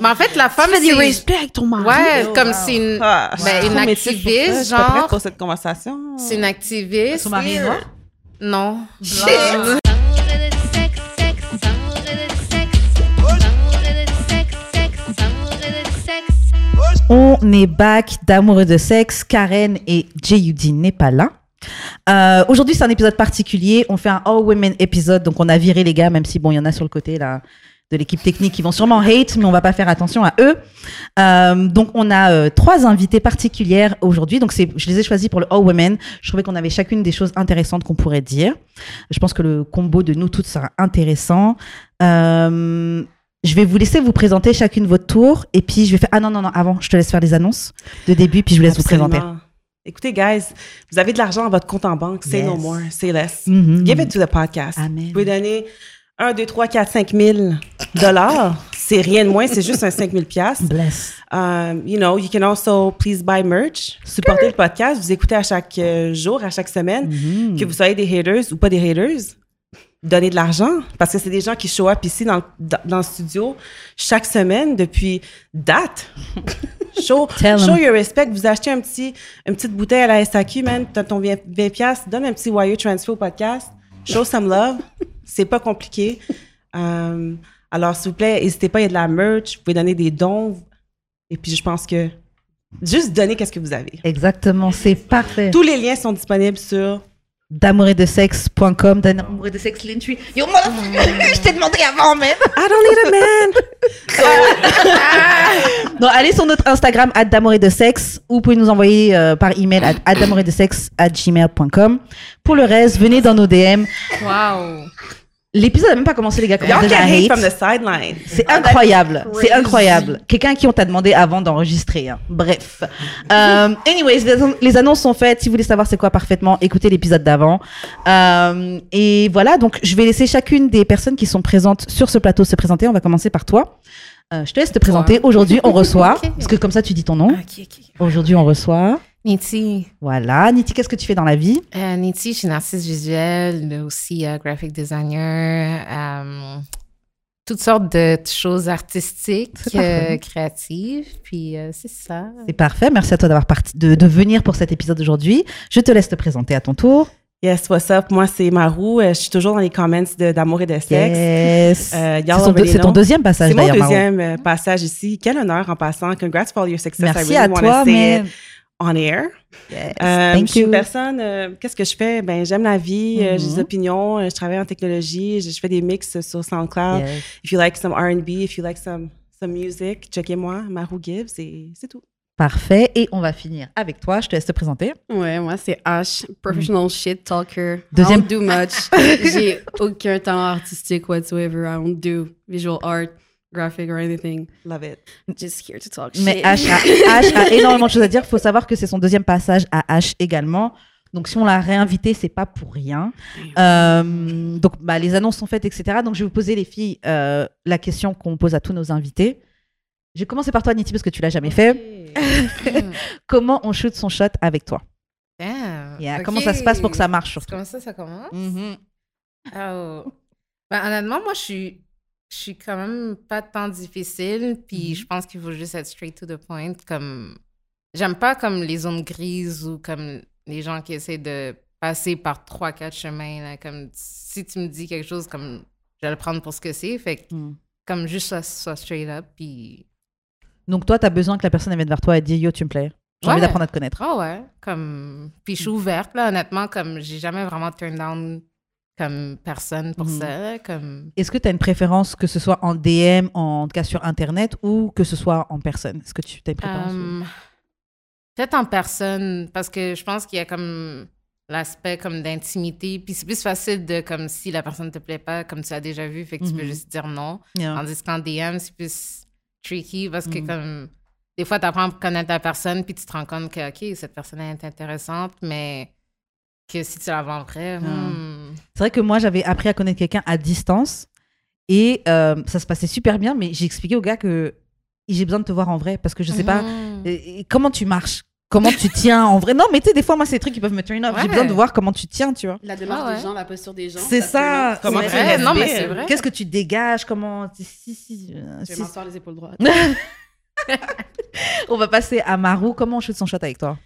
Mais en fait, la femme, Tu fais des c'est... respect avec ton mari. Ouais, Oh, comme wow. c'est une... Ah, Ben, je une ça, activiste, Je suis pas prête genre. pour cette conversation. C'est une activiste. Son mari est et- noir? Non. On est back d'amoureux de sexe. Karen et J.U.D. n'est pas là. Euh, Aujourd'hui, c'est un épisode particulier. On fait un All Women épisode. Donc, on a viré les gars, même si, bon, il y en a sur le côté là, de l'équipe technique qui vont sûrement hate, mais on va pas faire attention à eux. Euh, donc, on a euh, trois invités particulières aujourd'hui. Donc, c'est, je les ai choisis pour le All Women. Je trouvais qu'on avait chacune des choses intéressantes qu'on pourrait dire. Je pense que le combo de nous toutes sera intéressant. Euh, je vais vous laisser vous présenter chacune votre tour. Et puis, je vais faire. Ah non, non, non, avant, je te laisse faire les annonces de début, puis je vous laisse vous présenter. Écoutez, guys, vous avez de l'argent dans votre compte en banque. Say no more, say less. Mhm. Give it to the podcast. Amen. Vous pouvez donner 1, 2, 3, 4, 5 000 dollars. C'est rien de moins, c'est juste un 5 000 piastres. Bless. Um, you know, you can also please buy merch, supporter le podcast, vous écoutez à chaque euh, jour, à chaque semaine, Mhm. que vous soyez des haters ou pas des haters, donnez de l'argent parce que c'est des gens qui show up ici dans, dans, dans le studio chaque semaine depuis date. show, show your respect. Vous achetez un petit, une petite bouteille à la SAQ, man, t'as ton 20 20 piastres, donne un petit wire transfer au podcast. Show some love. C'est pas compliqué. Um, alors, s'il vous plaît, n'hésitez pas, il y a de la merch, vous pouvez donner des dons. Et puis, je pense que juste donner qu'est-ce que vous avez. Exactement, c'est parfait. Tous les liens sont disponibles sur D'amoureuxdesexe.com, d'amoureux de sexe Linktree. Yo, motherfucker, je t'ai demandé avant même. I don't need a man. Non, allez sur notre Instagram, de sexe, ou vous pouvez nous envoyer euh, par email à de sexe gmail.com. Pour le reste, venez dans nos DM. Wow. L'épisode n'a même pas commencé, les gars. Y'all can hate hate. from the sideline. C'est incroyable, c'est incroyable. Quelqu'un qui on t'a demandé avant d'enregistrer. hein. Bref. Euh, anyways, les, les annonces sont faites. Si vous voulez savoir c'est quoi parfaitement, écoutez l'épisode d'avant. Euh, et voilà, donc je vais laisser chacune des personnes qui sont présentes sur ce plateau se présenter. On va commencer par toi. Euh, je te laisse te présenter. Aujourd'hui, on reçoit, parce que comme ça tu dis ton nom. Aujourd'hui, on reçoit. Niti. Voilà. Niti, qu'est-ce que tu fais dans la vie? Euh, Niti, je suis une artiste visuelle, mais aussi euh, graphic designer. euh, toutes sortes de choses artistiques, euh, créatives. Puis euh, c'est ça. C'est parfait. Merci à toi d'avoir parti, de, de venir pour cet épisode aujourd'hui. Je te laisse te présenter à ton tour. Yes, what's up? Moi, c'est Marou. Je suis toujours dans les comments de- d'amour et de sexe. Yes. Euh, C'est ton deuxième passage C'est mon deuxième passage ici. Quel honneur en passant. Congrats for all your success. Merci I really à toi, mais it on air. Yes, Euh, thank je suis you. une personne, euh, qu'est-ce que je fais? Ben, j'aime la vie, euh, j'ai des opinions, euh, je travaille en technologie, je, je fais des mix sur SoundCloud. Yes. If you like some R&B, if you like some, some music, checkez-moi, Marou Gibbs, et c'est tout. Parfait. Et on va finir avec toi. Je te laisse te présenter. Ouais, moi, c'est Ash, professional shit talker. Deuxième- I don't do much. J'ai aucun talent artistique whatsoever. I don't do visual art, graphic or anything. Love it. Just here to talk Mais. H a, H a énormément de choses à dire. Il faut savoir que c'est son deuxième passage à H également. Donc, si on l'a réinvité, c'est pas pour rien. Euh, donc, bah, les annonces sont faites, etc. Donc, je vais vous poser, les filles, euh, la question qu'on pose à tous nos invités. Je vais commencer par toi, Niti, parce que tu l'as jamais fait. Comment on shoot son shot avec toi? Damn. Yeah, Ok. Comment ça se passe pour que ça marche surtout? Comment ça, ça commence? Mhm. Oh. Ben, honnêtement, moi, je suis, je suis quand même pas tant difficile. Puis je pense qu'il faut juste être straight to the point. Comme, j'aime pas comme les zones grises ou comme les gens qui essaient de passer par trois, quatre chemins. là. Comme, si tu me dis quelque chose, comme, je vais le prendre pour ce que c'est. Fait que, Mm. comme, juste soit, soit straight up. Puis, Donc, toi, tu as besoin que la personne vienne vers toi et dire Yo, tu me plais. J'ai envie d'apprendre à te connaître. oh ouais. Comme, puis je suis ouverte, là, honnêtement. Comme, j'ai jamais vraiment turn down comme personne pour Mhm. ça. Comme, Est-ce que tu as une préférence que ce soit en DM, en tout cas sur Internet, ou que ce soit en personne? Est-ce que tu as une préférence ou- Euh, Peut-être en personne, parce que je pense qu'il y a comme l'aspect comme d'intimité. Puis c'est plus facile de, comme si la personne ne te plaît pas, comme tu as déjà vu, fait que tu peux Mhm. juste dire non. Yeah. Tandis qu'en DM, c'est plus tricky parce que Mhm. comme des fois, tu apprends à connaître la personne, puis tu te rends compte que, OK, cette personne est intéressante, mais que si tu la vends vrai, hmm, C'est vrai que moi, j'avais appris à connaître quelqu'un à distance et euh, ça se passait super bien, mais j'ai expliqué au gars que j'ai besoin de te voir en vrai parce que je sais pas euh, comment tu marches? comment tu tiens en vrai? Non, mais tu sais, des fois, moi, c'est des trucs qui peuvent me turn off. J'ai Ouais. besoin de voir comment tu tiens, tu vois. La démarche Ah ouais. des gens, la posture des gens. C'est ça. Comment tu vrai. Non, mais c'est vrai. Qu'est-ce que tu dégages? Comment si, si, si, euh, Je vais si- m'asseoir les épaules droites. On va passer à Marou. Comment on shoot son shot avec toi?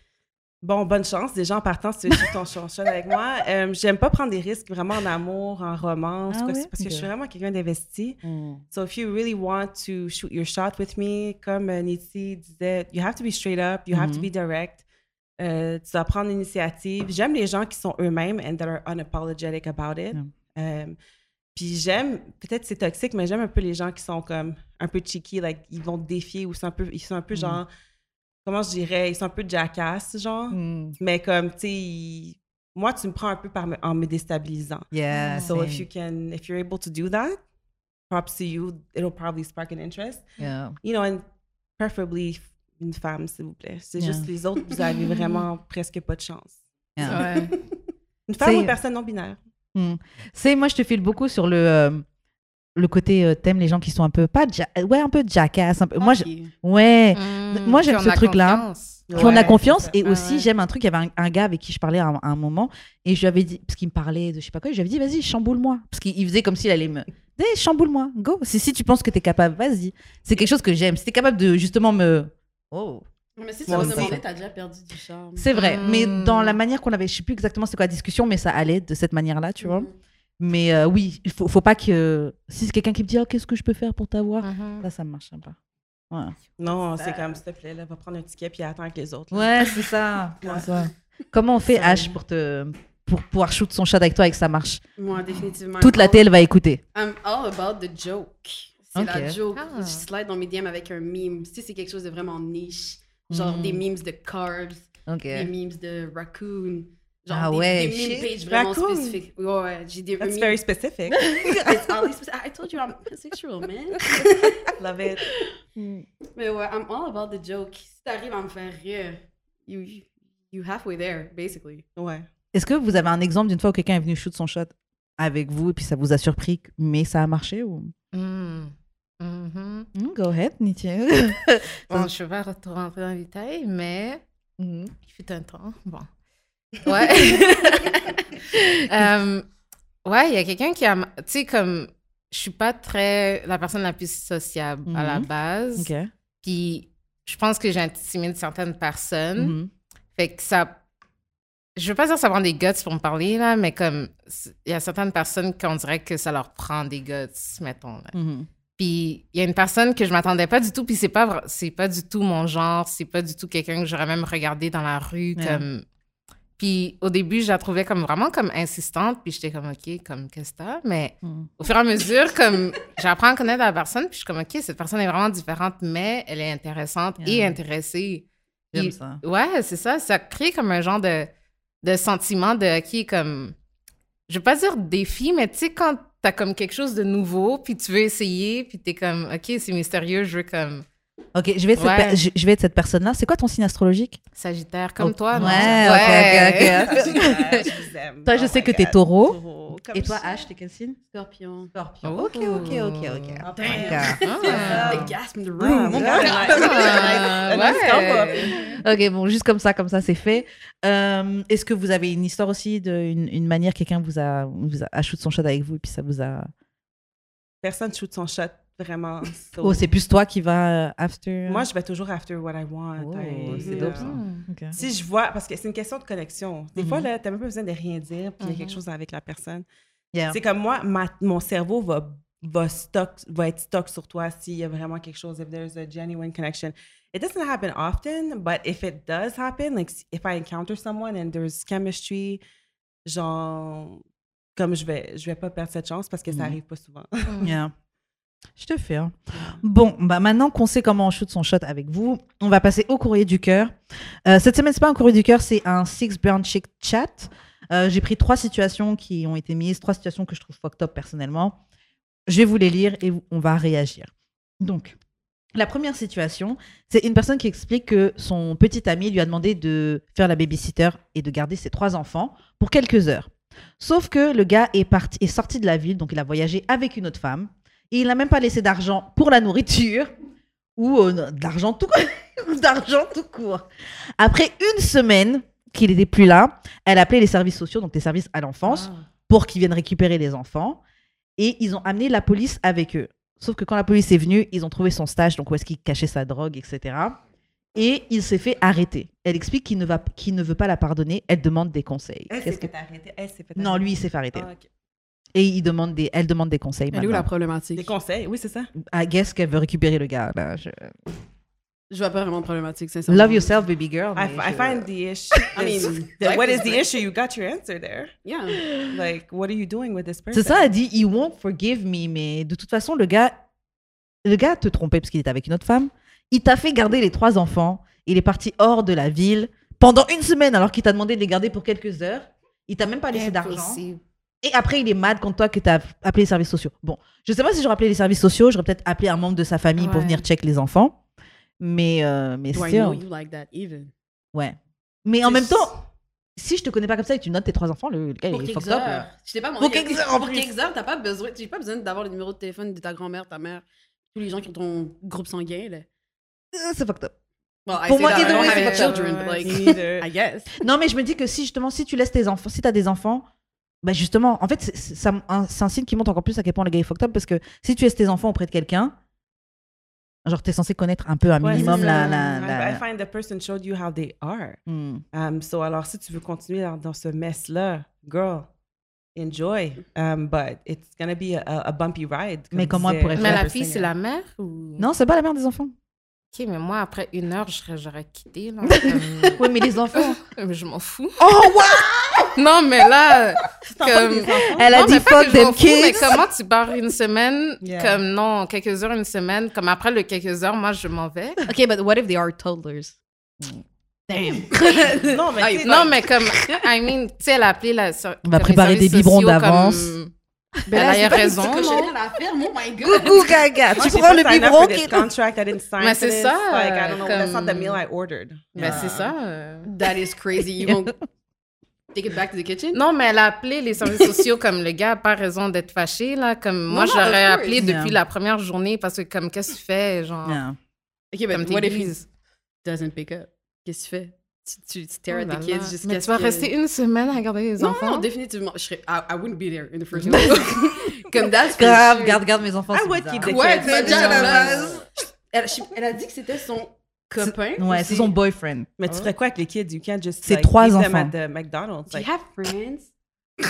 Bon, bonne chance. Déjà, en partant, si tu ton shot avec moi. Euh, J'aime pas prendre des risques vraiment en amour, en romance, Ah quoi, parce que je suis vraiment quelqu'un d'investi. So if you really want to shoot your shot with me, comme euh, Nitsi disait, you have to be straight up, you have to Mhm. be direct. Euh, tu dois prendre l'initiative. J'aime les gens qui sont eux-mêmes and that are unapologetic about it. Euh, puis j'aime, peut-être c'est toxique, mais j'aime un peu les gens qui sont comme un peu cheeky, like ils vont te défier ou sont un peu, ils sont un peu Mhm. genre, comment je dirais, ils sont un peu jackass, genre. Mais comme, tu sais, moi, tu me prends un peu par me- en me déstabilisant. Yeah. So same. if you can, if you're able to do that, props to you. It'll probably spark an interest. Yeah. You know, and preferably une femme, s'il vous plaît. C'est Yeah. juste les autres, vous avez vraiment presque pas de chance. Yeah. Ouais. Une femme ou une personne non binaire. C'est moi je te file beaucoup sur le euh, le côté euh, t'aimes les gens qui sont un peu pas ja- ouais un peu jackass un peu. Moi je- ouais Mm, Moi, j'aime ce on a truc-là. confiance. qui Ouais, confiance et Ah aussi ouais. j'aime un truc il y avait un, un gars avec qui je parlais à un, à un moment et je lui avais dit parce qu'il me parlait de je sais pas quoi je lui avais dit vas-y chamboule-moi parce qu'il il faisait comme s'il allait me Eh, chamboule-moi go si si tu penses que t'es capable vas-y c'est quelque chose que j'aime si t'es capable de justement me oh Mais si tu aussi. demander, t'as déjà perdu du charme. c'est vrai mais Mm. dans la manière qu'on avait je sais plus exactement c'est quoi la discussion mais ça allait de cette manière là tu vois Mhm. Mais euh, oui il faut, faut pas que si c'est quelqu'un qui me dit oh, qu'est-ce que je peux faire pour t'avoir? Mhm. là ça me marche pas ouais, Non, c'est comme, s'il te plaît, là, va prendre un ticket puis attends avec les autres. là. ouais c'est ça, Ouais. C'est ça. comment on fait Ça- H pour te pour pouvoir shoot son shot avec toi et que ça marche? Moi, définitivement. toute la I'm télé va écouter all- I'm all about the joke. C'est Ok. la joke. Ah. Je slide dans mes DM avec un meme. Si c'est quelque chose de vraiment niche, genre Mm. des memes de cars, ok des memes de raccoon. Genre Ah des, ouais, des meme pages vraiment Raccoon. spécifiques. Ouais, ouais, j'ai des That's memes- very specific. It's all specific. I told you I'm pansexual, man. Love it. Mais ouais, I'm all about the joke. Si t'arrives à me faire rire, you, you halfway there, basically. Ouais. est-ce que vous avez un exemple d'une fois où quelqu'un est venu shoot son shot avec vous et puis ça vous a surpris mais ça a marché ou? Mm. Mhm. Mm, go ahead Nithya Bon, je vais pas rentrer dans les détails, mais il fut un temps. Bon. Ouais. Euh, ouais, il y a quelqu'un qui a. Tu sais, comme. Je suis pas très la personne la plus sociable à la Mhm. base. ok Puis je pense que j'intimide certaines personnes. Mhm. Fait que ça. Je veux pas dire que ça prend des guts pour me parler, là, mais comme. Il y a certaines personnes qu'on dirait que ça leur prend des guts, mettons. Là. Mhm. Puis il y a une personne que je m'attendais pas du tout, puis c'est pas c'est pas du tout mon genre, c'est pas du tout quelqu'un que j'aurais même regardé dans la rue Yeah. comme puis au début, je la trouvais comme vraiment comme insistante, puis j'étais comme OK, comme qu'est-ce que t'as? Mais Mhm. au fur et à mesure comme j'apprends à connaître la personne, puis je suis comme OK, cette personne est vraiment différente, mais elle est intéressante et intéressée. j'aime ça Ouais, c'est ça, ça crée comme un genre de de sentiment de OK comme je veux pas dire défi, mais tu sais quand t'as comme quelque chose de nouveau, puis tu veux essayer, puis t'es comme OK, c'est mystérieux, je veux comme ok je vais être cette, Ouais. je, je vais être cette personne là c'est quoi ton signe astrologique Sagittaire comme Oh, toi, non? ouais, ok, ok, ok. je vous aime. Toi, je Oh sais que t'es taureau. Taureau, et toi ça. H t'es quel signe Scorpion. Scorpion Oh. ok ok ok ok Ah, Damn. Ah. The gasp in the Ah, room. Ah. Ok, bon, juste comme ça, comme ça, c'est fait. Euh, Est-ce que vous avez une histoire aussi d'une une manière quelqu'un vous a, vous a, a shoot son shot avec vous et puis ça vous a. Personne shoot son shot vraiment. so- Oh, c'est plus toi qui va euh, after. Moi, je vais toujours after what I want. Oh, c'est euh, dope, ça. Mm. Si je vois, parce que c'est une question de connexion. Des fois, là, t'as même pas besoin de rien dire, puis il y a quelque chose avec la personne. Yeah. C'est comme moi, ma- mon cerveau va, va, stock, va être stock sur toi s'il y a vraiment quelque chose, if there's a genuine connection. It doesn't happen often, but if it does happen, like if I encounter someone and there's chemistry, genre, comme je vais, je vais pas perdre cette chance parce que ça Mhm. arrive pas souvent. Yeah. Je te fais. hein. Bon, bah maintenant qu'on sait comment on shoot son shot avec vous, on va passer au courrier du cœur. Euh, cette semaine, c'est pas un courrier du cœur, c'est un Six Burn Chick chat. Euh, J'ai pris trois situations qui ont été mises, trois situations que je trouve fucked up personnellement. Je vais vous les lire et on va réagir. Donc, la première situation, c'est une personne qui explique que son petit ami lui a demandé de faire la babysitter et de garder ses trois enfants pour quelques heures. Sauf que le gars est, parti, est sorti de la ville, donc il a voyagé avec une autre femme. Et il n'a même pas laissé d'argent pour la nourriture ou euh, de l'argent tout, d'argent tout court. Après une semaine qu'il n'était plus là, elle a appelé les services sociaux, donc les services à l'enfance, Ah. pour qu'ils viennent récupérer les enfants. Et ils ont amené la police avec eux. Sauf que quand la police est venue, ils ont trouvé son stage, donc où est-ce qu'il cachait sa drogue, etc. Et il s'est fait arrêter. Elle explique qu'il ne, va, qu'il ne veut pas la pardonner. Elle demande des conseils. Que-. Elle s'est fait Non, lui, il s'est fait arrêter. Ah. Et il demande des... elle demande des conseils. Elle est où la maintenant. problématique? Des conseils, oui, c'est ça. I guess qu'elle veut récupérer le gars. là. Je- Je vois pas vraiment de problématique, sincèrement. Love yourself, baby girl. I, je- find the issue. I mean, the- what is the issue? You got your answer there. Yeah. Like, what are you doing with this person? C'est ça, elle dit, he won't forgive me. Mais de toute façon, le gars, le gars te trompait parce qu'il était avec une autre femme. Il t'a fait garder les trois enfants. Il est parti hors de la ville pendant une semaine alors qu'il t'a demandé de les garder pour quelques heures. Il t'a même pas laissé d'argent. Et après, il est mad contre toi que tu as appelé les services sociaux. Bon, je sais pas si j'aurais appelé les services sociaux. J'aurais peut-être appelé un membre de sa famille pour venir check les enfants. Mais, euh, mais Do I still, know you like that even? ouais. Mais en même temps, si je te connais pas comme ça et que tu notes tes trois enfants, le, gars, Pour il est fucked up. Je t'ai pas Pour demandé. quelques heures en Pour quelques heures, t'as pas besoin, j'ai pas besoin d'avoir le numéro de téléphone de ta grand-mère, ta mère, tous les gens qui ont ton groupe sanguin, là. Euh, C'est fucked up. Well, I Pour moi, either way, have c'est pas children, but like. I guess. Non, mais je me dis que si justement, si tu laisses tes enfants, si tu as des enfants, bah justement, en fait, c'est- un, signe qui montre encore plus à quel point le gars est fucked up parce que si tu laisses tes enfants auprès de quelqu'un, genre, t'es censé connaître un peu un Ouais, minimum la. la, I- la- I find the person showed you how they are. Um, so, alors, si tu veux continuer dans, dans ce mess-là, girl, enjoy. Um, but it's gonna be a, a bumpy ride. comme Mais comment elle pourrait Mais faire? La fille, c'est la mère ou... Non, c'est pas la mère des enfants. Ok, mais moi, après une heure, j'aurais quitté. Là, Oui, mais les enfants. je m'en fous. oh, wow! Non, mais là, comme... Elle a Non, dit mais fuck them fous, mais kids. comment tu pars une semaine, Yeah. comme non, quelques heures, une semaine, comme après le quelques heures, moi, je m'en vais. Okay, but what if they are toddlers? Damn. Non, mais Ah, Non, mais comme, I mean, tu sais, elle a appelé la... On va préparer des biberons d'avance. Elle a eu raison, non? à faire, oh my god. Coucou, gaga. Tu prends le biberon qui contract, I didn't sign Mais c'est ça, Like, I don't know, that's not the comme- meal I ordered. Ben, c'est ça. That is crazy. You won't take it back to the kitchen? Non, mais elle a appelé les services sociaux comme le gars n'a pas raison d'être fâché, là. Comme moi, j'aurais appelé depuis Yeah. la première journée parce que, comme, qu'est-ce que tu fais, genre, Yeah. Okay, but comme what if he doesn't pick up? Qu'est-ce que tu fais? Tu, tu, tu stare Oh at the là. kids jusqu'à Mais ce tu vas que- rester une semaine à regarder les Non, enfants? non, définitivement. Je serais, I, I wouldn't be there in the first place. Comme that's Grave, sure. garde, garde mes enfants. Keep the Ouais, dit à déjà la base. Elle a dit que c'était son copain. Ouais, ou c'est son boyfriend. Mais tu ferais quoi avec les kids? You can't just C'est like, trois leave them enfants. at the McDonald's. Do you have friends?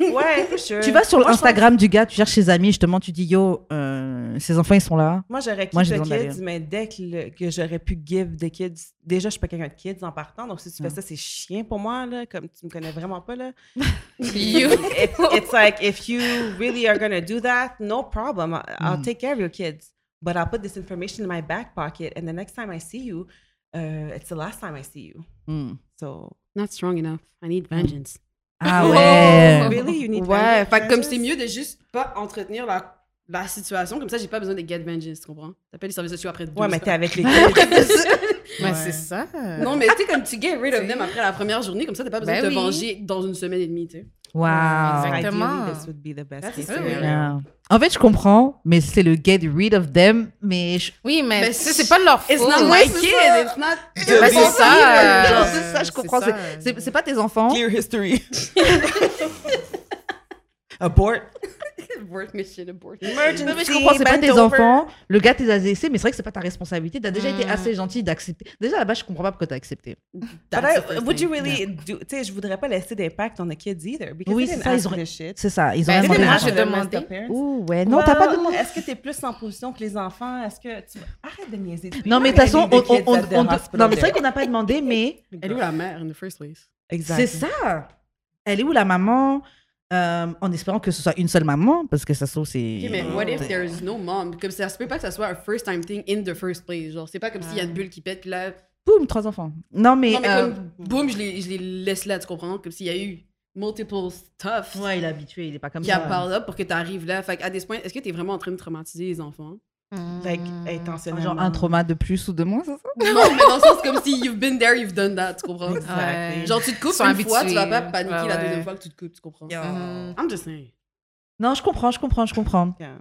ouais, for sure. Tu vas sur l'Instagram du gars, tu cherches ses amis, justement, tu dis yo, euh, ses enfants ils sont là. Moi, j'aurais d'aller. kids, mais dès que, le- que j'aurais pu give the kids... Déjà, je suis pas quelqu'un de kids en partant, donc si tu fais Non. ça, c'est chiant pour moi, là, comme tu me connais vraiment pas, là. You. It- it's like, if you really are gonna do that, no problem. I'll Mm. take care of your kids. But I'll put this information in my back pocket, and the next time I see you, uh, it's the last time I see you. Hmm. So, Not strong enough. I need vengeance. Ah Oh. ouais. really, you need Ouais, vengeance? fait comme c'est mieux de juste pas entretenir la, la situation, comme ça j'ai pas besoin de get vengeance, tu comprends? T'appelles les services sociaux après deux Ouais, mais t'es avec les. Mais Ouais. c'est ça. Non, mais tu sais, comme tu get rid of them après la première journée, comme ça t'as pas besoin Ben de te oui. venger dans une semaine et demie, tu sais. Wow. Exactement. Ideally, this would be the best case scenario. En fait, je comprends, mais c'est le get rid of them, mais je... Oui, mais, Mais c'est pas leur faute. It's not my c'est kid, ça. it's not... C'est ça. Genre, c'est ça, je c'est comprends. ça. c'est- C'est c'est pas tes enfants. Clear history. Abort. Abort mission, abort. Emergency. Non, mais je comprends, c'est pas tes over. enfants. Le gars t'es laissé, mais c'est vrai que c'est pas ta responsabilité. T'as déjà été Mm. assez gentil d'accepter. Déjà là-bas, je comprends pas pourquoi t'as accepté. I, would you really do? Tu sais, je voudrais pas laisser d'impact on the kids either. Because Oui, they c'est ça, ils ont-. C'est ça, ils ont Ben, demandé. moi, j'ai demandé. Ouh, ouais, non, t'as pas demandé. Est-ce que t'es plus en position que les enfants? Est-ce que tu... Arrête de niaiser. Non, mais de toute façon, on, on, on, non, mais c'est vrai qu'on n'a pas demandé, mais Elle est où la mère, in the first place? Exactly. c'est ça. Elle est où la maman? Euh, En espérant que ce soit une seule maman, parce que ça se trouve, c'est. Ok, mais what if there's no mom? Comme ça se peut pas que ça soit un first time thing in the first place. Genre, c'est pas comme s'il y a une bulle qui pète, puis là. Boum, trois enfants. Non, mais. non, mais euh, comme, boum, je les, je les laisse là, tu comprends? Comme s'il y a eu multiple stuff Ouais, il est habitué, il est pas comme qui ça. a parlé up pour que tu arrives là. Fait à des points, est-ce que tu es vraiment en train de traumatiser les enfants? Like, Hmm. intentionnellement. Genre un trauma de plus ou de moins, c'est ça? Non, mais dans le sens comme si you've been there, you've done that, tu comprends? Exactly. Genre, tu te coupes une fois, tu vas pas paniquer Ouais, la deuxième fois que tu te coupes, tu comprends? Mhm. I'm just saying. Non, je comprends, je comprends, je comprends. Yeah.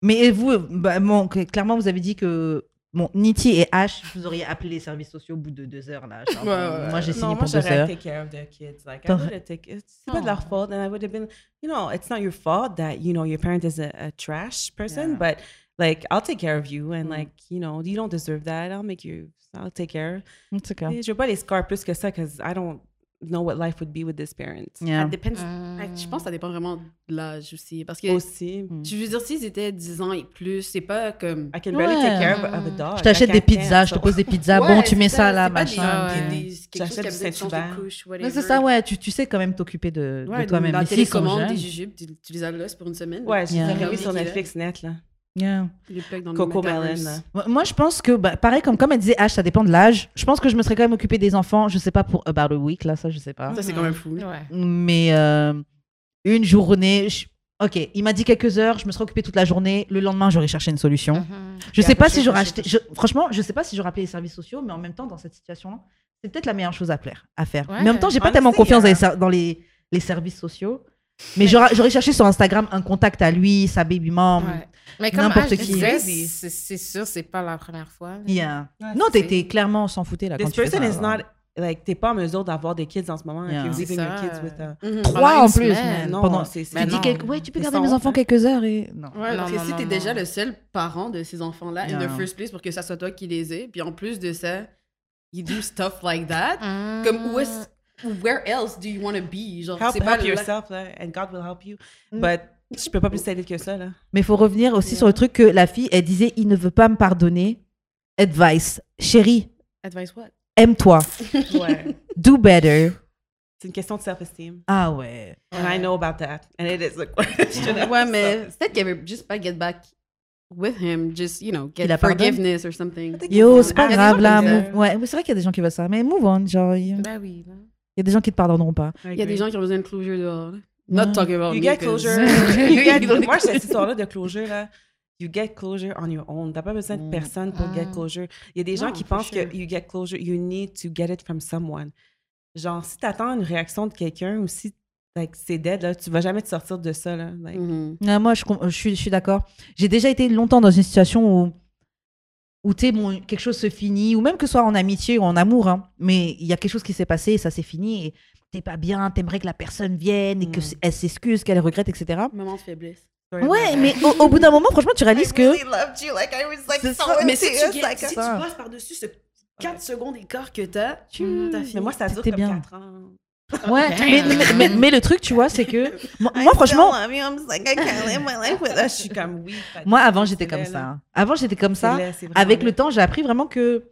Mais vous, bah, bon, clairement, vous avez dit que Bon, Niti et Ash, vous auriez appelé les services sociaux au bout de deux heures là. genre, Ouais, ouais, Moi j'ai signé non, moi pour deux j'aurais heures. take care of the kids. Like, I T'aurais- would have taken. C'est pas de leur faute, and I would have been. You know, it's not your fault that you know your parent is a, a trash person, but like I'll take care of you, and like you know you don't deserve that. I'll make you. I'll take care. En tout cas. Et Je veux pas les scars plus que ça, because I don't know what life would be with this parent. Yeah. Ça dépend- Mm. Je pense que ça dépend vraiment de l'âge aussi. Parce que, Aussi, je veux dire, s'ils étaient 10 ans et plus, c'est pas comme. I can barely Ouais. take care of, of a dog. Je t'achète des pizzas, je te pose des pizzas. Ouais, bon, tu mets ça là, pas des- machin. J'achète du de Saint-Hubert. de c'est ça, ouais. Tu, tu sais quand même t'occuper de, de Ouais, toi-même. La télécommande, des jujubes, tu, les adresses pour une semaine. Ouais, j'ai Yeah. sur Netflix net, là. Yeah. Les dans Coco. Melon. Moi- je pense que, bah, pareil, comme, comme elle disait, H, ça dépend de l'âge. Je pense que je me serais quand même occupée des enfants, je sais pas, pour About a Week, là, ça, je sais pas. Ça, c'est quand même fou. Ouais. Mais euh, une journée, je- ok, il m'a dit quelques heures, je me serais occupée toute la journée. Le lendemain, j'aurais cherché une solution. Mhm. Je Yeah, sais pas si j'aurais acheté. je- franchement, je sais pas si j'aurais appelé les services sociaux, mais en même temps, dans cette situation-là, c'est peut-être la meilleure chose à faire. À faire. Ouais. Mais en même temps, j'ai pas tellement confiance dans les, yeah. ser- dans les, les services sociaux. Mais j'aurais j'aurais cherché sur Instagram un contact à lui, sa baby mom. Mais comme N'importe qui. c'est c'est sûr, c'est pas la première fois. Yeah. Ouais, non, t'étais clairement s'en foutait là quand This tu fais person ça, is not like t'es pas en mesure d'avoir des kids en ce moment. Yeah. C'est leaving your ça. kids with a... Mhm. Trois Pendant en une plus, man. Non, Pendant- c'est- Tu Mais dis non. quelque- ouais, tu peux garder mes enfants quelques heures et non. Ouais, Non, parce que si t'es déjà le seul parent de ces enfants-là, in the first place, pour que ça soit toi qui les ait, puis en plus de ça, you do stuff like that, Mm. comme où est-ce, where else do you want to be? Genre, Help, c'est pas help là- yourself, là, and God will help you. Mm. But je peux pas plus t'aider que ça, là. Mais il faut revenir aussi sur le truc que la fille, elle disait, il ne veut pas me pardonner. Advice. Chérie, Advice what? aime-toi. Ouais. Do better. C'est une question de self-esteem. Ah ouais. And I know about that. And it is a question. Ouais, mais peut-être qu'elle veut juste pas get back with him, just, you know, get pardonne? forgiveness or something. Yo, c'est pas Il y grave là. Ouais, c'est vrai qu'il y a des gens qui veulent ça. Mais move on. Genre, il y Ben oui. ben. a des gens qui te pardonneront pas. Il y a des gens qui ont besoin de closure dehors. Not Ouais. talking about You me, get closure. you get, moi, cette histoire-là de closure, là, you get closure on your own. T'as pas besoin de personne pour get Mm. closure. Il y a des gens Non, qui pensent sure. que you get closure, you need to get it from someone. Genre, si t'attends une réaction de quelqu'un ou si like, c'est dead, là, tu vas jamais te sortir de ça. Là. Like, Mhm. Ah, moi, je, suis, je suis d'accord. J'ai déjà été longtemps dans une situation où, où tu sais, bon, quelque chose se finit, ou même que ce soit en amitié ou en amour, hein, mais il y a quelque chose qui s'est passé et ça s'est fini et t'es pas bien, t'aimerais que la personne vienne et Mm. qu'elle s'excuse, qu'elle regrette, etc. Moment de faiblesse. Ouais, mais au, au bout d'un moment, franchement, tu réalises que. C'est so ça. Mais si tu, like, si tu ça. passes par-dessus ce 4 secondes d'écart que t'as, tu Mm. t'as Mais fini. moi, ça dure T'es comme bien. 4 ans. Ouais, Damn. mais, mais, mais- mais le truc, tu vois, c'est que. Moi, moi, franchement. Je suis comme, oui. moi, avant, j'étais comme ça. hein. Avant, j'étais comme ça. Avec le temps, j'ai appris vraiment que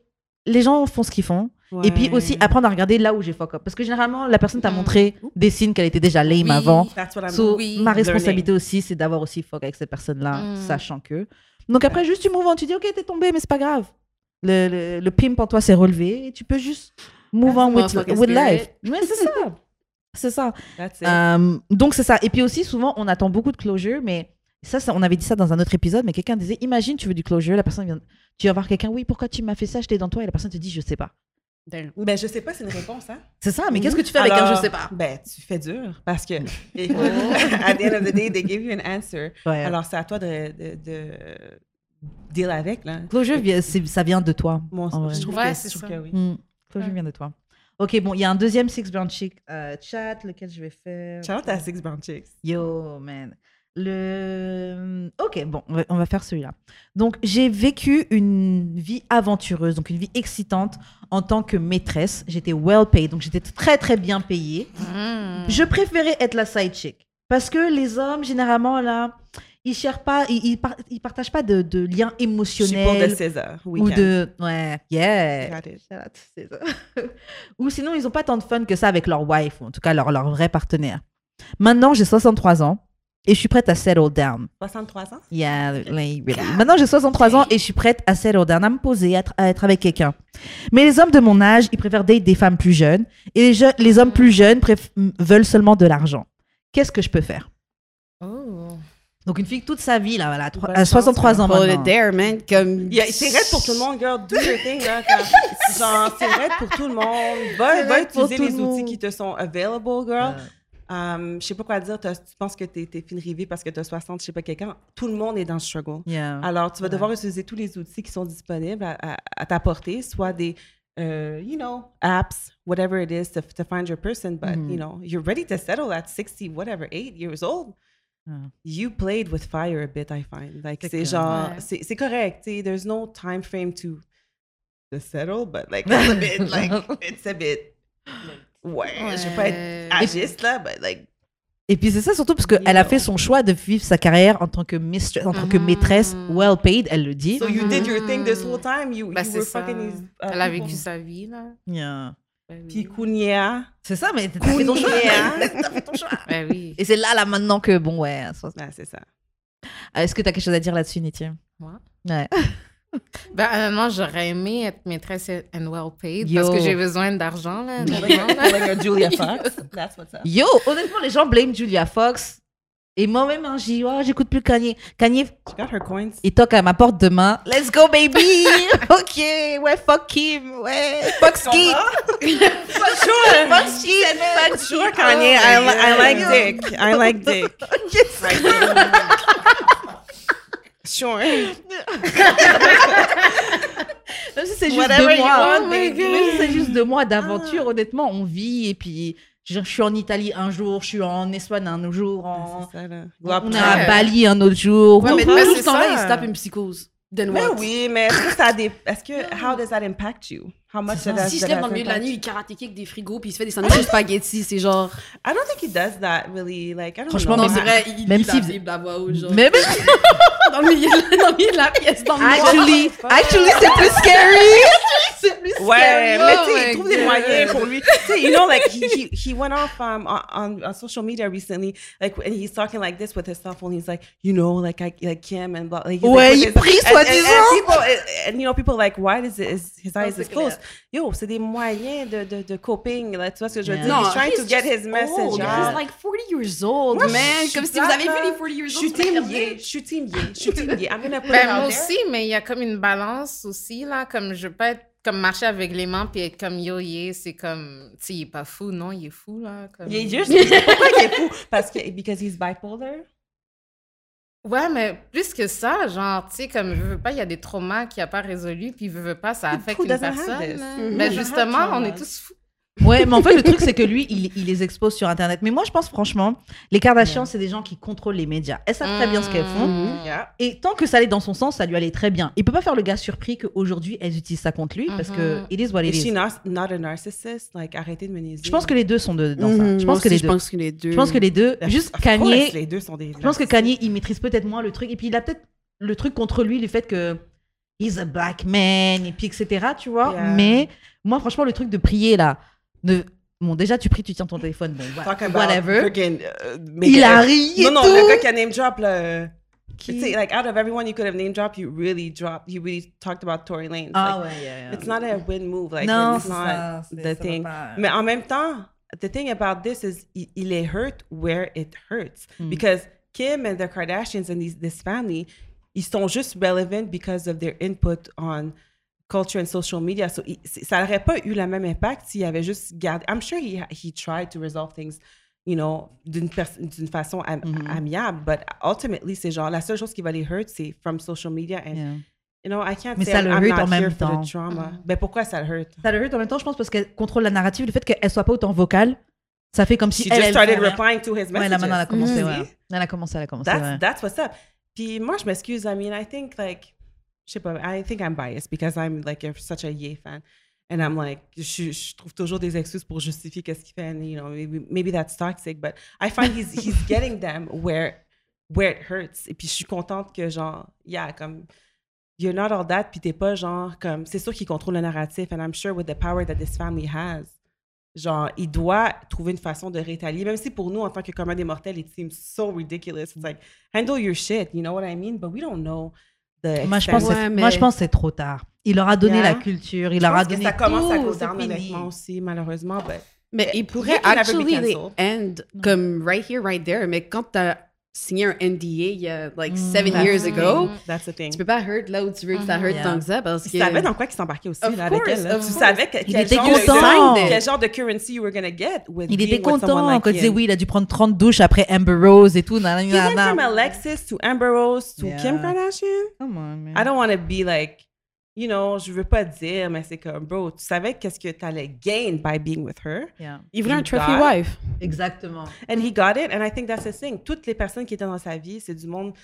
les gens font ce qu'ils font. Et puis aussi apprendre à regarder là où j'ai fuck up. Parce que généralement, la personne t'a Mm. montré des signes qu'elle était déjà lame Oui. avant. That's what I'm So, Oui. ma learning. responsabilité aussi, c'est d'avoir aussi fuck avec cette personne-là, Mm. sachant que. Donc après, juste tu move on, tu dis, ok, t'es tombé, mais c'est pas grave. Le, le, le pimp en toi s'est relevé et tu peux juste move on with, with life. Ouais, c'est ça. C'est ça. That's it. Euh, donc c'est ça. Et puis aussi, souvent, on attend beaucoup de closure, mais ça, ça, on avait dit ça dans un autre épisode, mais quelqu'un disait, imagine, tu veux du closure, la personne vient, tu vas voir quelqu'un, oui, pourquoi tu m'as fait ça, j'étais dans toi, et la personne te dit, je sais pas. Damn. Ben, je sais pas, c'est une réponse, hein? C'est ça, mais qu'est-ce que tu fais avec un Alors, je sais pas? Ben, tu fais dur parce que, at the end of the day, they give you an answer. Ouais. Alors, c'est à toi de, de, de deal avec, là. Closure, ça vient de toi. Mon, en je trouve Ouais, que, c'est je trouve ça. que oui. Mm. Closure Ouais. vient de toi. Ok, bon, il y a un deuxième Six Brown Chick euh, chat, lequel je vais faire? Shout out à Six Brown Chicks. Yo, man. Le... Ok, bon, on va, faire celui-là. Donc, j'ai vécu une vie aventureuse, donc une vie excitante en tant que maîtresse. J'étais well paid, donc j'étais très très bien payée. Mm. Je préférais être la side chick. Parce que les hommes, généralement, là, ils cherchent pas, ils, ils, par- ils partagent pas de, de suis pour de. César. Ou weekend. de. Ouais, yeah. César. ou sinon, ils ont pas tant de fun que ça avec leur wife, ou en tout cas leur, leur vrai partenaire. Maintenant, j'ai 63 ans et je suis prête à settle down. 63 ans? Yeah, like, really. Maintenant, j'ai 63 ans et je suis prête à settle down, à me poser, à, être- à être avec quelqu'un. Mais les hommes de mon âge, ils préfèrent date des femmes plus jeunes et les, je- les hommes plus jeunes veulent seulement de l'argent. Qu'est-ce que je peux faire? Oh. Donc, une fille toute sa vie, là, voilà, à 63 ans maintenant. there, man. Comme... Yeah, c'est raide pour tout le monde, girl. Do your thing, là. Quand- genre, c'est raide pour tout le monde. Va, utiliser les le outils monde. qui te sont available, girl. Um, je sais pas quoi dire. Tu penses que t'es es fine rivée parce que tu as 60, je sais pas quelqu'un. Tout le monde est dans le struggle. Yeah. Alors, tu vas Ouais. devoir utiliser tous les outils qui sont disponibles à, à- à ta portée, soit des, euh, you know, apps, whatever it is to, to find your person. But, Mhm. you know, you're ready to settle at 60, whatever, 8 years old. Ah. You played with fire a bit, I find. Like, C'est genre, Ouais. c'est correct. tu sais, There's no time frame to, to settle, but like, it's a bit, like, it's a bit, ouais, je vais pas être agiste là, but like, Et puis c'est ça surtout parce qu'elle a fait son choix de vivre sa carrière en tant que, mistress, en tant que Mhm. maîtresse, well paid, elle le dit. so you did your thing this Mhm. whole time. You, you c'est were ça. fucking these. uh, Elle a people. vécu sa vie, là. Yeah. Ben oui. Puis Kounia. C'est ça, mais t'as fait ton choix. T'as fait ton choix. Ben oui. Et c'est là, là, maintenant que, bon, ouais. Ah, c'est ça. Est-ce que t'as quelque chose à dire là-dessus, Nithya? Moi? Ouais. Ben, honnêtement, j'aurais aimé être maîtresse and well paid Yo. parce que j'ai besoin d'argent, là. Like a Julia Fox. That's what's up. Yo, honnêtement, les gens blâment Julia Fox. Et moi-même, hein, j'ai dit, oh, j'écoute plus Kanye. Kanye, She got her coins. il toque à ma porte demain. Let's go, baby! ok, ouais, fuck Kim, ouais, fuck Ski. Sure. Fuck Ski, fuck Sure. Kanye. Oh I, li- I like dick. I like dick. Yes. Sure. Même si c'est juste deux mois. want, juste deux mois d'aventure, honnêtement, on vit. Et puis, je, suis en Italie un jour, je suis en Espagne un jour, en- C'est ça, là. on est à Bali un autre jour. Ouais, mais tout ce temps-là, il se tape une psychose. Then Mais what? oui, mais est-ce que ça a des... Est-ce que... How does that impact you? How much Si lève dans le milieu de la nuit, il karaté kick des frigos puis il se fait des sandwichs de spaghetti, c'est genre. I don't think he does that, really. Like, I don't Franchement, know. Non, c'est vrai, il même si- la voix haute, genre. Mais Dans le milieu dans le milieu de la pièce, dans le actually, actually c'est plus scary. c'est plus Ouais, scary. mais Oh tu sais, il trouve des moyens pour lui. Tu sais, you know, like, he, he, he went off um, on, on, social media recently, like, and he's talking like this with his cell phone. He's like, you know, like, I, like Kim and blah. Like, he's Ouais, like, il prie, and- and- and soi-disant. people, and, and, you know, people like, why does it, is his eyes is closed? Yo, c'est des moyens de, de, de coping, là, tu vois ce que je veux Yeah. dire? Non, he's trying to he's get just his message old. out. He's like 40 years old, Moi, je man. suis Comme si vous avez vu les 40 years Je old. suis c'est team je suis team Ye, je suis team. I'm gonna put it Ben, out moi there. aussi, mais il y a comme une balance aussi, là. Comme je veux pas être comme marcher avec les mains puis être comme yo, yeah, c'est comme. Tu sais, il est pas fou, non, il est fou, là. Comme... Il est juste, pourquoi il est fou? Parce que, because he's bipolar? Ouais, mais plus que ça, genre, tu sais, comme, je veux pas, il y a des traumas qu'il a pas résolus, puis je veux pas, ça affecte une personne. Mhm. Ben, doesn't justement, on est tous fous. Ouais, mais en fait, le truc, c'est que lui, il, il les expose sur Internet. Mais moi, je pense franchement, les Kardashians, c'est des gens qui contrôlent les médias. Elles savent très bien ce qu'elles font. Yeah. Et tant que ça allait dans son sens, ça lui allait très bien. Il peut pas faire le gars surpris qu'aujourd'hui, elles utilisent ça contre lui, parce que Mhm. it is what it Is she is. not, not a narcissist? Like, arrêtez de me niaiser. Je pense que les deux sont de- dans ça. Mhm, Je pense que les je deux. pense que les deux. Je pense que les deux. Juste Kanye. course, les deux sont des. Je pense que Kanye, il maîtrise peut-être moins le truc. Et puis, il a peut-être le truc contre lui, le fait que he's a black man, et puis etc. Tu vois. Yeah. Mais moi, franchement, le truc de prier là, ne... bon, déjà, tu pries, tu tiens ton téléphone. Bon, voilà, Talk about whatever. freaking, uh, Il a ri et Non, non, tout. le gars qui a name drop, là. Qui? Like, out of everyone you could have name dropped, you really dropped, you really talked about Tory Lanez. Ah Like, ouais, yeah, yeah. It's not a win move. Like, non, it's not ça, the thing. pas. Mais en même temps, the thing about this is, il, il est hurt where it hurts. Mm. Because Kim and the Kardashians and these, this family, ils sont juste relevant because of their input on culture and social media. So, il- c'est- ça n'aurait pas eu le même impact s'il avait juste gardé. I'm sure he, he tried to resolve things, you know, d'une façon am- Mhm. amiable, but ultimately, c'est genre, la seule chose qui va les hurt, c'est from social media. And, Yeah. you know, I can't Mais say ça I'm, le I'm hurt not en même temps. the trauma. Ben, pourquoi ça le hurt? Ça le hurt en même temps, je pense, parce qu'elle contrôle la narrative. Le fait qu'elle soit pas autant vocale, ça fait comme si She elle, just elle started rien. replying to his messages. Ouais, là maintenant elle a commencé, Mhm. ouais. Elle a commencé, elle a commencé. That's, ouais. that's what's up. Puis moi, je m'excuse. I mean, I think like, sais pas, I think I'm biased because I'm like a, such a Ye fan. And I'm like, je, je trouve toujours des excuses pour justifier qu'est-ce qu'il fait. And, you know, maybe, maybe that's toxic, but I find he's, he's getting them where, where it hurts. Et puis je suis contente que genre, yeah, comme, you're not all that, puis t'es pas genre, comme, c'est sûr qu'il contrôle le narratif. And I'm sure with the power that this family has, genre, il doit trouver une façon de rétalier, même si pour nous, en tant que commun des mortels, it seems so ridiculous. It's like, handle your shit, you know what I mean? But we don't know Moi, je pense, que extent. c'est- Ouais, mais- moi, je pense que c'est trop tard. Il leur a donné Yeah. la culture, il Je leur a pense que donné ça commence à fini. honnêtement, aussi, malheureusement. But Mais il pourrait actually end comme right here, right there. Mais quand t'as signé un NDA il y a like Mm. seven years ago. That's the thing. Tu peux pas hurt là où tu veux que ça Mhm. hurt Yeah. tant que ça parce que. Tu savais dans quoi qu'il s'embarquait aussi là, avec course, elle. là. Tu course. savais que- Il quel était genre content. De, quel genre de currency you were gonna get with Il était content like quand il disait oui, il a dû prendre 30 douches après Amber Rose et tout. nanana, He went from Alexis to Amber Rose to Yeah. Kim Kardashian? Come on, man. I don't want to be like, you know, je veux pas dire, mais c'est comme, bro, tu savais qu'est-ce que t'allais gain by being with her. Yeah. Il voulait un trophy got- wife. Exactement. And he got it, and I think that's the thing. Toutes les personnes qui étaient dans sa vie, c'est du monde,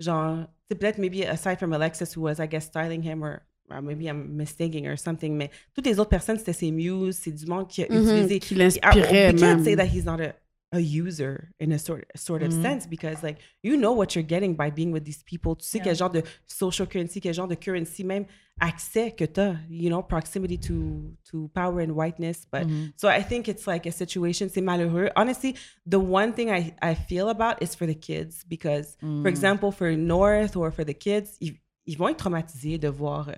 genre, c'est peut-être maybe aside from Alexis who was, I guess, styling him or, or maybe I'm mistaking or something, mais toutes les autres personnes, c'était ses muses, c'est du monde qui a Mhm, utilisé. qui l'inspirait can't même. say that he's not a, a user in a sort, sort of Mhm. sense because, like, you know what you're getting by being with these people. Tu sais Yeah. quel genre de social currency, quel genre de currency, même accès que t'as, you know, proximity to, to power and whiteness. But Mhm. so I think it's like a situation, c'est malheureux. Honestly, the one thing I, I feel about is for the kids because, Mm. for example, for North or for the kids, ils, ils vont être traumatisés de voir, euh,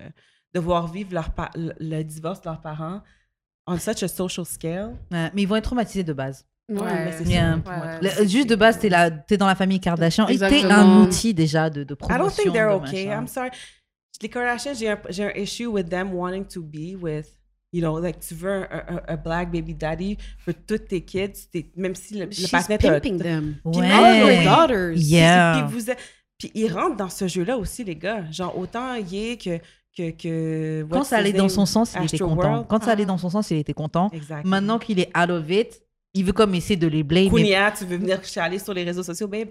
de voir vivre leur pa- le, divorce de leurs parents on such a social scale. Ouais, mais ils vont être traumatisés de base. Ouais, mais c'est Yeah. ça. Ouais, Le- ouais. juste de base, t'es t'es dans la famille Kardashian et t'es un Exactement. outil déjà de, de I promotion. don't think they're de okay. machin. I'm sorry. Les Kardashians, j'ai un, j'ai un issue with them wanting to be with, you know, like tu veux un, un- un black baby daddy pour toutes tes kids, t'es- même si le, le She's partenaire t'a- pimping them. Puis Ouais. daughters. Puis- Yeah. Puis, vous êtes- puis ils rentrent dans ce jeu-là aussi, les gars. Genre, autant Ye que. que, que Quand ça allait his dans son sens, il était content. World? Quand ça allait Ah. dans son sens, il était content. Exactement. Maintenant qu'il est out of it, il veut comme essayer de les blame. mais Kounia, tu veux venir chialer sur les réseaux sociaux, babe?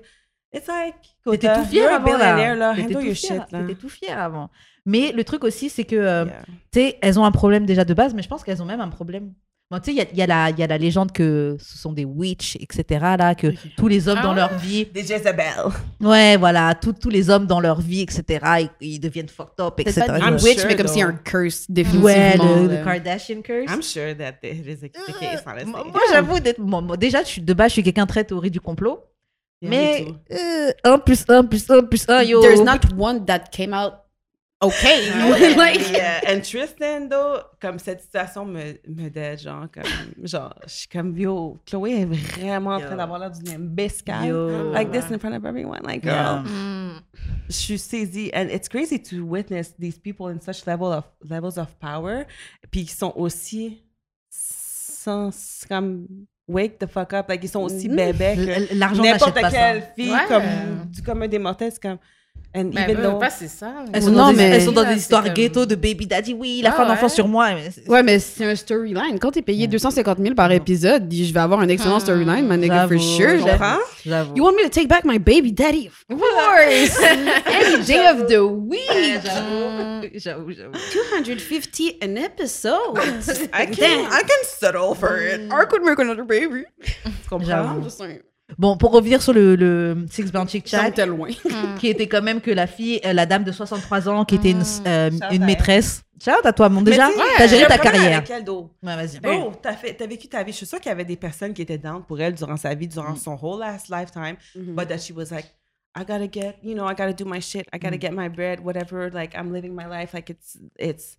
It's like. T'étais tout fier avant, là. là. T'étais tout your fier, shit, là. t'étais tout fier avant. Mais le truc aussi, c'est que, euh, Yeah. tu sais, elles ont un problème déjà de base, mais je pense qu'elles ont même un problème. Bon, tu sais, il y a, y, a la- il y a la légende que ce sont des witches, etc., là, que tous les hommes Ah dans ouais? leur vie, Des Jezebel. ouais, voilà, tous tous les hommes dans leur vie, etc., ils, ils deviennent fucked up, etc. pas I'm du witch, sure, mais comme s'il y a un curse, définitivement. Ouais, le, le. Kardashian curse. I'm sure that it is the case, honestly. Moi, j'avoue, d'être- moi, moi, déjà, je suis, de base, je suis quelqu'un très théorie du complot. Mais euh, 1 plus 1 plus 1 plus 1, yo. There's not one that came out okay. Like, yeah. And Tristan, though, comme cette situation me, me dead, genre, comme, genre, je suis comme, yo, Chloé est vraiment en train d'avoir l'air d'une. Yo. Like this in front of everyone. Like, girl, Yeah. Mm. je suis saisie. And it's crazy to witness these people in such level of, levels of power, puis ils sont aussi sans, comme, wake the fuck up. Like, ils sont aussi Mhm. bébés que n'importe quelle fille, Ouais. comme, du commun des mortels, c'est comme, and Mais even veux though... pas, c'est ça. Elles sont, Non, dans, des, mais- elles sont dans des histoires comme- ghetto de baby daddy. Oui, il a Ah fait un enfant ouais? sur moi. mais Ouais, mais c'est un storyline. Quand t'es payé 250 000 par épisode, dis, je vais avoir un excellent Hmm. storyline, my nigga, for sure. Tu j'avoue. You want me to take back my baby daddy? Of course! Any day of the week! Ouais, J'avoue, j'avoue, j'avoue. 250 an episode! I can, I can settle for it. I could make another baby. J'avoue. Just. Bon, pour revenir sur le, le Six Bound Chick Chat, loin. qui était quand même que la fille, euh, la dame de 63 ans, qui était une, Mm. euh, une maîtresse. Shout à toi, mon Mais déjà. tu sais, T'as j'ai géré un ta problème carrière. avec elle. Ouais, vas-y. Bro, t'as, fait, t'as vécu ta vie. Je suis sûre qu'il y avait des personnes qui étaient down pour elle durant sa vie, durant Mm. son whole last lifetime, Mhm. but that she was like, I gotta get, you know, I gotta do my shit. I Mm. gotta get my bread, whatever. Like, I'm living my life like it's, it's,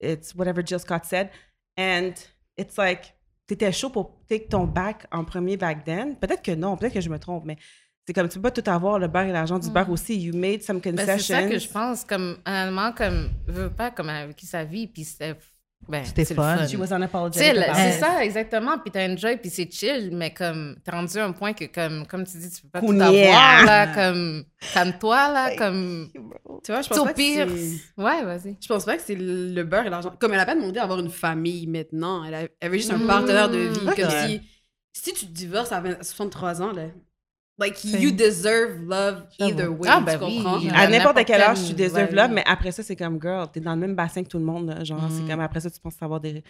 it's whatever Jill Scott said. And it's like, t'étais chaud pour take ton back en premier back then? Peut-être que non, peut-être que je me trompe, mais c'est comme tu peux pas tout avoir, le beurre et l'argent du beurre aussi. You made some Ben, concessions. c'est ça que je pense, comme, honnêtement, comme, veut pas, comme, elle a vécu sa vie, puis c'était, ben, fun. She was Tu unapologetic about c'est ça, exactement. Puis t'as enjoy, puis c'est chill, mais comme, t'es rendu à un point que, comme, comme tu dis, tu peux pas tout Kounia. avoir, là, comme, calme-toi, là, comme, Tu vois, je pense au pas que pire. c'est- Ouais, vas-y. Je pense pas que c'est le beurre et l'argent. Comme elle a pas demandé à avoir une famille maintenant. Elle, a- elle avait juste un partenaire de vie. Comme si, si tu te divorces à 20 63 ans, là, like, you deserve love either way. Ah, ben tu oui. comprends? À À n'importe quel âge, tu deserves ouais, love, mais après ça, c'est comme, girl, t'es dans le même bassin que tout le monde. là. Genre, Mm. c'est comme après ça, tu penses avoir des.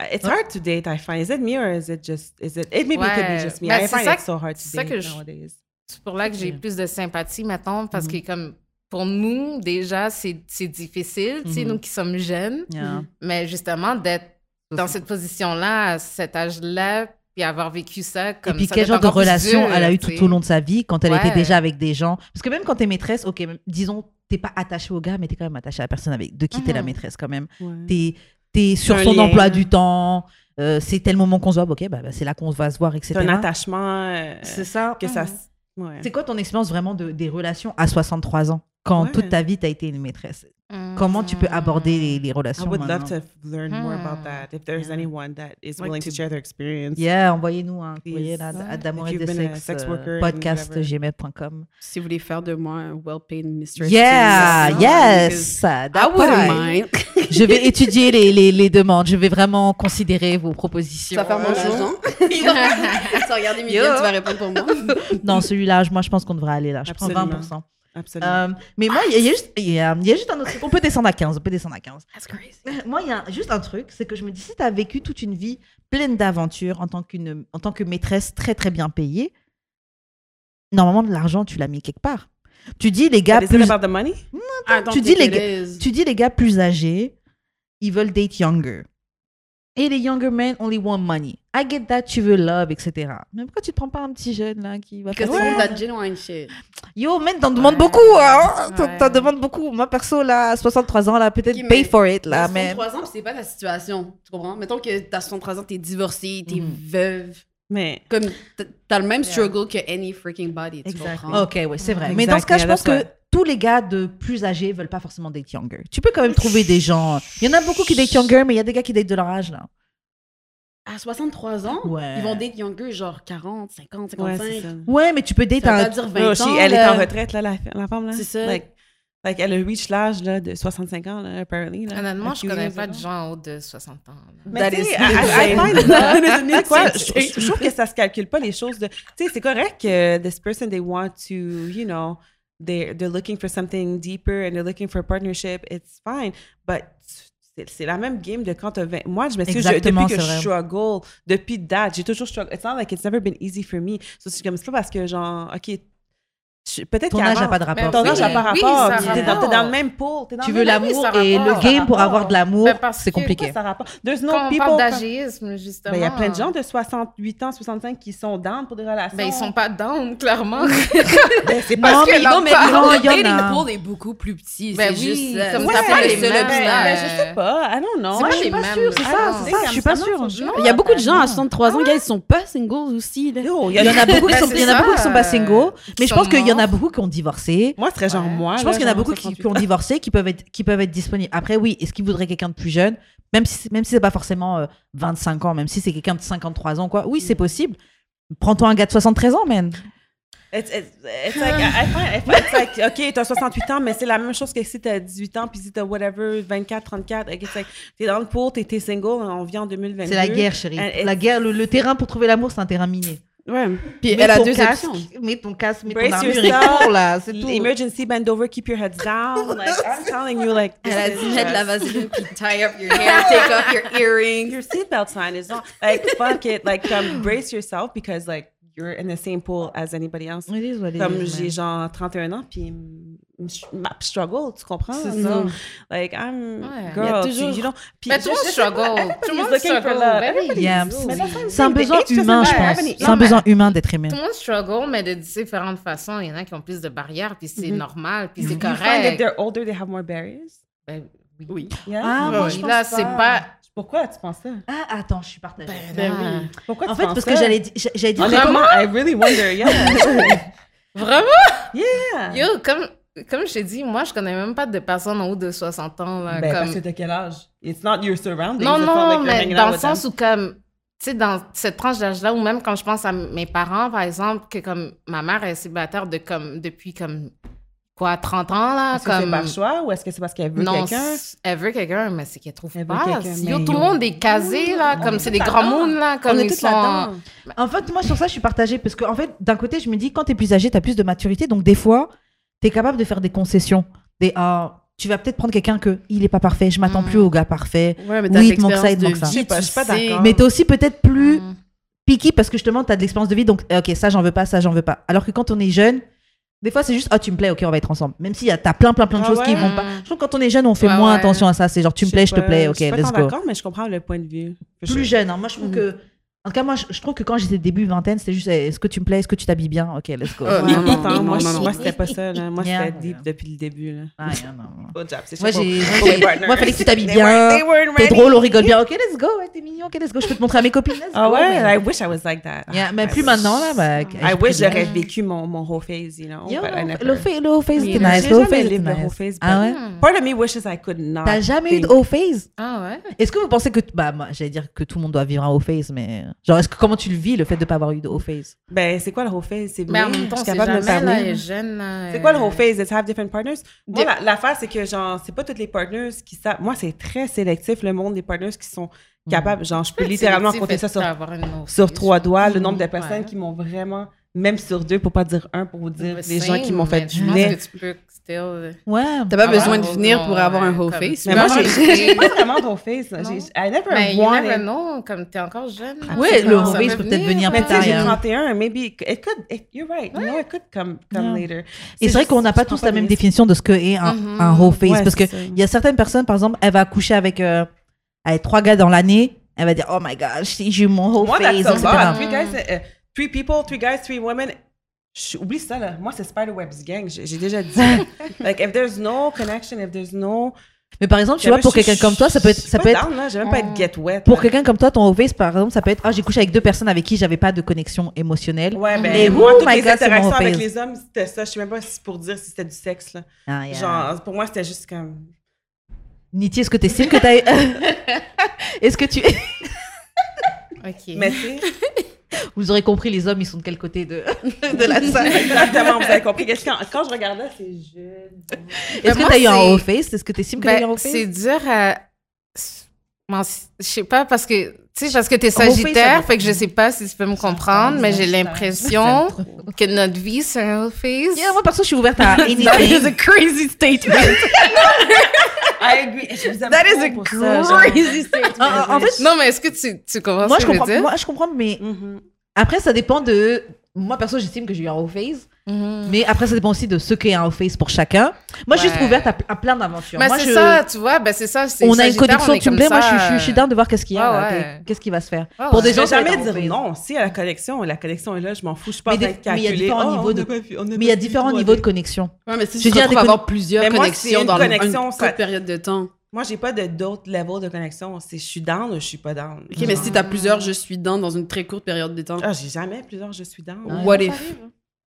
Uh, It's hard to date, I find. Is it me or is it just. Is it, it maybe it could be Ouais. just me. Ben, I c'est find ça it so hard to date nowadays. C'est pour là que j'ai plus de sympathie, mettons, parce Mhm. que, comme, pour nous, déjà, c'est c'est difficile, tu sais, Mhm. nous qui sommes jeunes, Yeah. mais justement, d'être dans cette position-là, à cet âge-là, puis avoir vécu ça, comme Et puis ça quel genre de relation dur, elle a eu tout au long de sa vie quand elle était déjà avec des gens? Parce que même quand t'es maîtresse, ok, disons, t'es pas attaché au gars, mais t'es quand même attaché à la personne avec de qui t'es la Mhm. maîtresse quand même. Ouais. T'es es sur un son lien. emploi du temps, euh, c'est tel moment qu'on se voit, ok, bah, bah, c'est là qu'on va se voir, etc. C'est un attachement. euh, C'est ça. que ça. Ouais. C'est quoi ton expérience vraiment de, des relations à 63 ans? Quand Ouais. toute ta vie t'as été une maîtresse Mm. Comment tu peux aborder les, les I relations would love to learn more about Hmm. that. If there's Yeah. anyone that is Like willing to to- share their experience. Yeah, envoyez-nous un Please. courrier à d'amour et de sexe, sex euh, podcast gmail.com. Si vous voulez faire de moi un well-paid mistress. Yeah, to- yes. I that wouldn't part. mind. Je vais étudier les, les, les demandes. Je vais vraiment considérer vos propositions. Tu vas faire mon argent. tu vas regarder biens, tu vas répondre pour moi. Non, celui-là, moi, je pense qu'on devrait aller là. Je Absolument. prends 20%. Absolument. Euh, mais moi, il y, a- juste, il y a, il y a juste un autre truc. On peut descendre à 15. On peut descendre à 15. That's crazy. Moi, il y a juste un truc, c'est que je me dis, si tu as vécu toute une vie pleine d'aventures en, tant qu'une- en tant que maîtresse très, très bien payée, normalement, de l'argent, tu l'as mis quelque part. Tu dis, les gars, plus, about the money? Tu dis les is. tu dis, les gars plus âgés, ils veulent date younger. Et les younger men only want money. I get that, tu veux love, etc. Mais pourquoi tu te prends pas un petit jeune, là, qui va faire ça? that genuine shit. Yo, man, t'en demandes Ouais. beaucoup, hein? T'en- Ouais. T'en demandes beaucoup. Moi, perso, là, à 63 ans, là, peut-être Ok, pay for it, là, Mais mais... 63 ans, c'est pas ta situation. Tu comprends? Mettons que t'as 63 ans, t'es divorcée, t'es Mhm. veuve. Mais Comme t'as- le même struggle que any freaking body. Tu Exactly. comprends? Ok, ouais, c'est vrai. Mais dans ce cas, je pense que tous les gars de plus âgés veulent pas forcément date younger. Tu peux quand même trouver des gens. Il y en a beaucoup qui date younger, mais il y a des gars qui date de leur âge, là. À 63 ans, Ouais. ils vont date younger, genre 40, 50, ouais, 55. c'est ça. Ouais, mais tu peux date ça veut un. pas dire 20 Oh, ans. she- elle est en retraite, là, la, la femme, là. C'est ça. Like, like, elle a reach l'âge, là, de 65 ans, là, apparently. Là, Honnêtement, je few connais years pas de gens en haut de 60 ans. là. Mais That tu sais, je je trouve que ça se calcule pas les choses de. Tu sais, c'est correct que this person they want to, you know, they're they're looking for something deeper and they're looking for a partnership. It's fine, but c'est la même game de quand t'as 20. Moi, je m'excuse, depuis que je struggle, depuis date, j'ai toujours struggle. It's not like it's never been easy for me. So, c'est comme c'est pas parce que genre, ok, peut-être Ton âge n'a pas de rapport. Ton âge n'a pas rapport. T'es dans, dans le même pool. dans Tu le veux l'amour et le game pour avoir de l'amour, Ben, c'est compliqué. Ça? There's no Quand on people. parle d'agéisme, justement. Ben, il y a plein de gens de 68 ans, 65 qui sont down pour des relations. Ben, ils sont pas down, clairement. Ben, c'est Non, parce mais que non, l'homme mais non, le il y en dating a. pool est beaucoup plus petit. Ben c'est oui, juste euh, comme Ouais, pas mais- les mais- mêmes mais je sais pas. Know. C'est pas je suis pas sûre, c'est ça, je suis pas sûre. Il y a beaucoup de gens à Ah 63 ans, gars, ils sont pas singles aussi. Il y en a beaucoup qui sont, c'est il y en a ça, beaucoup qui sont pas singles, mais je pense qu'il y en a beaucoup qui ont divorcé. Moi, ce serait genre moi. Je pense qu'il y en a beaucoup qui, 68. qui ont divorcé, qui peuvent être, qui peuvent être disponibles. Après, oui, est-ce qu'ils voudraient quelqu'un de plus jeune? Même si, même si c'est pas forcément euh, 25 ans, même si c'est quelqu'un de 53 ans, quoi. Oui, c'est possible. Prends-toi un gars de 73 ans, man. It's, it's, it's like, I I find, I find- it's like, OK, t'as 68 ans, mais c'est la même chose que si t'as 18 ans, puis si t'as whatever, 24, 34. Like, it's like, t'es dans le pool, t'es t'es single, on vit en 2022. C'est la guerre, chérie. La guerre, le, le terrain pour trouver l'amour, c'est un terrain miné. Ouais. Puis Mets elle a ton deux casque, options. Mets ton casque, mets ton Brace armure et yourself. cours, là. C'est tout. Emergency bend over, keep your heads down. Like, I'm telling you, like, Elle a dit is mettre la vaseline puis tie up your hair, take off your earrings. your seatbelt sign is not like fuck it like um, brace yourself because like you're in the same pool as anybody else It is what it comme j'ai genre 31 ans puis m- m- ma struggle tu comprends? C'est So, ça. like I'm Ouais. girl Il y a tu- toujours- you know puis Mais tout le monde pas, struggle. Tout le monde struggle. Yeah. C'est un besoin humain, je pense. C'est un besoin humain d'être aimé. Tout le monde struggle, mais de différentes façons. Il y en a qui ont plus de barrières, puis c'est normal, puis c'est you find that correct. they're older they have more barriers? Ben, oui. Ah, moi, je pense là, c'est pas. Pourquoi tu penses ça? Ah, attends, je suis partagée. Ben, oui. pourquoi En tu fait, penses parce ça? que j'allais di- j'allais dire. honnêtement I really wonder yeah Vraiment? yeah Yo, comme, comme je t'ai dit, moi, je connais même pas de personnes en haut de 60 ans. Là, ben, comme... parce que t'as quel âge? It's not your surroundings Non, non, like mais dans le sens them. où, comme, tu sais, dans cette tranche d'âge-là, ou même quand je pense à mes parents, par exemple, que comme ma mère est célibataire de, comme, depuis comme quoi, 30 ans, là. Est-ce que comme... c'est par choix ou est-ce que c'est parce qu'elle veut non, quelqu'un? elle veut quelqu'un, mais c'est qu'elle trouve Elle pas. Yo, tout le monde est casé, là, On comme est c'est des grands mondes, là, comme On est ils tous sont... là-dedans. En fait, moi, sur ça, je suis partagée. Parce qu'en fait, d'un côté, je me dis, quand t'es plus âgé, t'as plus de maturité. Donc, des fois, t'es capable de faire des concessions. Des, ah, tu vas peut-être prendre quelqu'un que il est pas parfait, je m'attends Mm. plus au gars parfait. Ouais, mais Oui, il te manque ça, il te manque ça. vie, Je sais pas, tu je suis pas sais. d'accord. Mais t'es aussi peut-être plus Mm. picky parce que justement, t'as de l'expérience de vie. Donc, euh, ok, ça, j'en veux pas, ça, j'en veux pas. Alors que quand on est jeune, des fois, c'est juste, ah, tu me plais, ok, on va être ensemble. Même s'il y a, t'as plein, plein, plein de Ah choses qui ouais? vont pas. Je trouve que quand on est jeune, on fait Ouais, moins ouais. attention à ça. C'est genre, tu me Je plais, je te plais, je ok, suis pas let's go. d'accord, mais je comprends le point de vue. Plus jeune, hein. moi, je trouve Mhm. que En tout cas, moi, je, trouve que quand j'étais début vingtaine, c'était juste eh, est-ce que tu me plais, est-ce que tu t'habilles bien? Ok, let's go. Euh, Ouais, non, non, attends, non, moi, non, je- non. moi, c'était pas ça. Là. Moi, Yeah. c'était deep depuis le début. Là. Ah, yeah, non, non. Good job. C'est Moi, j'ai. Moi, fallait que tu t'habilles bien. T'es drôle, on rigole bien. Ok, let's go. Ouais, t'es mignon. Ok, let's go. Je peux te montrer à mes copines. Let's Ah go, ouais, man. I wish I was like that. Yeah, mais I plus wish. maintenant, là, bah. I wish j'aurais vécu mon, mon whole phase, you know. Yo, but I never. le whole phase, j'ai nice. Le whole phase, whole nice. phase, Ah ouais? Part of me wishes I could not. T'as jamais eu de think- whole phase? Ah ouais? Est-ce que vous pensez que. Bah, moi, j'allais dire que tout le monde doit vivre un whole phase, mais. Genre, est-ce que comment tu le vis, le fait de pas avoir eu de whole phase? Ben, c'est quoi le whole phase? C'est Mais en même temps, c'est de jamais là, parler. les jeunes. là, C'est quoi le whole phase? It's have different partners? Moi, la- l'affaire, c'est que, genre, c'est pas tous les partners qui savent. Moi, c'est très sélectif, le monde des partners qui sont capables. Genre, je peux littéralement compter ça sur, sur trois doigts, le nombre de Ouais. personnes qui m'ont vraiment, même sur deux, pour pas dire un, pour vous dire les gens qui m'ont fait du nez. Tu still. Ouais. T'as pas besoin de non, pour avoir un ouais, whole comme- face. Mais moi, j'ai pas vraiment de whole face. I never Mais you never know, comme t'es encore jeune. Ouais, Ça le whole face peut peut-être venir Mais plus tu sais, tard. j'ai yeah. 31, maybe it could, it- you're right, you know, it could come, come Yeah. later. Et c'est vrai qu'on n'a pas tous la même définition de ce que est un, Mhm. un whole face. Ouais, parce que c'est ça. il y a certaines personnes, par exemple, elle va coucher avec, euh, avec trois gars dans l'année, elle va dire Oh my gosh, j'ai eu mon whole Moi, face, that's a etc. lot. Three guys, uh, three people, three guys, three women. Je- Oublie ça, là. Moi, c'est Spiderweb's gang. J'ai déjà dit. like, if there's no connection, if there's no. Mais par exemple, tu vois, pour quelqu'un comme toi, ça peut être, ça peut être Down, là. Je vais même pas être get wet. pour quelqu'un comme toi, ton face, par exemple, ça peut être Ah, j'ai couché avec deux personnes avec qui j'avais pas de connexion émotionnelle. Ouais, ben, Et moi, oh toutes my les God, c'est mon interactions avec les hommes, c'était ça. Je sais même pas si c'est pour dire si c'était du sexe, là. Ah, yeah. Genre, pour moi, c'était juste comme. Niti, est-ce que tu estimes que tu as. est-ce que tu. Ok. Mais tu sais, Vous aurez compris, les hommes, ils sont de quel côté de, de la salle? Exactement, vous avez compris. Que- Quand, quand je regardais, c'est jeune. Est-ce que moi, tu as eu un whole face? Est-ce que tu estimes que tu as eu un Ben, whole face? c'est dur à. Bon, c- je sais pas, parce que, tu sais, parce que t'es sagittaire, fait que je sais pas si tu peux me comprendre, mais j'ai l'impression que notre vie, c'est un whole face. Yeah, moi, perso, je suis ouverte à That is anything. a crazy statement. I agree. That is a ça, crazy statement. En- fait, Non, mais est-ce que tu, tu moi, ce je que comprends, dire? moi, je comprends, mais Mhm. Après, ça dépend de. Moi, perso, j'estime que j'ai eu un whole face. Mhm. Mais après, ça dépend aussi de ce qu'est un face pour chacun. Moi, je suis Ouais. ouverte à, à plein d'aventures. Ben, Moi, c'est je- ça, tu vois, ben c'est ça. On a une connexion, tu me plais. Moi, je je je suis down de voir qu'est-ce qu'il y a. Ouais, ouais. Qu'est-ce qui va se faire. Ouais, Pour ouais. des gens, jamais dire non. Si à la connexion, la connexion est là, je m'en fous. Je suis pas Mais des- mais il y a différents Oh, niveaux on de- vu- Mais il y a différents niveaux de connexion. Ouais, mais si tu avoir plusieurs Mais connexions dans une courte période de temps. Moi, j'ai pas de d'autres levels de connexion. C'est je suis down ou je suis pas down. Ok, mais si t'as plusieurs, je suis dedans dans une très courte période de temps. Ah, j'ai jamais plusieurs je suis down. What if?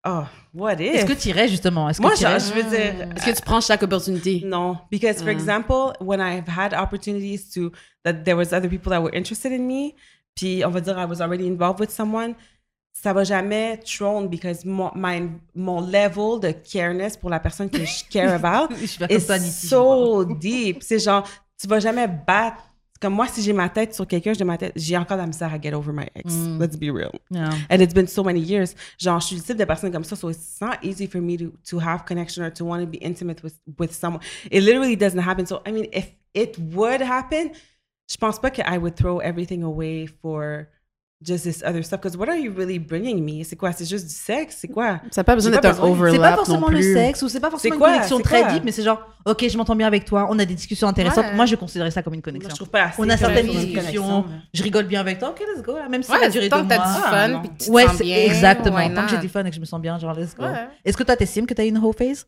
Oh, what if? Est-ce que tu irais justement? Est-ce que Moi, tu irais? genre, je veux dire. Est-ce que tu prends chaque opportunité? No, because for Ah. example, when I've had opportunities to that there was other people that were interested in me, puis on va dire I was already involved with someone, ça va jamais thrown because mon, my, mon level de careness pour la personne que je care about Je suis pas comme est ça, Niti, so deep. C'est genre, tu vas jamais battre. Comme moi, si j'ai ma tête sur quelqu'un, j'ai ma tête, j'ai encore la misère à get over my ex. Mm. Let's be real. Yeah. And it's been so many years. Genre, je suis le type de personne comme ça, so it's not easy for me to, to have connection or to want to be intimate with, with someone. It literally doesn't happen. So, I mean, if it would happen, je pense pas que I would throw everything away for just this other stuff. Because what are you really bringing me? C'est quoi? C'est juste du sexe? C'est quoi? Ça n'a pas besoin d'être un besoin. C'est overlap pas forcément non le sexe ou c'est pas forcément C'est une quoi? connexion très quoi? deep, mais c'est genre, ok, je m'entends bien avec toi, on a des discussions intéressantes. Ouais. Moi, je considérais ça comme une Moi, connexion. je trouve pas assez On a certaines discussions, je rigole bien avec toi, ok, let's go, là, même si ça Ouais, a duré tant deux que t'as du Ah, fun, non. puis que tu te Ouais, sens bien. exactement. Tant que j'ai du fun et que je me sens bien, genre, let's go. Ouais. Est-ce que toi, t'estimes que t'as eu une whole phase?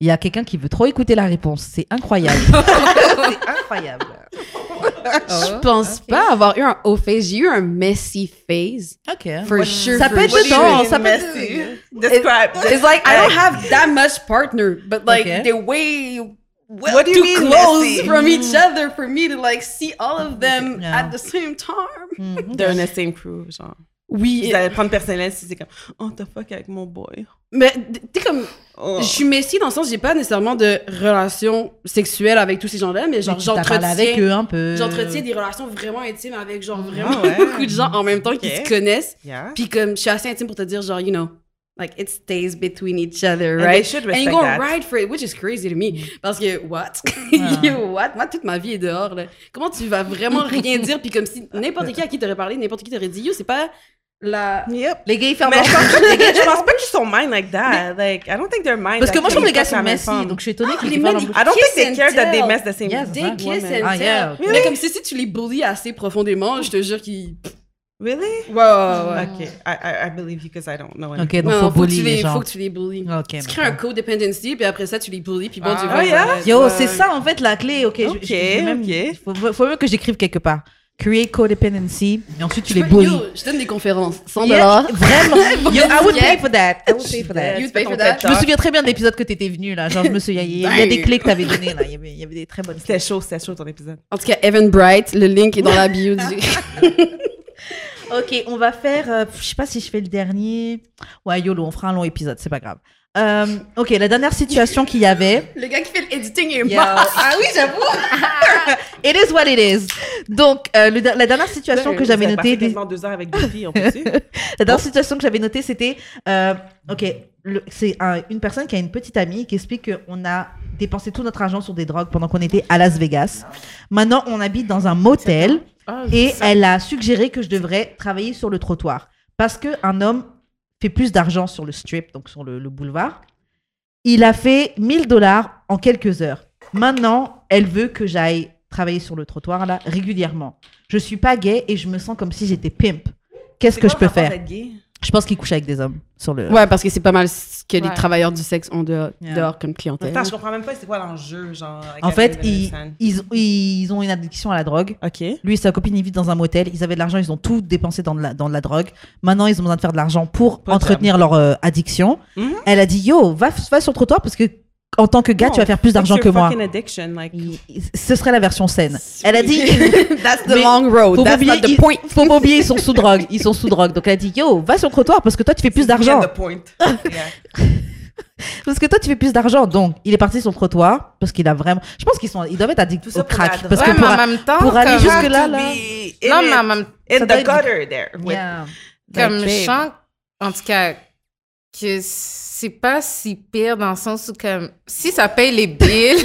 Il y a quelqu'un qui veut trop écouter la réponse. C'est incroyable. c'est incroyable. Je pense ok. pas avoir eu un haut phase. J'ai eu un messy phase. Ok. For sure. Ça for peut être sure. dedans, ça peut être-. Describe. It's like I don't have that much partner, but like Okay. they're way well What do you too mean close messy? from each other for me to like see all of them Yeah. at the same time. Mhm. They're in the same crew, genre. Oui, Vous allez prendre personnel si c'est comme Oh, the fuck avec mon boy. mais t'es comme Oh. je suis messie dans le sens j'ai pas nécessairement de relation sexuelle avec tous ces gens-là, mais genre avec j'entretiens eux un peu. j'entretiens des relations vraiment intimes avec genre vraiment Ah ouais? beaucoup de gens en même temps qui se connaissent. Yeah. Puis comme je suis assez intime pour te dire genre you know like it stays between each other, And they right? should And you go that. ride for it, which is crazy to me. Parce que what? Ah. You what? Moi toute ma vie est dehors là. Comment tu vas vraiment rien dire? Puis comme si n'importe qui à qui t'aurais parlé, n'importe qui t'aurait dit yo c'est pas La... Yep. Les ils ferment Mais leur les gars, je pense pas qu'ils sont mind like that. Like, I don't think they're mind. Parce que moi, je trouve they les gars sont messy, donc je suis étonnée qu'ils les ils- bouche. I don't think they care that they mess the same. Yes. They kiss and Ah, yeah. tell. Mais comme si, si tu les bullies assez profondément, je te jure qu'ils. Really? Ouais, ouais, ouais. Okay, I, I, I believe you because I don't know. Ok, anything. donc Non, faut que bully tu les les, gens. faut que tu les bullies. Ok, tu crées un codependency, puis après ça, tu les bullies, puis bon, Ah. tu Oh, vas. yeah? Yo, c'est ça en fait la clé. Ok, Ok, je, je même, ok. Faut, faut même que j'écrive quelque part. Create codependency, et ensuite tu les Yo, bullies. je donne des conférences. 100 Yeah, dollars. Vraiment. Yo, I would pay for that. I would pay for that. You pay for that? Je me souviens très bien de l'épisode que t'étais venu là. Genre, je me souviens. Il y, a- il y a des clés que t'avais données là. Il y avait, il y avait des très bonnes clés. C'était chaud, c'était chaud ton épisode. En tout cas, Evan Bright, le link est dans la bio du. Ok, on va faire. euh, je sais pas si je fais le dernier. Ouais, YOLO, on fera un long épisode, c'est pas grave. Euh, ok, la dernière situation qu'il y avait. le gars qui fait l'editing est Yo. mort. Ah oui, j'avoue. it is what it is. Donc, euh, le- la dernière situation que j'avais notée. quasiment deux heures avec Buffy, on peut-tu? La dernière situation que j'avais notée, c'était. euh, ok, c'est un- une personne qui a une petite amie qui explique qu'on a dépensé tout notre argent sur des drogues pendant qu'on était à Las Vegas. Maintenant, on habite dans un motel Ah, et ça- elle a suggéré que je devrais travailler sur le trottoir parce qu'un homme fait plus d'argent sur le strip, donc sur le, le boulevard. Il a fait 1000 dollars en quelques heures. Maintenant, elle veut que j'aille travailler sur le trottoir là régulièrement. Je suis pas gay et je me sens comme si j'étais pimp. Qu'est-ce que je peux faire? Je pense qu'il couche avec des hommes sur le. Ouais, parce que c'est pas mal ce que les travailleurs du sexe ont dehors, Yeah. dehors comme clientèle. Attends, je comprends même pas c'est quoi l'enjeu, genre. En I fait, ils, ils, ils ont une addiction à la drogue. Ok. Lui et sa copine, ils vivent dans un motel. Ils avaient de l'argent, ils ont tout dépensé dans de la, dans de la drogue. Maintenant, ils ont besoin de faire de l'argent pour entretenir leur euh, addiction. Mhm. Elle a dit Yo, va, va sur le trottoir parce que en tant que gars, tu vas faire plus d'argent que moi. like. Ce serait la version saine. Elle a dit That's the long road. faut That's oublier, not the ils- point. faut pas oublier, ils sont sous drogue. Ils sont sous drogue. Donc elle a dit Yo, va sur le trottoir parce que toi, tu fais plus d'argent. Get the point. Yeah. Parce que toi, tu fais plus d'argent. Donc, il est parti sur le trottoir parce qu'il a vraiment. Je pense qu'ils sont, ils doivent être addicts Tout ça au crack. Parce Ouais, que mais pour, en même temps, pour aller jusque là, là. in Non, mais en même In Ça the gutter there. Comme je sens, en tout cas, que c'est pas si pire dans le sens où, comme, si ça paye les billes,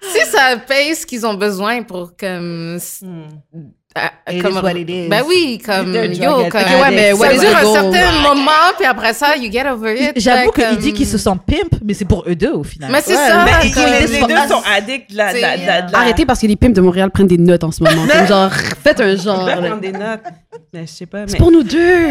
si ça paye ce qu'ils ont besoin pour, comme, It comme is what it is. Ben oui, comme, yo, comme, addicts. ouais, mais ça dure un certain moment, puis après ça, you get over it. J'avoue Fait qu'il comme- dit qu'ils se sentent pimp, mais c'est pour eux deux au final. Mais c'est Ouais, ça. mais ils- comme- les, les deux Ah, sont addicts de la, la- la- la- Arrêtez parce que les pimps de Montréal prennent des notes en ce moment. Comme genre, faites un Ils genre. peuvent là. prendre des notes. Mais je sais pas. C'est Mais... pour nous deux.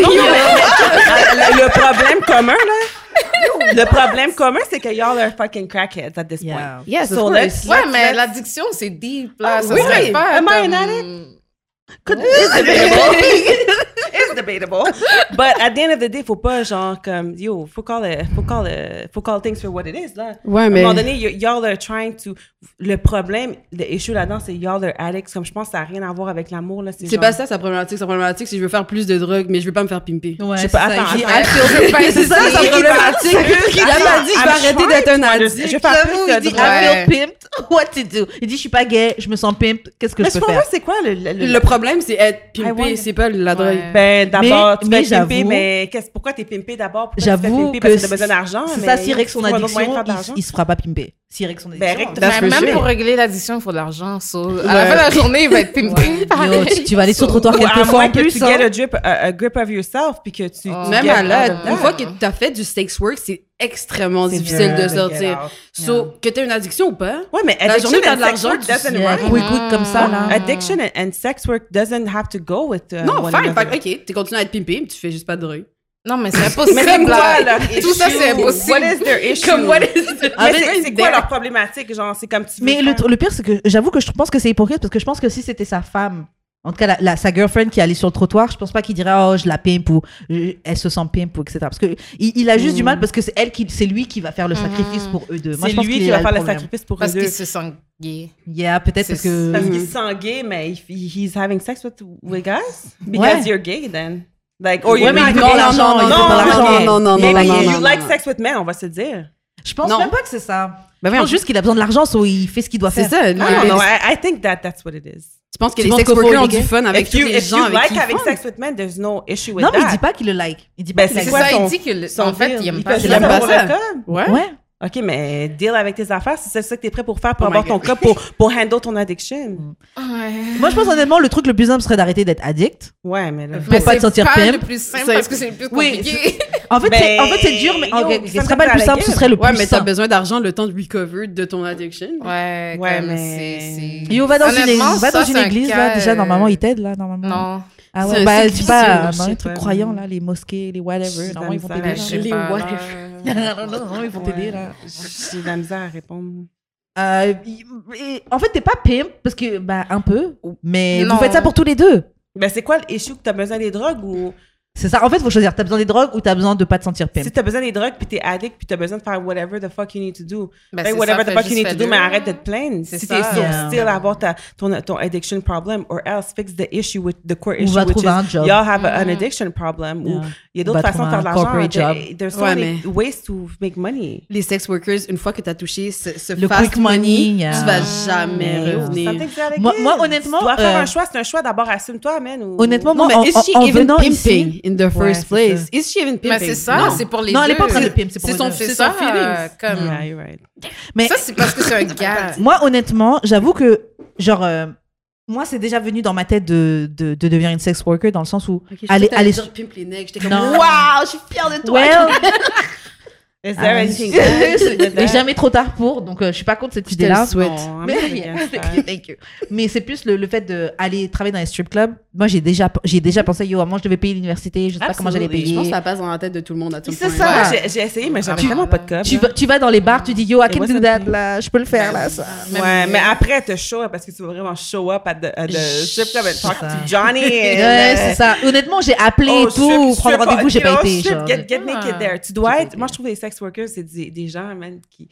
Non, le problème commun, là. Le problème commun, c'est que y'all are fucking crackheads at this Yeah. point. Yes, So of let's- course. Ouais, mais let's- l'addiction, c'est deep, là. Ah, ça oui, serait oui. pas Am I an comme- Could- debatable. But at the end of the day, faut pas genre comme yo, faut call it, faut call it, faut call things for what it is là. Ouais, À un mais- moment donné, y'all are trying to. Le problème, le issue là-dedans, c'est y'all are addicts. Comme je pense, que ça a rien à voir avec l'amour là. C'est genre- pas ça sa problématique. Sa problématique, c'est je veux faire plus de drogue, mais je veux pas me faire pimper. Ouais, Je sais pas, c'est ça, attends, pas c'est ça sa problématique. Il a pas dit, je vais arrêter d'être un to addict. Je vais faire plus il de dit drogue. I Ouais. feel pimped. What to do? Il dit je suis pas gay, je me sens pimp. Qu'est-ce que Mais je peux faire? c'est quoi le, le, problème, c'est être pimpé, c'est pas la drogue. Ben, d'abord, tu Mais- vas être mais pimpé, j'avoue- mais qu'est-ce, pourquoi t'es pimpé d'abord? Pourquoi tu te fais J'avoue pimper que parce que t'as besoin d'argent? c'est mais ça, s'il règle son addiction, il, il se fera pas pimper. S'il règle son Ben, addiction. for même pour régler l'addiction, il faut de l'argent. so, À la fin de la journée, il va être pimpé. Yo, tu, tu vas aller sur le trottoir quelques fois en que plus. tu get a, grip of yourself, puis que tu... Oh. Même à of une fois que t'as fait du sex work, c'est extrêmement difficile de sortir. So, que t'aies une addiction ou pas, Ouais, mais La addiction journée and de sex l'argent, work tu- doesn't quick, quick, comme ça, là. Addiction and, and sex work doesn't have to go with uh, non, fine, ok, tu continues à être pimpé, mais tu fais juste pas de drogue. Non, mais c'est impossible. Mais c'est quoi, là. là? Tout ça, c'est impossible. What is their issue? Comme, what is Mais Avec- c'est, c'est quoi leur problématique? Genre, c'est comme tu Mais le pire, c'est que j'avoue que je pense que c'est hypocrite parce que je pense que si c'était sa femme, en tout cas la, la- sa girlfriend qui allait sur le trottoir, je pense pas qu'il dirait oh je la pimpe ou je- elle se sent pimpe ou etc. Parce que il, il a juste du mal parce que c'est elle qui, c'est lui qui va faire le sacrifice pour eux deux. Moi, c'est je pense lui qu'il qui est va faire le sacrifice pour Parce eux deux. qu'il se sent gay. Yeah, peut-être parce que Parce qu'il se sent gay, mais if he- he's having sex with, with guys? Because Ouais. you're gay, then. Like, or Ouais, you're mais not gay. non, non. Non, non, non, non, non, you non, like non. sex with men, on va se dire. je pense Non. même pas que c'est ça. Ben je pense juste qu'il a besoin de l'argent, so il fait ce qu'il doit C'est faire. ça. I lui, don't les- know. I, I think that that's what it is. Tu penses que Tu les sex qu'il workers ont les du fun avec tous les gens avec like qui ils having font? sex with men, there's no issue with Non, mais that. il dit pas qu'il le like. Il dit Ben, pas qu'il c'est like quoi Ça, ça. il dit que, le- son en fait, il aime Il pas ça. ça aime pas ça. Ouais. Ouais. OK, mais deal avec tes affaires, si c'est ça que t'es prêt pour faire pour Oh avoir ton cas, pour, pour handle ton addiction. Ouais. Moi, je pense honnêtement, le truc le plus simple serait d'arrêter d'être addict. Ouais, mais là. Pour pas te c'est sentir pas pimp. le plus simple parce que c'est le plus Oui, compliqué. En fait, Ben, c'est en fait, c'est dur, mais yo, ok, ça ce serait pas le plus simple, ce serait le Ouais, plus mais t'as simple. besoin d'argent le temps de recover de ton addiction. Ouais, Ouais, mais- c'est- Yo, va dans une, Honnêtement, va dans une église, là, déjà, normalement, ils t'aident, là, normalement. Non. Ah ouais, bah, je sais pas, les trucs croyants, là, les mosquées, les whatever, normalement, ils vont t'aider, Les pas, what là. Non, non, non, ils vont t'aider, là. J'ai de la misère à répondre. Euh, et- en fait, t'es pas pimp, parce que, bah, un peu, mais Non. vous faites ça pour tous les deux. Ben, c'est quoi l'issue que t'as besoin des drogues ou C'est ça. En fait, il faut choisir. T'as besoin des drogues ou t'as besoin de pas te sentir pimp. si t'as besoin des drogues puis t'es addict puis t'as besoin de faire whatever the fuck you need to do. Ben, c'est whatever ça, the fuck you need to do, mais arrête d'être pleine. C'est Si ça. t'es Yeah. still avoir ta, ton, ton addiction problem or else fix the issue with the core Ou issue va which trouver is un job. y'all have a- an Mhm. addiction problem ou il y a d'autres façons de faire de l'argent. There's so Ouais, many mais- ways to make money. Les sex workers, une fois que t'as touché ce, ce Le fast quick money, money, yeah. tu vas jamais Mais revenir. Moi- honnêtement, tu dois faire euh, un choix. C'est un choix. D'abord, assume-toi, man. Honnêtement, Non, moi, mais en, venant pimping? ici, in the first c'est place? ça. Is she even pimping? Mais c'est ça, Non. c'est pour les Non, elle est deux. pas en train de pimp, c'est pour C'est les son- deux. C'est son feelings. euh, comme... Yeah, you're right. Mais Ça, c'est parce que c'est un gars. moi, honnêtement, j'avoue que, genre, euh, moi, c'est déjà venu dans ma tête de, de, de devenir une sex worker dans le sens où Ok, je aller, aller dire pimp les nègres. J'étais comme, Non. waouh, je suis fière de toi. Well, Is there euh, anything mais jamais trop tard pour, donc euh, je suis pas contre cette idée-là. souhaite. Non, Mais. Thank you. mais c'est plus le, le fait d'aller travailler dans les strip clubs. Moi, j'ai déjà, j'ai déjà pensé, yo, moi, je devais payer l'université, je sais pas comment j'allais payer. Je pense que ça passe dans la tête de tout le monde à tout C'est ça. J'ai- essayé, mais j'avais Tu- tellement pas de tu, là. vas, tu vas dans les bars, tu dis, yo, I can do that, là, je peux le faire, là, ça. Ouais, mais après, te show up parce que tu vas vraiment show up à the, at the strip club and talk ça. to Johnny. and, Ouais, c'est ça. Honnêtement, j'ai appelé oh, et tout, strip- prendre rendez-vous, j'ai pas été. Ah. naked there. Tu dois être. Moi, je trouve sex workers, c'est des, des gens, man, qui.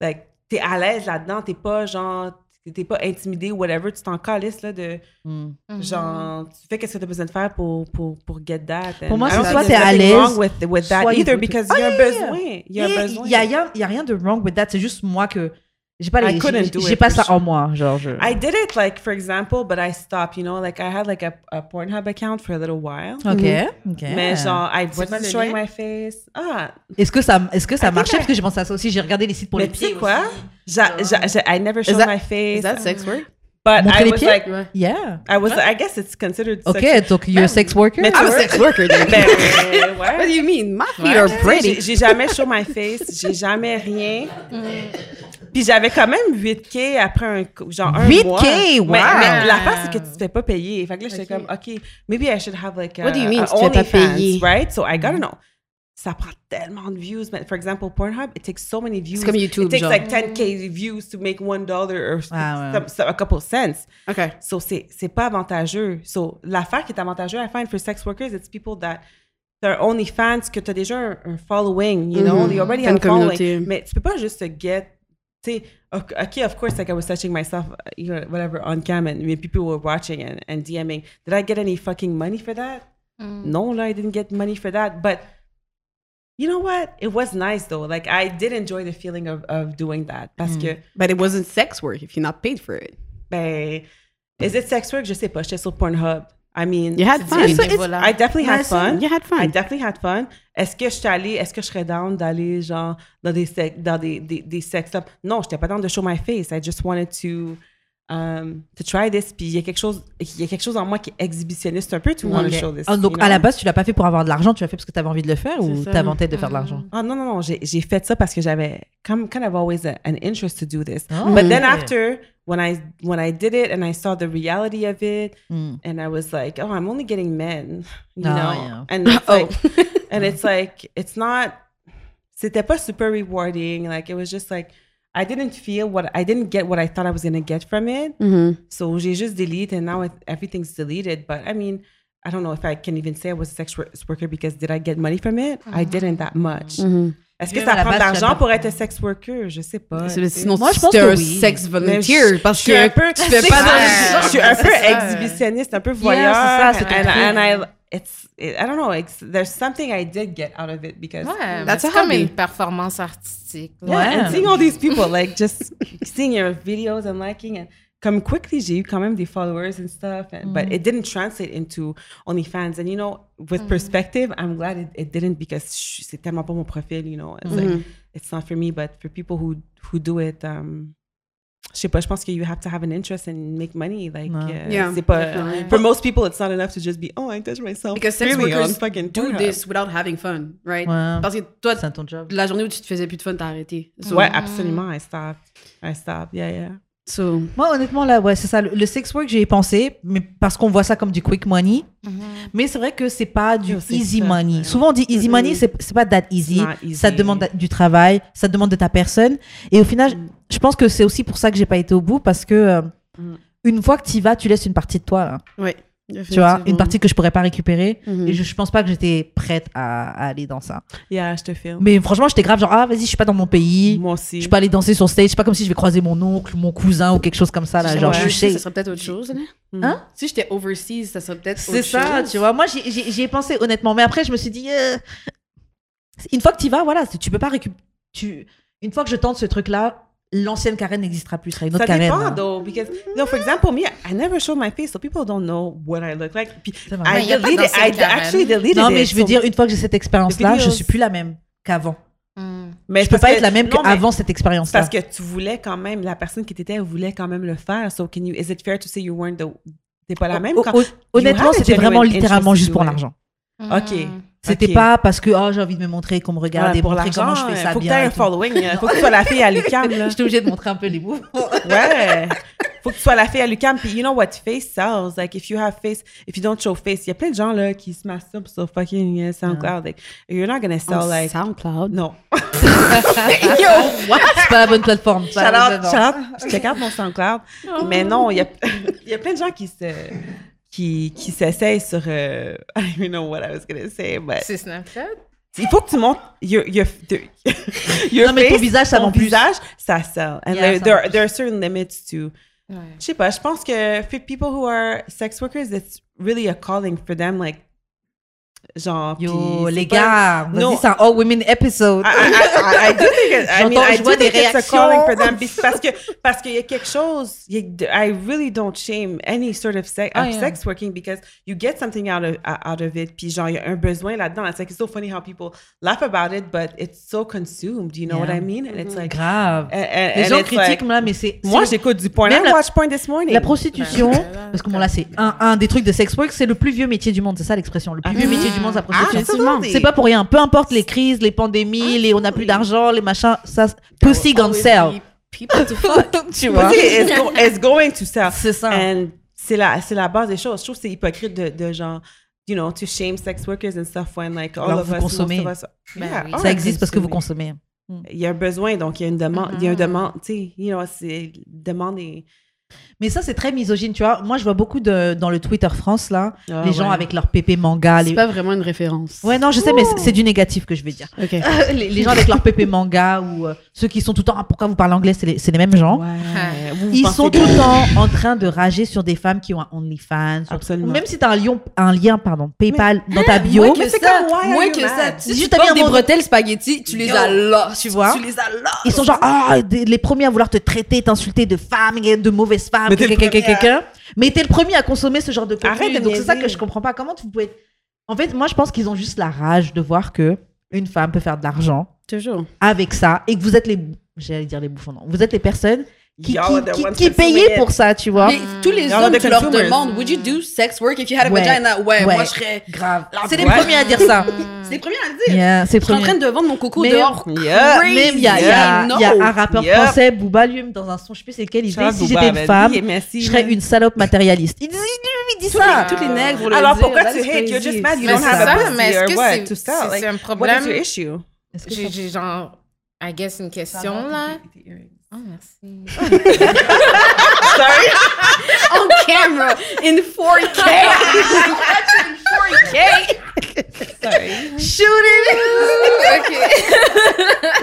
Like, t'es à l'aise là-dedans, t'es pas genre. T'es pas intimidé ou whatever, tu t'en calisses là de. Mm. Mhm. Genre, tu fais qu'est-ce que t'as besoin de faire pour, pour, pour get that. Pour moi, c'est soit t'es à l'aise, wrong with, with that soit il either faut- because Ah, il y a un besoin. Il y a un besoin. Il y a rien de wrong with that, c'est juste moi que j'ai pas I couldn't j'ai- do j'ai it pas ça sure. en moi, genre. Je... I did it like for example, but I stopped. You know, like I had like a, a Pornhub account for a little while. Ok, ok. Mais genre, I wasn't showing my face. Ah, Est-ce que ça, est-ce que ça I think marchait? I- Parce que j'ai pensé à ça aussi. J'ai regardé les sites pour mais les tu sais pieds. quoi? J'a- j'a- j'a- I never showed that- my face. Is that sex work? but Montrer I les was pieds? like. Yeah. I was, I guess it's considered. Ok, sex- donc you're a sex worker. Mais tu I'm a sex worker, then. Ben, What do you mean? My feet are pretty. J'ai j'ai jamais show my face, j'ai jamais rien. Puis j'avais quand même 8K après un, genre un 8K, mois. wow. Mais, mais l'affaire, c'est que tu te fais pas payer. Fait que là, j'étais Ok. comme, OK, maybe I should have like a, What do you mean, a tu te fais pas OnlyFans, payer? right? So I gotta know. Ça prend tellement de views. Mais for example, Pornhub, it takes so many views. comme YouTube, It takes genre. like 10K views to make one dollar or Ah, ouais. some- some- a couple cents. Okay. So c'est c'est pas avantageux. So l'affaire qui est avantageuse, I find for sex workers, it's people that they're only fans que t'as déjà un, un following, you know, Mhm. they already T'as have a following. Mais tu peux pas juste te get, tu ok, okay, of course, like I was touching myself, uh, you know, whatever, on cam, and I mean, people were watching and, and DMing. Did I get any fucking money for that? Mm. No, no, I didn't get money for that. But you know what? It was nice though. Like I did enjoy the feeling of, of doing that. Parce que But it wasn't sex work if you're not paid for it. Ben, is it sex work? Je sais pas. J'étais sur Pornhub. I mean, You had fun. it's- it's- Bénévolat. I definitely had fun. You had fun. I definitely had fun. Est-ce que je suis allée, est-ce que je serais down d'aller genre dans des sex, dans des, des, des sex clubs? Non, j'étais pas down de show my face. I just wanted to um, to try this. Puis il y a quelque chose, il y a quelque chose en moi qui est exhibitionniste un peu to want to show this. Ah, donc you à la base, tu l'as pas fait pour avoir de l'argent, tu l'as fait parce que tu avais envie de le faire ou tête de faire de l'argent? Ah non, non, non, j'ai j'ai fait ça parce que j'avais comme kind of always a- an interest to do this. Oh, But then ok. after, when I when I did it and I saw the reality of it, Mm. and I was like, oh, I'm only getting men, you Oh, know, yeah. and it's Oh. like, and it's like, it's not, c'était pas super rewarding. Like it was just like, I didn't feel what I didn't get what I thought I was gonna get from it. Mm-hmm. So j'ai just delete, and now it, everything's deleted. But I mean. I don't know if I can even say I was a sex worker because did I get money from it? I didn't that much. Est-ce que ça prend de l'argent pour être un sex worker? Je sais pas. C'est- Sinon, Moi, je pense es que un oui. sex Mais volunteer je- parce je suis un que peu, tu fais pas ça, de... je suis un peu C'est ça. exhibitionniste, un peu voyeur. Yeah, c'est ça, c'est ton and, and I, it's, it, I don't know, it's, there's something I did get out of it because Ouais, That's c'est a comme hobby. une performance artistique. yeah, Ouais. and seeing all these people, like just seeing your videos and liking and come quickly, j'ai eu quand même des followers and stuff, and, but mm. it didn't translate into OnlyFans. And you know, with mm. perspective, I'm glad it, it didn't because c'est tellement pas mon profil, you know. It's like, mm. it's not for me, but for people who who do it, um, je sais pas, je pense que you have to have an interest and make money. Like, Ouais. uh, Yeah, c'est pas, definitely. for most people, it's not enough to just be, oh, I touch myself. Because sex freely on workers fucking do Pornhub. this without having fun, right? Ouais. Parce que toi, C'est ton job. la journée où tu te faisais plus de fun, t'as arrêté. So, Ouais, absolument, I stopped. I stopped, yeah, yeah. So, Moi, honnêtement, là, ouais, c'est ça. Le, le sex work, j'y ai pensé, mais parce qu'on voit ça comme du quick money. Mais c'est vrai que c'est pas du easy ça, money. ouais. Souvent, on dit easy money, c'est c'est pas that easy. Ça te demande du travail, ça te demande de ta personne. Et au final, je pense que c'est aussi pour ça que j'ai pas été au bout, parce que euh, Mm. une fois que tu y vas, tu laisses une partie de toi, là. ouais. Tu vois, une partie que je pourrais pas récupérer. Mhm. Et je, je pense pas que j'étais prête à, à aller dans ça. Yeah, je te filme. Mais franchement, j'étais grave genre, ah, vas-y, je suis pas dans mon pays. Moi aussi. Je peux aller danser sur stage. C'est pas comme si je vais croiser mon oncle, mon cousin ou quelque chose comme ça, là. Genre, Ouais. je sais. ça serait peut-être autre chose. Hein? Hein? Si j'étais overseas, ça serait peut-être C'est ça, chose. tu vois. Moi, j'y- ai pensé honnêtement. Mais après, je me suis dit, euh, une fois que tu y vas, voilà, tu peux pas récupérer. Tu... Une fois que je tente ce truc-là, l'ancienne Karen n'existera plus. Ce sera une autre Ça Karen. dépend, là. though, because, you know, for example, me, I never show my face, so people don't know what I look like. Puis. I deleted, I Karen. actually deleted Non, mais it, je veux so- dire, une fois que j'ai cette expérience-là, The je suis plus la même qu'avant. Mm. mais Je peux pas que- être la même qu'avant cette expérience-là. Parce que tu voulais quand même, la personne qui t'était voulait quand même le faire. So, can you, is it fair to say you weren't the, t'es pas la même quand, Honnêtement, c'était vraiment littéralement juste pour l'argent. Ok. C'était Ok. pas parce que oh, j'ai envie de me montrer, qu'on me regarde Ouais, et pour montrer comment je fais ça faut que bien. t'aies et un following. euh, Faut que tu sois la fille à l'UQAM, là. J'étais obligée de montrer un peu les moves. Ouais. Faut que tu sois la fille à l'UQAM. Puis, you know what? Face sells. Like, if you have face, if you don't show face, il y a plein de gens, là, qui se masturbent sur fucking uh, SoundCloud. Like, you're not gonna sell, On like, SoundCloud? non. C'est pas la bonne plateforme. Shout la bonne out, plateforme. shout out. Je check out mon SoundCloud. Mais non, il y a, il y a plein de gens qui se, qui, qui s'essayent sur, euh, I don't even know what I was gonna say, but C'est Snapchat? il faut que tu montes your, your, your Non, mais ton visage, ça ton vend plus. visage, ça sell. And Yeah, there, ça there, plus. there are certain limits to, Ouais. je sais pas, je pense que for people who are sex workers, it's really a calling for them, like, genre, Yo, les pas- gars, Non. vas-y, c'est un all women episode. I, I, I, do think it, I mean, J'entends- I je do vois think des it's a réactions. calling for them parce que parce qu'il y a quelque chose. I really don't shame any sort of sex, Ah, of yeah. sex working because you get something out of out of it. Puis genre il y a un besoin là-dedans. It's like it's so funny how people laugh about it, but it's so consumed. You know what Yeah. I mean? And it's like Grave. and- and- Les and gens critiquent, like- là, mais c'est. moi j'écoute du porn. Même I la- watched porn this morning. La prostitution, parce que bon là c'est un, un des trucs de sex work, c'est le plus vieux métier du monde, c'est ça l'expression, le plus vieux métier du monde, c'est la prostitution. Absolutely. C'est pas pour rien, peu importe les crises, les pandémies, les on n'a plus d'argent, les machins, ça, pussy Always sell. People to fuck. tu vois? Is, go- is going to sell. C'est ça. And c'est la, c'est la base des choses. Je trouve que c'est hypocrite de, de genre, you know, to shame sex workers and stuff when like all Alors, of vous us, consommez. most of us, Ben yeah, oui. Ça existe parce que vous consommez. Il y a un besoin, donc il y a une demande, il y a une demande, tu sais, you know, c'est demande et Mais ça c'est très misogyne, tu vois. Moi je vois beaucoup de dans le Twitter France là, Ah, les gens avec leur pépé manga, C'est les pas vraiment une référence. Ouais, non, je sais, mais c'est- du négatif que je vais dire. Les, les gens avec leur pépé manga ou euh, ceux qui sont tout le temps, ah, pourquoi vous parlez anglais, c'est les, mêmes gens. Ouais. Vous, vous Ils sont tout le temps en train de rager sur des femmes qui ont un OnlyFans. sur- Absolument. Même si tu as un, lion- un lien pardon, PayPal dans ta bio. Moins que Mais c'est ça, comme, que ça. Si tu portes des bretelles spaghetti, tu les as là. Tu vois? Tu les as là. Ils sont genre, ah, les premiers à vouloir te traiter, t'insulter de femme, de mauvaise femme, Mais t'es le premier à- consommer ce genre de contenu. Arrête Donc c'est ça que je comprends pas. Comment vous pouvez. En fait, moi, je pense qu'ils ont juste la rage de voir que une femme peut faire de l'argent Toujours. avec ça et que vous êtes les. J'allais dire les bouffons, non. Vous êtes les personnes qui, qui, qui, ones qui consuming payaient it. pour ça, tu vois? Mais tous les hommes, tu leur demandes, would you do sex work if you had a Ouais. vagina? Ouais, Ouais. moi je serais. Grave. C'est les Ouais. premiers à dire ça. C'est les premiers à le dire. Yeah, c'est Je suis en train de vendre mon coco Mais- dehors. Yeah. Crazy. Même il y a, il y a- un rappeur français, Booba, lui, dans un son, je sais plus c'est lequel, il dit si j'étais une femme, merci, je serais une salope matérialiste. Il dit, il dit ça. Toutes les nègres Alors pourquoi tu hate? You're just mad you Mais don't c'est have a pussy mais est-ce que c'est- un what is problème? your issue? J'ai genre, I guess, une question là. Oh, merci. Sorry? On camera, in 4K. in 4K. Sorry. Shoot it! OK.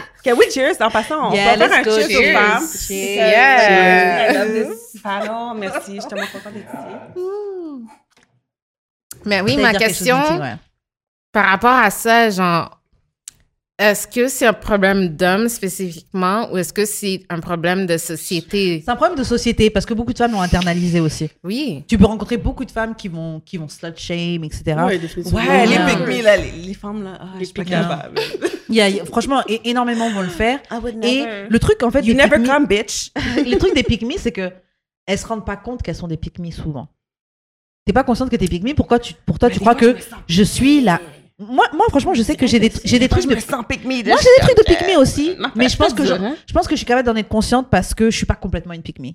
Can we cheers? En passant, on Yeah, peut faire un let's go. cheers aux Cheers. femmes. Cheers. I love this panel. Merci, je suis tellement contente d'être ici. Mais oui, ma question ouais. par rapport à ça, genre, est-ce que c'est un problème d'homme spécifiquement ou est-ce que c'est un problème de société? C'est un problème de société parce que beaucoup de femmes l'ont internalisé aussi. Oui. Tu peux rencontrer beaucoup de femmes qui vont, qui vont slut shame, etc. Ouais. Ouais, les Yeah. pygmies, là, les, les femmes, là. Ah, je suis pas capable. Il y a, il y a- franchement, énormément vont le faire. I would Et le truc, en fait, You never come, bitch. le truc des pick-me, c'est que elles se rendent pas compte qu'elles sont des pick-me souvent. T'es pas consciente que t'es pick-me, pourquoi tu, pour toi, tu crois que je suis là. Moi, moi, franchement, je sais que j'ai des, j'ai des trucs de. Moi, j'ai des trucs de aussi, mais je pense que je, hein. je pense que je suis capable d'en être consciente parce que je suis pas complètement une pick-me.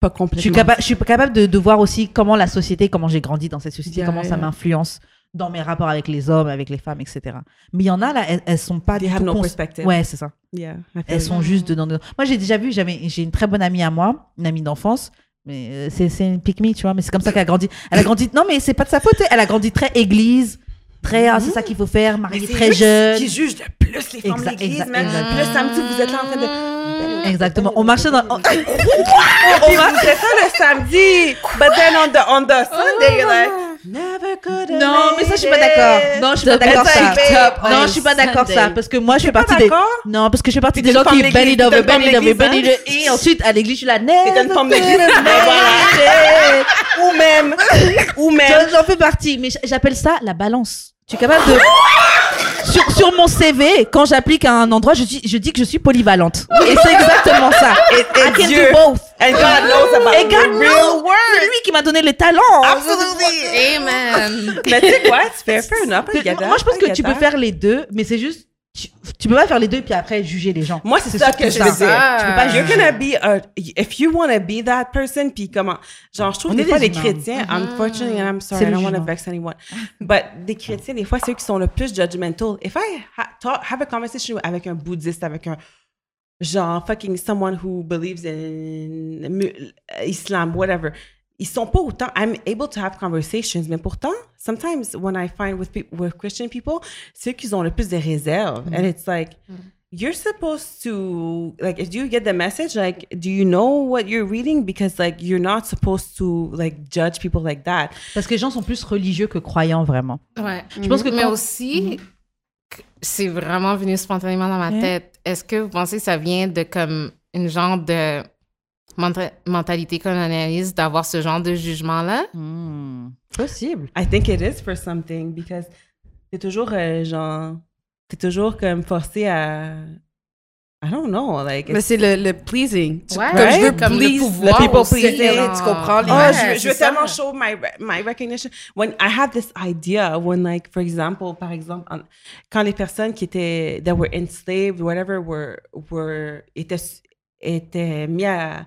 Pas Je suis complètement. capable, je suis capable de, de voir aussi comment la société, comment j'ai grandi dans cette société, Yeah, comment ça m'influence dans mes rapports avec les hommes, avec les femmes, etc. Mais il y en a là, elles, elles sont pas They du have tout no perspective. Ouais, c'est ça. Yeah, Elles sont juste dedans, dedans. Moi, j'ai déjà vu, j'avais, j'ai une très bonne amie à moi, une amie d'enfance. Mais euh, c'est, c'est une pick me, tu vois. Mais c'est comme ça qu'elle a grandi. Elle a grandi. Non, mais c'est pas de sa faute. Elle a grandi très église, très. Ah, c'est ça qu'il faut faire. C'est très jeune. Qui jugent le plus les femmes de l'église. Puis le samedi, vous êtes là en train de. Exactement. On marchait dans. on- Puis vous là le samedi. But then on the, on the Sunday, like. Never could have Non, mais ça, je suis pas d'accord. Non, je suis pas d'accord ça. Non, je suis pas d'accord ça. Parce que moi, je fais partie des. Non, parce que je fais partie des gens une qui bend it over, une bend it over, bend it. Et ensuite, à l'église, je suis là, T'es une femme d'église. never. Ou même. Ou même. J'en- fais partie, mais j'appelle ça la balance. Tu es capable de. Sur, sur mon CV, quand j'applique à un endroit, je dis, je dis que je suis polyvalente. Et c'est exactement ça. Et, I can Dieu. do both. And God knows about Et God the real knows. C'est lui qui m'a donné les talents. Absolutely. Amen. Mais tu sais quoi? Tu fais fair enough. I get that, Moi, je pense que tu peux faire les deux, mais c'est juste. Tu, tu peux pas faire les deux puis après juger les gens. Moi, c'est ça surtout que je veux dire. Tu peux pas You're juger. gonna be a, if you want to be that person, puis comment, genre, je trouve On des fois des les chrétiens, unfortunately, and I'm sorry, I don't want to vex anyone, but des chrétiens, des fois, c'est eux qui sont le plus judgmental. If I ha talk, have a conversation avec un bouddhiste, avec un, genre, fucking someone who believes in Islam, whatever, ils sont pas autant, I'm able to have conversations, mais pourtant, sometimes when I find with, peop- with Christian people, c'est eux qui ont le plus de réserve. And it's like, you're supposed to, like, do you get the message? Like, do you know what you're reading? Because, like, you're not supposed to, like, judge people like that. Parce que les gens sont plus religieux que croyants, vraiment. Ouais. Je pense que Mais quand- aussi, que c'est vraiment venu spontanément dans ma tête. Est-ce que vous pensez que ça vient de comme une genre de mentalité colonialiste d'avoir ce genre de jugement-là? Hmm, Possible. I think it is for something because t'es toujours, euh, genre, t'es toujours comme forcé à, I don't know, like, Mais c'est le, le pleasing. Tu- Ouais, comme je veux comme le please pouvoir the people aussi, pleasing, tu comprends? Ouais, oh, je, je c'est veux ça. tellement show my, my recognition. When I had this idea, when like, for example, par exemple, en- quand les personnes qui étaient, that were enslaved, whatever, were, were, étaient, étaient mis à,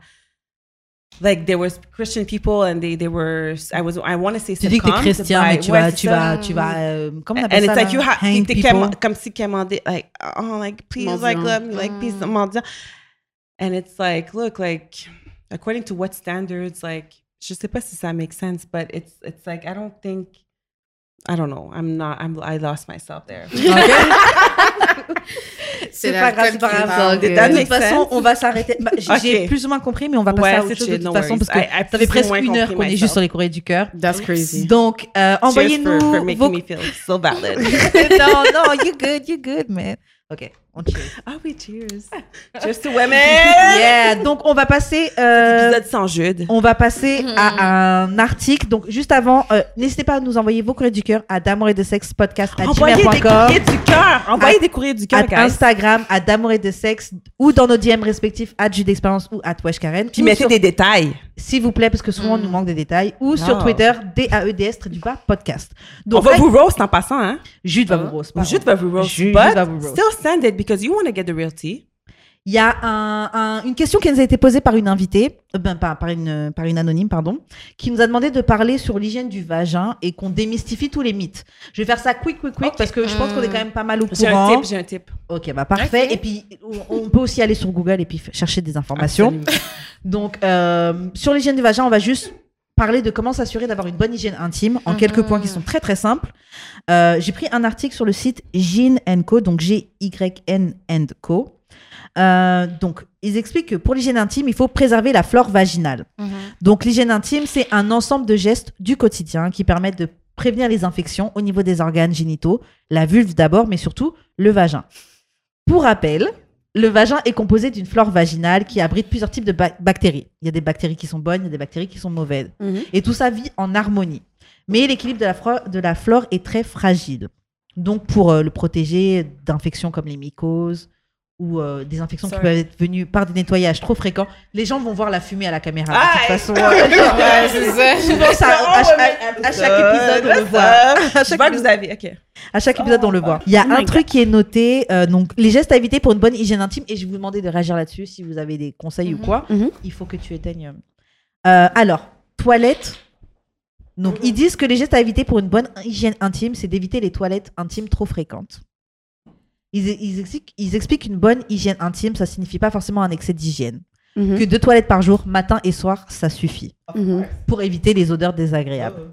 like, there was Christian people and they, they were, I was, I want to say Tu dis que t'es chrétien, by- mais tu vas, tu vas, tu vas, euh, comment on And it's ça like you là? have Hang t'es people. comme, comme si commandé like oh like please like Mendiant. let me like please mm. mendiant. And it's like look like according to what standards like je sais pas si ça makes sense but it's it's like I don't think I don't know I'm not I'm I lost myself there. C'est pas grave, c'est pas De toute façon, on va s'arrêter. Bah, J'ai plus ou moins compris, mais on va passer à autre chose de toute no façon worries. parce que ça fait presque une heure qu'on est juste sur les courriers du cœur. That's crazy. Donc, euh, envoyez-nous vos... me feel so valid. non, non, you good, you good, man. Ok, on cheers. Ah oui, cheers. Cheers to women. Yeah, donc on va passer... euh, Épisode sans Jude. on va passer à un article. Donc, juste avant, euh, n'hésitez pas à nous envoyer vos courriers du cœur à d'amour et de sexe podcast à Envoyez des courriers du cœur. Envoyez À- des courriers du à cœur, guys. Instagram, à d'amour et de sexe, ou dans nos DM respectifs, à Jude d'expérience ou à Wesh Karen. Puis mettez sur- des détails. S'il vous plaît, parce que souvent, on nous manque des détails. Ou sur Oh. Twitter, D-A-E-D-S, du bas, podcast. On va vous roast en passant, hein? Jude va vous roast. pardon. Jude va vous roast. Jude va vous roast. still send it because you want to get the real tea. Il y a un- un- une question qui nous a été posée par une invitée, euh, ben, pas, par, une, par une anonyme, pardon, qui nous a demandé de parler sur l'hygiène du vagin et qu'on démystifie tous les mythes. Je vais faire ça quick, quick, quick, parce que je pense qu'on est quand même pas mal au J'ai un courant. tip, j'ai un tip. Ok, bah parfait. Et puis, on, on peut aussi aller sur Google et puis chercher des informations. Absolument. Donc, euh, sur l'hygiène du vagin, on va juste parler de comment s'assurer d'avoir une bonne hygiène intime en quelques points qui sont très très simples. Euh, J'ai pris un article sur le site Gyn Co, donc G-Y-N Co. Euh, donc, ils expliquent que pour l'hygiène intime, il faut préserver la flore vaginale. Donc, l'hygiène intime, c'est un ensemble de gestes du quotidien qui permettent de prévenir les infections au niveau des organes génitaux, la vulve d'abord, mais surtout le vagin. Pour rappel, le vagin est composé d'une flore vaginale qui abrite plusieurs types de ba- bactéries. Il y a des bactéries qui sont bonnes, il y a des bactéries qui sont mauvaises. Mhm. Et tout ça vit en harmonie. Mais l'équilibre de la, flore, de la flore est très fragile. Donc, pour euh, le protéger d'infections comme les mycoses ou euh, des infections Sorry. qui peuvent être venues par des nettoyages trop fréquents, les gens vont voir la fumée à la caméra. de Ah, toute façon, souvent, ça- à, chaque épisode, on le voit. À chaque que vous avez. OK. à chaque épisode, on le voit. Il y a Oh un truc qui est noté, euh, donc les gestes à éviter pour une bonne hygiène intime, et je vais vous demander de réagir là-dessus si vous avez des conseils ou Mhm. quoi. Mhm. Il faut que tu éteignes. Euh, alors, toilettes. Donc, ils disent que les gestes à éviter pour une bonne hygiène intime, c'est d'éviter les toilettes intimes trop fréquentes. Ils, ils expliquent, ils expliquent qu'une bonne hygiène intime, ça signifie pas forcément un excès d'hygiène. Mhm. Que deux toilettes par jour, matin et soir, ça suffit Mhm. pour éviter les odeurs désagréables.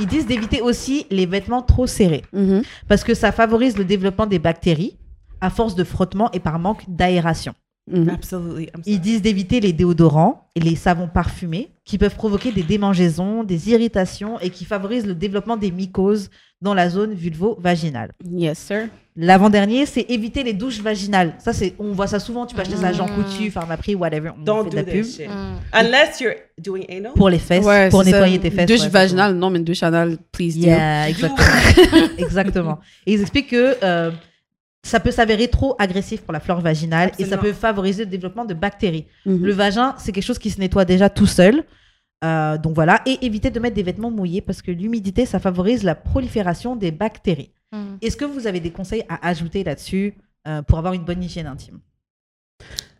Ils disent d'éviter aussi les vêtements trop serrés Mhm. parce que ça favorise le développement des bactéries à force de frottement et par manque d'aération. Mhm. Absolutely. I'm sorry. Ils disent d'éviter les déodorants et les savons parfumés qui peuvent provoquer des démangeaisons, des irritations et qui favorisent le développement des mycoses dans la zone vulvo-vaginale. Yes, sir. L'avant-dernier, c'est éviter les douches vaginales. Ça, c'est, on voit ça souvent. Tu peux acheter ça à Jean. Coutu, Pharmaprix, whatever. On Don't fait de do la that pub shit. Mm. Unless you're doing anal? pour les fesses, Ouais, pour nettoyer ça. tes fesses. Douche ouais, vaginale, non, mais une douche anale, please do. Yeah, exactement. exactement. Et ils expliquent que euh, ça peut s'avérer trop agressif pour la flore vaginale et ça peut favoriser le développement de bactéries. Mhm. Le vagin, c'est quelque chose qui se nettoie déjà tout seul. Euh, donc voilà. Et éviter de mettre des vêtements mouillés parce que l'humidité, ça favorise la prolifération des bactéries. Mm. Est-ce que vous avez des conseils à ajouter là-dessus euh, pour avoir une bonne hygiène intime?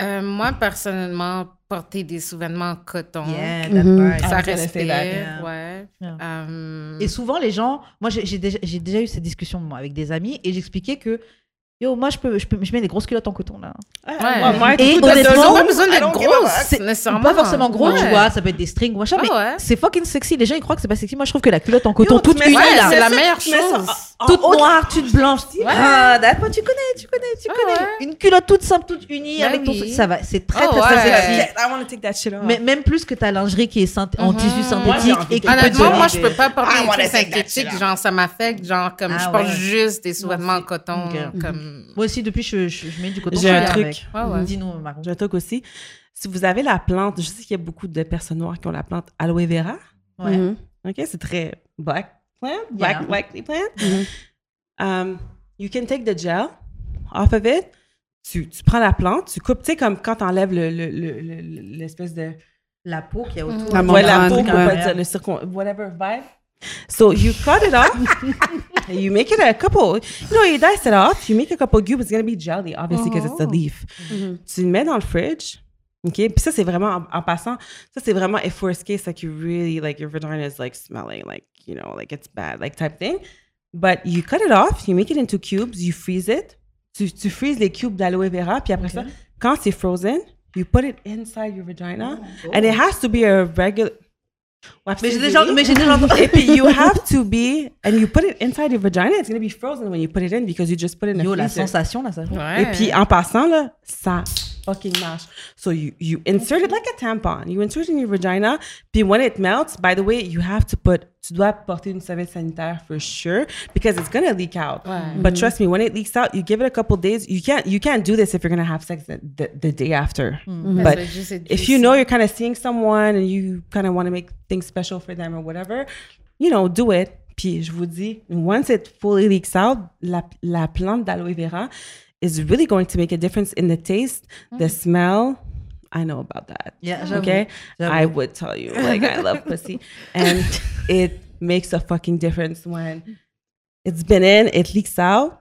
Euh, moi, personnellement, porter des sous-vêtements en coton, Mhm. ça say respire, that, yeah. ouais. Yeah. Et souvent, les gens, moi, j'ai j'ai déjà, j'ai déjà eu cette discussion moi, avec des amis et j'expliquais que, yo, moi, je, peux, je, peux, je mets des grosses culottes en coton là. Ouais. Ouais, moi, Et tout honnêtement, pas besoin d'être fuck. nécessairement. Pas forcément gros, tu Ouais. vois, ça peut être des strings ou machin, Ah mais ouais. c'est fucking sexy. Les gens, ils croient que c'est pas sexy. Moi, je trouve que la culotte en coton, Yo, tu toute unie, là, c'est la meilleure tu chose. Toute noire, toute blanche. Ah, d'accord, tu connais, tu connais, tu Ouais, connais. ouais. Une culotte toute simple, toute unie, Bah avec ton... oui. Ça va, c'est très, Oh, très, sexy. Yeah, I want to take that shit off. Mais même plus que ta lingerie qui est synth- en Mhm. tissu synthétique envie et qui de- peut Honnêtement, moi, je peux pas porter I des synthétiques. Genre, ça m'affecte. Genre, comme Ah je porte ouais. juste des sous-vêtements en coton. Comme... Moi aussi, depuis, je, je, je mets du coton. J'ai un truc. Dis-nous, Margot. J'ai un truc aussi. Si vous avez la plante, je sais qu'il y a beaucoup de personnes noires qui ont la plante aloe vera. Ouais. Mhm. OK, c'est très black plant, black, Yeah. black plant. Mhm. Um, you can take the gel off of it. Tu, tu prends la plante, tu coupes, tu sais, comme quand tu enlèves le, le, le- le- l'espèce de. La peau qu'il y a autour. La Ouais, la peau, on peut dire le circon, whatever vibe. So you cut it off, and you make it a couple. You know, you dice it off, you make a couple cubes. It's gonna be jelly, obviously, because it's a Oh. leaf. Mhm. Tu le mets dans le fridge. OK? Puis ça, c'est vraiment, en, en passant, ça, c'est vraiment if worst case, like you really, like your vagina is like smelling, like, you know, like it's bad, like type thing. But you cut it off, you make it into cubes, you freeze it. Tu, tu freezes les cubes d'aloe vera, puis après ça, quand c'est frozen, you put it inside your vagina. And it has to be a regular. Ouais, Mais j'ai déjà, désolé. mais j'ai déjà entendu. Et puis, you have to be, and you put it inside your vagina, it's going to be frozen when you put it in because you just put it in Yo, the la freezer. sensation, là, ça. Ouais. Et puis, en passant, là, ça fucking mash. So, you, you insert it like a tampon. You insert it in your vagina. Puis, when it melts, by the way, you have to put, tu dois porter une serviette sanitaire for sure because it's going to leak out. But trust me, when it leaks out, you give it a couple days. You can't, you can't do this if you're going to have sex the, the, the day after. Mm-hmm. But Ça va juste être if you know you're kind of seeing someone and you kind of want to make things special for them or whatever, you know, do it. Puis je vous dis, once it fully leaks out, la, la plante d'aloe vera is really going to make a difference in the taste, the smell. I know about that. Yeah. Okay, J'avoue. I would tell you like I love pussy, and it makes a fucking difference when it's been in, it leaks out.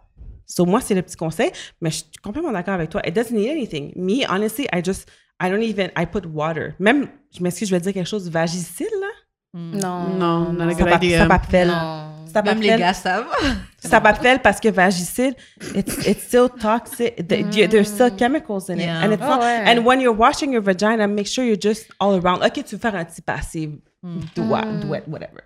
So moi c'est le petit conseil, mais je suis complètement d'accord avec toi. It doesn't need anything. Me honestly, I just I don't even I put water. Même je m'excuse, je vais dire quelque chose vagicile là. Non. Non, not a Ça good va, idea. ça va faire. Non. Ça va Même les gars savent. ça va faire parce que vagicide, it's, it's still toxic. The- the- There's still chemicals in it. Yeah. And, it's Oh, not, ouais. and when you're washing your vagina, make sure you're just all around. OK, tu veux faire un petit passé, do what, do it, whatever.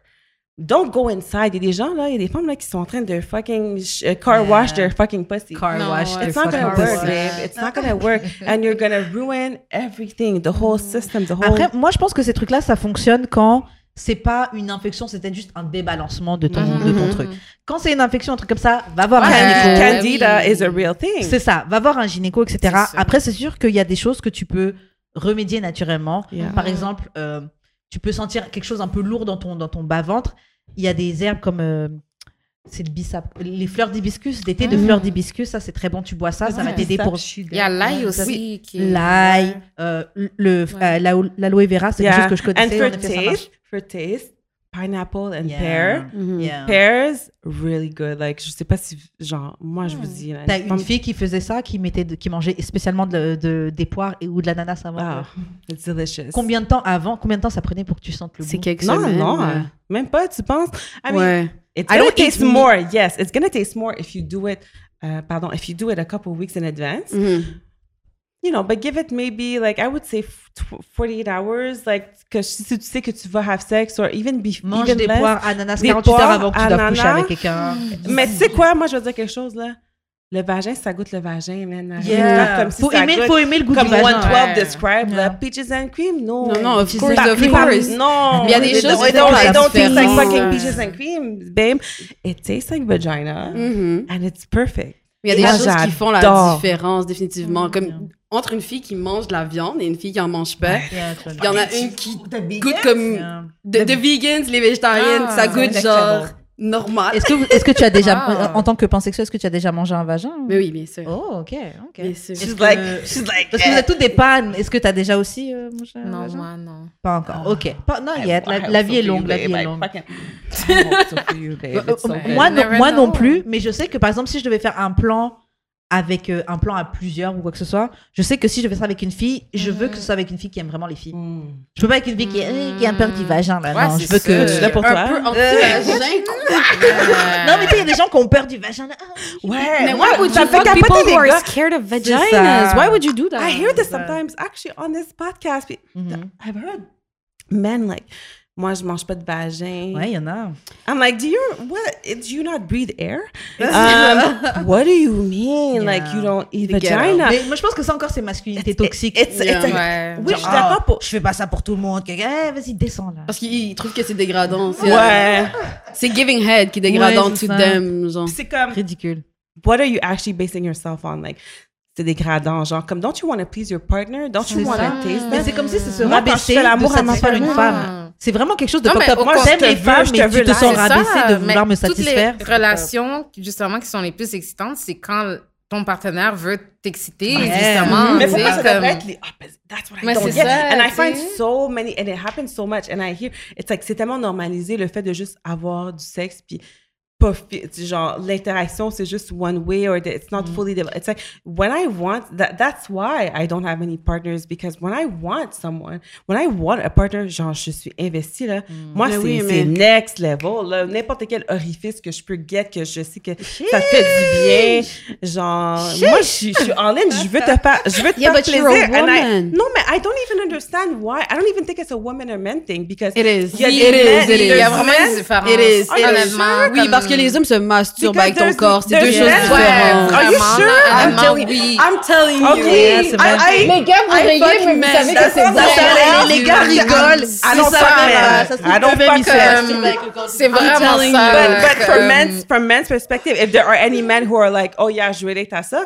Don't go inside. Il y a des gens, là, il y a des femmes là, qui sont en train de fucking uh, car Yeah. wash their fucking pussy. Car No, wash. it's not gonna fucking work, pussy. babe. It's not gonna work. And you're gonna ruin everything, the whole system, the whole... Après, moi, je pense que ces trucs-là, ça fonctionne quand c'est pas une infection, c'est peut-être juste un débalancement de ton, Mhm. de ton truc. Quand c'est une infection, un truc comme ça, va voir Ouais. un gynéco. Can- Candida oui. is a real thing. C'est ça, va voir un gynéco, etc. Après, c'est sûr qu'il y a des choses que tu peux remédier naturellement. Yeah. Par exemple, euh, tu peux sentir quelque chose un peu lourd dans ton, dans ton bas-ventre. Il y a des herbes comme. euh, c'est le bissap. Les fleurs d'hibiscus, des thés de Mm. fleurs d'hibiscus, ça c'est très bon. Tu bois ça, ça va t'aider pour Il y a l'ail aussi. l'ail, euh, le, Ouais. euh, l'alo- l'aloe vera, c'est quelque chose que je And connaissais. marche. taste, for taste, pineapple and Yeah. pear. Mhm. Yeah. Pears, really good. Like, je sais pas si, genre, moi, je vous dis. T'as une fille qui faisait ça, qui mettait, de- qui mangeait spécialement de, de- des poires et ou de l'ananas avant. Ah, it's delicious. Combien de temps avant Combien de temps ça prenait pour que tu sentes le C'est goût? quelques Non, semaines. non, ouais. même pas, tu penses? I mean, ouais. It's I don't eat taste meat. more. Yes, it's gonna taste more if you do it. Uh, pardon, if you do it a couple weeks in advance. Mhm. You know, but give it maybe like I would say f- tw- 48 hours. Like que si tu sais que tu vas have sex or even be Mange even des less. poires ananas 48 heures avant que tu dois coucher avec quelqu'un. Mais tu sais quoi, moi je vais dire quelque chose là. Le vagin, ça goûte le vagin, man. Yeah. Comme si faut, ça aimer, goûte faut aimer le goût comme du vagin. 112 Ouais. describe Yeah. là. Peaches and cream, no. Non, non, of course, of cream. course. No. Mais il y a des choses don't- qui la they don't taste like différence. fucking peaches and cream, babe. It tastes like vagina. Mhm. And it's perfect. Il y a des Moi, choses qui font la différence, définitivement. Mm. Comme entre une fille qui mange de la viande et une fille qui en mange pas. Yeah. Il y en a une qui goûte comme Yeah. de, de vegans, les végétariennes, Ah, ça goûte genre. Normal. Est-ce que, est-ce que tu as déjà, Ah. en tant que pansexuel, est-ce que tu as déjà mangé un vagin Mais oui, bien sûr. Oh, ok, ok. Bien sûr. She's Est-ce like, que- she's like, Parce que vous êtes toutes des pannes. Est-ce que tu as déjà aussi euh, mangé un Non, vagin? moi, non. Pas encore. Ok. Pas, non, I- yet. I La, la vie est longue. La vie est longue. good. moi, non, moi non plus, mais je sais que par exemple, si je devais faire un plan avec euh, un plan à plusieurs ou quoi que ce soit, je sais que si je fais ça avec une fille, je veux que ce soit avec une fille qui aime vraiment les filles. Mm. Je peux pas avec une fille qui, euh, qui a peur du vagin là. Ouais, non, je c'est veux ça. que. Je suis là pour un toi. peu anti-vagin, quoi. Non, mais tu sais, il y a des gens qui ont peur du vagin là. Ah, Ouais, Mais why would ça you fait fuck capoter people les who are gars. scared of ça. vaginas? Why would you do that? I hear this ça. sometimes, actually, on this podcast. Mhm. I've heard men like, moi, je mange pas de vagin. Ouais, il y en a. I'm like, do you what? Do you not breathe air? um, what do you mean? Like you Yeah. don't eat The vagina? Mais moi, je pense que c'est encore ces masculinités toxiques. It's, it's, Yeah. a- Ouais. Oui, je suis d'accord pour. Je fais pas ça pour tout le monde. Eh, vas-y, descends là. Parce qu'ils trouvent que c'est dégradant. C'est Ouais. c'est giving head qui est dégradant Ouais, c'est to ça. them, genre. C'est comme, Ridicule. what are you actually basing yourself on? Like, c'est dégradant, genre, comme, don't you want to please your partner? Don't you C'est want ça. to taste Mais that? c'est comme si c'est se rabaisser de l'amour à ma satisfaire une femme. C'est vraiment quelque chose de Non, mais up. au Moi, j'aime les femmes, mais te tu te sens C'est rabaissé ça, de mais vouloir me toutes satisfaire. les relations, justement, qui sont les plus excitantes, c'est quand ton partenaire veut t'exciter, Ouais. justement. Mais tu pourquoi ça devrait être les opposites? That's what I Mais don't c'est get. ça, and I find so many, and it happens so much, and I hear, it's like, c'est tellement normalisé le fait de juste avoir du sexe, puis pas, genre, l'interaction, c'est juste one way, or it's not Mm. fully, developed. it's like, when I want, that, that's why I don't have any partners, because when I want someone, when I want a partner, genre, je suis investie, là, moi, Mais c'est oui, mais- next level, là, n'importe quel orifice que je peux get, que je sais que ça fait du bien, genre, moi, je suis je suis en ligne, je veux te faire, je veux te Yeah, faire plaisir, and I- no, mais I don't even understand why. I don't even think it's a woman or men thing because It is. il y a It des is, it is. Il y a vraiment men- une différence. It is, it is. Honnêtement. Oui, parce que les hommes se masturbent avec ton corps. C'est deux choses différentes. Are you sure? I'm telling- oui. I'm telling you. Okay. Yeah, c'est vrai. I- I- Les gars, vous riez, mais vous savez que c'est vrai. Les- gars rigolent. C'est vraiment ça. But, from men's perspective, if there are any men who are like, oh yeah, je relate à ça,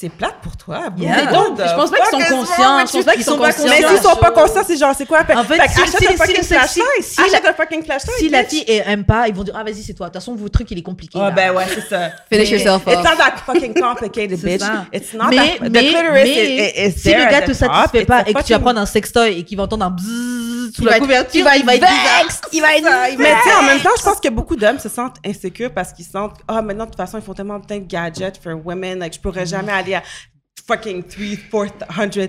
c'est plate pour toi. Yeah. Donc, je pense pas qu'ils sont conscients. Je pense pas qu'ils sont pas conscients. Mais s'ils sont pas conscients, c'est genre, c'est quoi? En fait, fait si- achète si- fucking si- flashlight. si- Achète la- un fucking flashlight. Si la bitch. fille aime pas, ils vont dire ah vas-y c'est toi. De toute façon votre truc il est compliqué. Là. ben ouais, c'est ça. Finish yourself It's off. not that fucking complicated, bitch. It's not that. The clitoris si le gars te satisfait It's pas et que tu vas prendre un sextoy et qu'il va entendre un bzzz sous la va être- couverture, il va il va être vexed. Il va être Mais tu sais, en même temps, je pense que beaucoup d'hommes se sentent insécures parce qu'ils sentent, ah, maintenant, de toute façon, ils font tellement de gadgets for women, like, je pourrais jamais aller à fucking 300, 400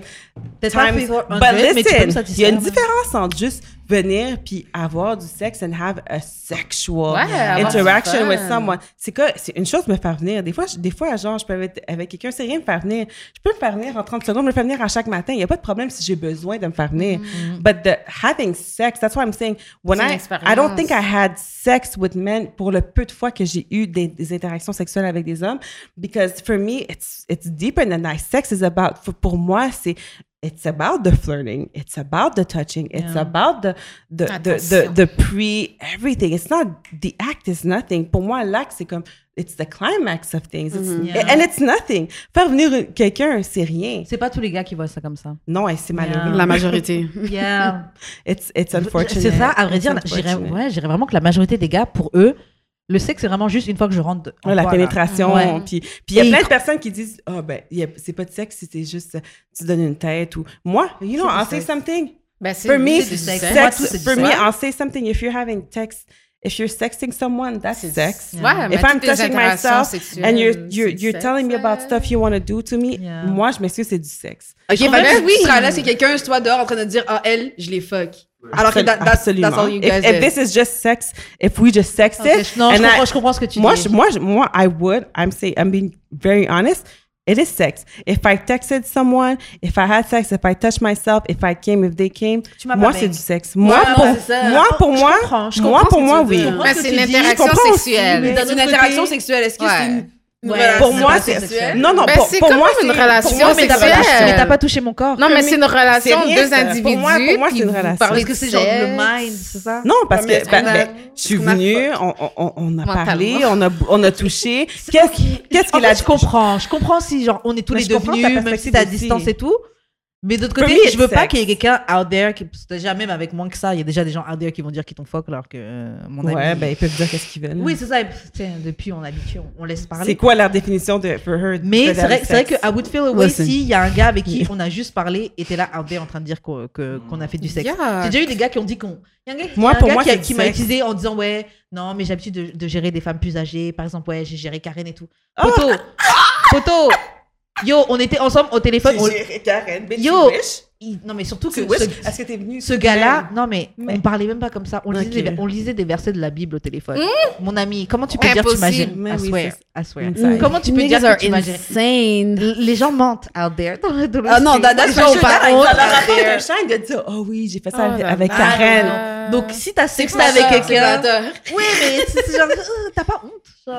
Peut-être pas times. 400, But listen, il y a une différence entre juste venir puis avoir du sexe and have a sexual Ouais, interaction with someone. C'est que c'est une chose de me faire venir. Des fois, je- des fois, genre, je peux être avec quelqu'un, c'est rien me faire venir. Je peux me faire venir en 30 secondes, me faire venir à chaque matin. Il n'y a pas de problème si j'ai besoin de me faire venir. But the having sex, that's what I'm saying. When I. I don't think I had sex with men pour le peu de fois que j'ai eu des, des interactions sexuelles avec des hommes. Because for me, it's, it's deeper than that. Sex is about, for- pour moi, c'est it's about the flirting, it's about the touching, it's Yeah. about the the the, the, the pre everything. It's not the act is nothing. Pour moi, l'acte c'est comme it's the climax of things. It's, Yeah. and it's nothing. Faire venir quelqu'un, c'est rien. C'est pas tous les gars qui voient ça comme ça. Non, et c'est malheureux. La majorité. Yeah. It's it's unfortunate. C'est ça, à vrai dire, j'irais ouais, j'irais vraiment que la majorité des gars, pour eux, le sexe, c'est vraiment juste une fois que je rentre. en Ouais, la là. pénétration. Ouais. Puis puis il y a Et plein de personnes qui disent Ah, ben, c'est pas de sexe, c'était juste tu donnes une tête ou. Moi, you know, C'est I'll say something. Ben, c'est For me, c'est du sex. sexe. Moi, tout, c'est du For me. I'll say something. If you're having text, if you're sexting someone, that's C'est- sex. Ouais, If I'm toutes touching myself sexuelles, and you're you're you're telling me about stuff you want to do to me, Yeah. moi, je m'excuse, c'est du sexe. Ok, Ben fait que oui. ce seras là, c'est quelqu'un, soit dehors en train de dire, ah, elle, je l'ai fuck. Alors que that- that's, absolument. that's all you if, guys if did. this is just sex, if we just sexted, Ok, je- non, je and I- comprends, je comprends ce que tu moi, dis. je- moi, je- moi, I would. I'm saying, I'm being very honest. It is sex. If I texted someone, if I had sex, if I touched myself, if I came, if they came, moi, c'est du sexe. Moi, Ouais, pour, moi, pour Je moi, comprends, je moi, pour moi, oui. Ben, c'est une interaction sexuelle. mais Dans d'un une autre interaction côté- sexuelle, est-ce que Ouais. c'est une, une Ouais. Pour moi, c'est non, non. Ben, pour, pour moi, une relation pour moi, mais t'as pas, touché- mais t'as pas touché mon corps. Non, mais c'est une relation rien, deux ça. Pour individus. moi- pour moi, c'est une relation. Parce que de c'est genre le mind, c'est ça? Non, parce que ben, a- ben, je suis on a venue, on, on, on, a parlé, on a, on a touché. Qu'est-ce qu'il a je comprends. Je comprends si genre on est tous les deux venus, même si perspective t'es à distance et tout. Mais d'autre côté, je veux pas qu'il y ait quelqu'un out there qui, déjà même avec moins que ça, il y a déjà des gens out there qui vont dire qu'ils t'ont fuck alors que euh, mon ami. Ouais, ben ils peuvent dire qu'est-ce qu'ils veulent. Oui, c'est ça. depuis on est habitué, on, on laisse c'est parler. quoi leur définition de for her? Mais c'est vrai, c'est vrai que I would feel away Listen. si il y a un gars avec qui on a juste parlé et t'es là out there en train de dire qu'on a fait du sexe. Yeah. J'ai déjà eu des gars qui ont dit qu'on. Il y a un gars, Moi, y a un pour gars moi, qui, c'est m'a utilisé en disant Ouais, non, mais j'ai l'habitude de, de gérer des femmes plus âgées. Par exemple, ouais, j'ai géré Karen et tout. Oh! Poto Poto Yo, on était ensemble au téléphone. on- Karen, Yo! Il- Non, mais surtout que Tu ce, que t'es venu? ce gars-là, non, mais, Mais- on parlait même pas comme ça. On lisait, Ok. des, on lisait des versets de la Bible au téléphone. Mon ami, comment tu peux dire Impossible. tu m'as géré Mais I oui, swear, c'est- I swear. Inside. Comment tu peux dire Niggas que tu insane. Les gens mentent out there. Dans le, dans le Ah non, ont sure. pas honte there. un shine de dire, oh oui, j'ai fait ça Oh avec. Karen. Donc, si t'as C'est avec quelqu'un. c'est. Oui, mais c'est c'est genre, euh, t'as pas honte.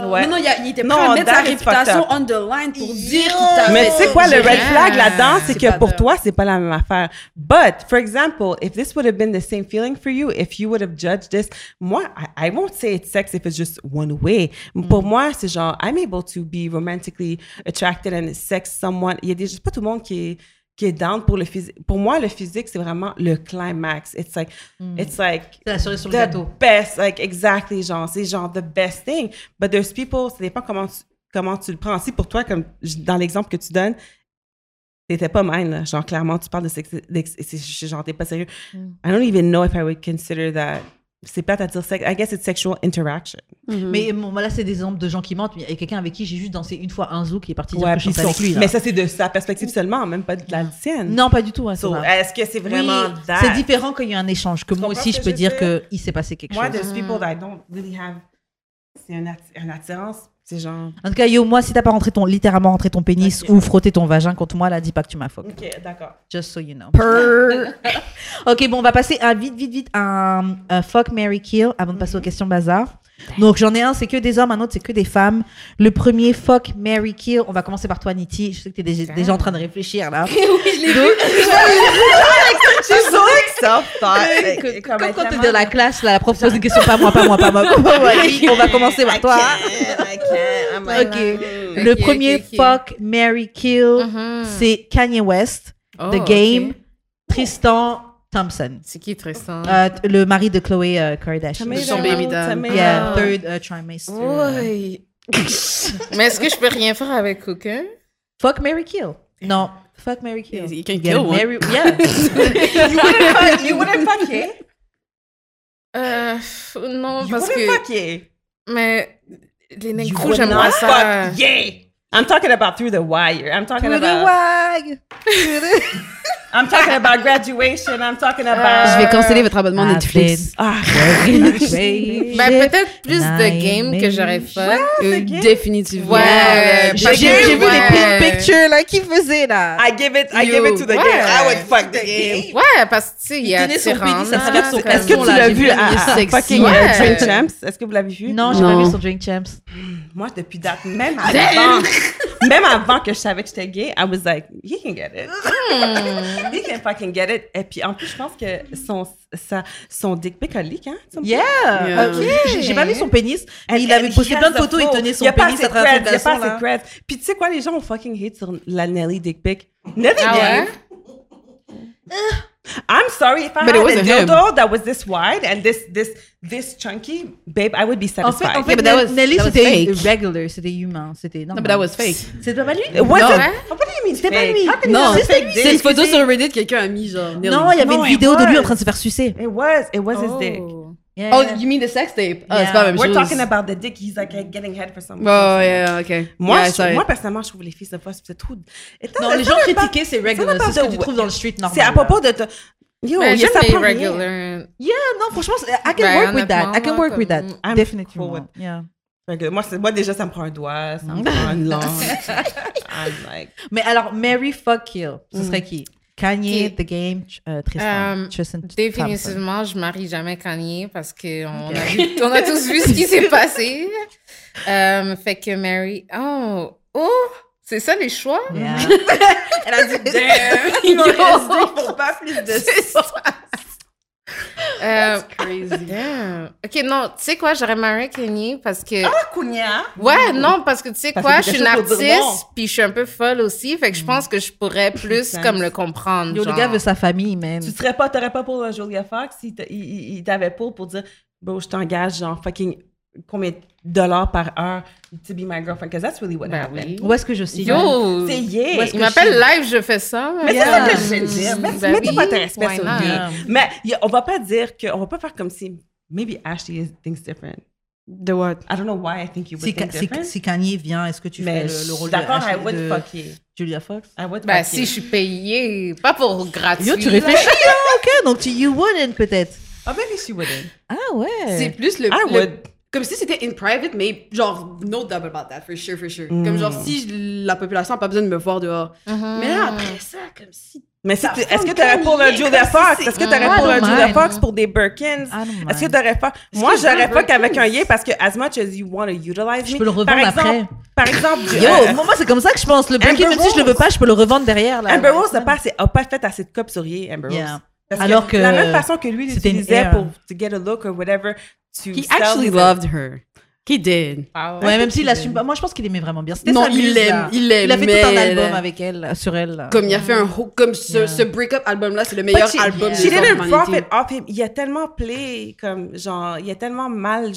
Ouais. Non, non, il, a- il était prêt Non, à mettre sa réputation on the line pour dire qu'il Mais tu sais quoi, le red flag là-dedans, c'est C'est que pour de- toi, c'est pas la même affaire. But, for example, if this would have been the same feeling for you, if you would have judged this, moi, I, I won't say it's sex if it's just one way. Pour moi, c'est genre, I'm able to be romantically attracted and sex someone. Il y a des, pas tout le monde qui est, qui est down pour le physique. Pour moi, le physique, c'est vraiment le climax. It's like, it's like, la sur the gâteau. best, like exactly, genre, c'est genre the best thing. But there's people, ça dépend comment tu, comment tu le prends. Si pour toi, comme dans l'exemple que tu donnes, t'étais pas mine, là. genre clairement, tu parles de sexe, genre t'es pas sérieux. I don't even know if I would consider that. C'est plate à dire sexe. I guess it's sexual interaction. Mais bon, là, c'est des exemples de gens qui mentent. Mais il y a quelqu'un avec qui j'ai juste dansé une fois un zoo qui est parti dire Ouais, que je avec lui. là. mais ça, c'est de sa perspective seulement, même pas de la tienne. Non, pas du tout. So, vrai. est-ce que c'est Oui, vraiment that? c'est différent quand il y a un échange. Que moi aussi, je peux je dire dire? qu'il s'est passé quelque Moi, chose. there's people that I don't really have. C'est un, atti- un attirance. C'est genre. En tout cas, yo, moi, si t'as pas rentré ton, littéralement rentré ton pénis ou frotté ton vagin contre moi, là, dis pas que tu m'as fuck. Ok, d'accord. Just so you know. Ok, bon, on va passer à vite, vite, vite un, un fuck, Mary kill avant de passer aux questions bazar. Donc, j'en ai un, c'est que des hommes, un autre, c'est que des femmes. Le premier fuck, Mary kill. On va commencer par toi, Niti. Je sais que t'es déjà, déjà en train de réfléchir, là. oui, je l'ai vu. She's so like self-thought. Que- Comme quand t'es dans la classe, là, la prof pose une question, pas moi, pas moi, pas moi. pas moi. Oui, on va commencer par toi. Ok. Le premier fuck, Mary kill, Mhm. c'est Kanye West, Oh, The ok. Game, Tristan Thompson. C'est qui Tristan? Euh, le mari de Chloé euh, Kardashian. Son baby dad. Yeah, third uh, trimester. Oui. Mais est-ce que je peux rien faire avec aucun? Fuck, Mary kill. Non, fuck, Mary kill. You can Get kill one. Yeah. You wouldn't fuck, you wouldn't fuck yeah? Euh, non, You parce wouldn't que. fuck yeah? Mais les You would j'aime pas ça. fuck yeah. I'm talking about through the wire. I'm talking Through the about. wag. I'm talking about graduation. I'm talking about. Je vais canceller votre abonnement I've Netflix. Ah, Baby. Ben, peut-être plus de Nine game que j'aurais fait. Euh, gay. Définitivement. Ouais, J'ai vu les ouais. pictures là qui faisaient là? I give it. I You- give it to the ouais. game. I would fuck the game. Ouais, parce que, tu sais, il y a comme- Est-ce que tu l'as vu à, fucking euh, Ouais. Drink Champs? Est-ce que vous l'avez vu? Non, j'ai pas vu sur Drink Champs. Moi, depuis date, même avant, Même avant que je savais que j'étais gay, I was like, he can get it. he can fucking get it. Et puis, en plus, je pense que son, sa, son dick pic a leak, hein? Yeah! Yeah. Ok. J'ai- J'ai pas vu son pénis. And- il avait posté plein de photos, il tenait son y a pas pénis à travers creds, cette y a pas façon, assez de là. creds. Puis tu sais quoi, les gens ont fucking hate sur la Nelly dick pic. Nelly Ah ouais? Gave. I'm sorry if I But it had a wasn't him. dildo that was this wide and this this this chunky, babe, I would be En fait, satisfied. en fait but that Nel- was- Nelly, that was c'était fake. regular, c'était humain, c'était normal. No, but that was fake. C'était pas lui? It wasn't. Non. What do you mean C'était pas fake? lui. How can you Non, say c'est- fake C'est dick? une photo Excusez- sur Reddit, quelqu'un a mis genre. Nelly. Non, il y avait No, une it vidéo de lui en was. train de se faire sucer. It was. It was his dick. Oh. Oh. Yeah. Oh, you mean the sex tape? Yeah. c'est pas la même We're chose. talking about the dick. He's like getting head for some. Oh, yeah, ok. Moi, Yeah, I je- moi, personnellement, je trouve les filles de fois, c'est trop. Étant- Non, les gens critiquaient, c'est regular. C'est ce que tu trouves dans le street normal. C'est à propos de. Yo, il j'aime ça prend rien. regular. Yeah, non, franchement, I can Ben, work with that. I can work with that. I'm Définitivement. cool with- Yeah. Moi, c'est- moi, déjà, ça me prend un doigt, ça me prend une langue. I'm like. Mais alors, Mary fuck kill, ce serait qui? Kanye, Qui? The Game, euh, Tristan. Tristan Thompson. Définitivement, je marie jamais Kanye parce que on, a, vu- on a tous vu ce qui s'est passé. Euh, fait que Mary. Oh, oh, c'est ça les choix? Yeah. Elle a dit, damn, il m'en reste pour pas plus de ça. Euh, Crazy. damn. Ok, non, tu sais quoi, j'aurais marié Kanye parce que. Ah, Kounia? Ouais, non, parce que tu sais quoi, je suis une artiste, puis je suis un peu folle aussi, fait que je pense que je pourrais plus sense. comme le comprendre. Yo, le gars veut sa famille, même. Tu serais pas, t'aurais pas pour Julia Fox il, il, il t'avait pour pour dire, bon, je t'engage, genre, fucking, combien dollars par heure to be my girlfriend? Because that's really what Ben happened. oui. Où est-ce que je signe? Yo! C'est yeah. Où est-ce Il que m'appelle je live, je fais ça. Mais Yeah. c'est ça que je veux dire. Mais, Ben mettez oui, pas de respect sur lui. Mais y on va pas dire que, on va pas faire comme si, maybe Ashley is- thinks different. De what? I don't know why I think you would Si, think si, different. si Kanye vient, est-ce que tu mais fais le, le rôle de, d'accord, I would de fuck you. Julia Fox? I would Ben, fuck si you. je suis payée, pas pour gratuit. Yo, tu là. réfléchis, hein? Ok, donc tu you wouldn't peut-être. Oh, maybe she wouldn't. Ah ouais. C'est plus le, I le- would. Comme si c'était in private, mais genre, no doubt about that, for sure, for sure. Mm. Comme genre, si la population n'a pas besoin de me voir dehors. Mhm. Mais là, après ça, comme si. Mais si est-ce que tu aurais pour le Kanye, Julia Fox? Est-ce que tu aurais I pour le don't Julia. Fox pour des Birkins? Est-ce que tu aurais pas. Moi, je j'aurais un pas qu'avec un yé parce que, as much as you want to utilize Je me, peux le par revendre exemple, après. Par exemple, Yo, euh, moi, c'est comme ça que je pense. Le Birkin, même si je le veux pas, je peux le revendre derrière. Là. Amber Rose n'a pas, a pas fait assez de copes sur Ye, Amber Rose. Yeah. Parce Alors que la même façon que lui l'utilisait pour to get a look or whatever, to He sell actually his- loved her. He did. Ah Ouais, même s'il assume pas. Moi, je pense qu'il aimait vraiment bien. C'était Non, sa il l'aime, il l'aime, Il a fait tout un album avec elle, sur elle. Comme il a fait un. Comme ce, Yeah. ce break-up album-là, c'est le meilleur she- album She de didn't profit off him. Il a tellement play, comme, genre, il a tellement mal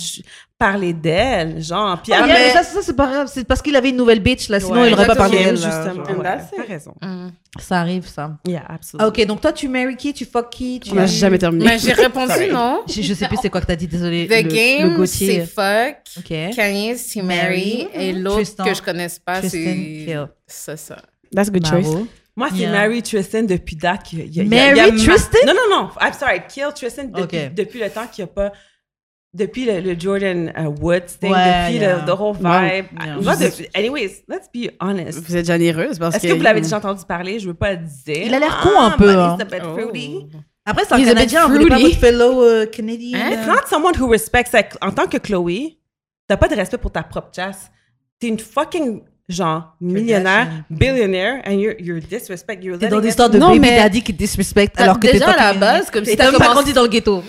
parlé d'elle, genre. Puis Ah, mais ça, ça c'est pas grave. C'est parce qu'il avait une nouvelle bitch, là. Sinon, Ouais, il aurait pas parlé d'elle. Justement, And ouais, t'as raison. Mm. Ça arrive, ça. Yeah, Ah, absolument. ok, donc toi, tu marry qui? Tu fuck qui? Tu On n'a jamais terminé. Mais j'ai répondu non. Je, je sais plus c'est quoi que t'as dit, désolé. The le, Game, le c'est fuck. Ok. Kanye, c'est Mary. Mary. Et l'autre Tristan. que je connaisse pas, Tristan c'est. Kill. C'est ça. That's a good choice. Moi, c'est Yeah. Mary Tristan depuis date. qu'il y a- il y a- y Mary a ma- Tristan? Non, non, non. I'm sorry. Kill Tristan depuis, Ok. depuis le temps qu'il n'y a pas. Depuis le, le Jordan uh, Woods thing, Ouais, depuis yeah. le the whole Ouais, vibe. yeah. Moi, depuis- anyways, let's be honest. Vous êtes généreuse parce Est-ce que vous l'avez déjà entendu parler? Je veux pas dire. Il a l'air con un Ah, peu, but hein. fruity. Après, c'est un Canadien, vous voulez pas fruity. votre fellow euh, Canadian Hein? euh, It's not someone who respects. Like, en tant que Chloé, t'as pas de respect pour ta propre chasse. T'es une fucking, genre, millionnaire, billionaire, and you're, you're disrespect. You're T'es dans it- l'histoire de Non, baby mais- daddy qui disrespect alors que t'es déjà à la base, comme si t'as pas grandi dans le ghetto.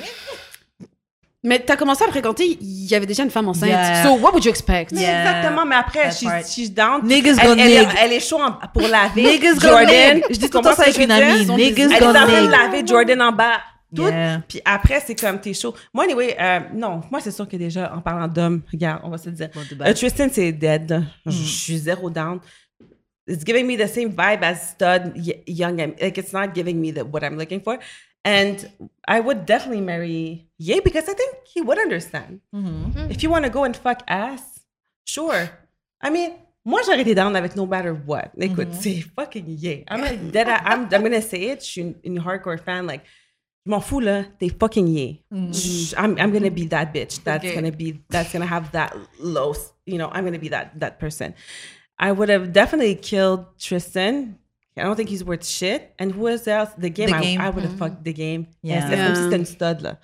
Mais t'as commencé à fréquenter, il y avait déjà une femme enceinte. Yeah. So what would you expect? Mais Yeah. Exactement, mais après, she's, she's down. Niggas elle, gonna elle, est chaud pour laver. Niggas gonna Jordan. Je dis tout le temps ça avec une amie. Niggas. Elle est en train de laver Jordan en bas. Tout. Yeah. Puis après, c'est comme t'es chaud. Moi, anyway, euh, non, moi, c'est sûr que déjà, en parlant d'homme, regarde, on va se le dire. Base. Tristan, c'est dead. là. Je suis zéro down. It's giving me the same vibe as stud y- young. Like it's not giving me the what I'm looking for. And I would definitely marry Ye because I think he would understand. Mhm. If you want to go and fuck ass, sure. I mean, moi j'aurais été down avec no matter what. Écoute, c'est fucking Ye. I'm like dead. I'm I'm gonna say it. Je suis une, une hardcore fan. Like, je m'en fous là. T'es fucking Ye. Je- I'm I'm gonna be that bitch. That's Okay. gonna be that's gonna have that low. You know, I'm gonna be that that person. I would have definitely killed Tristan. I don't think he's worth shit. And who is else? The game. The I, Game. I would have fucked the game. Yeah. Yes, comme si c'était une stud là.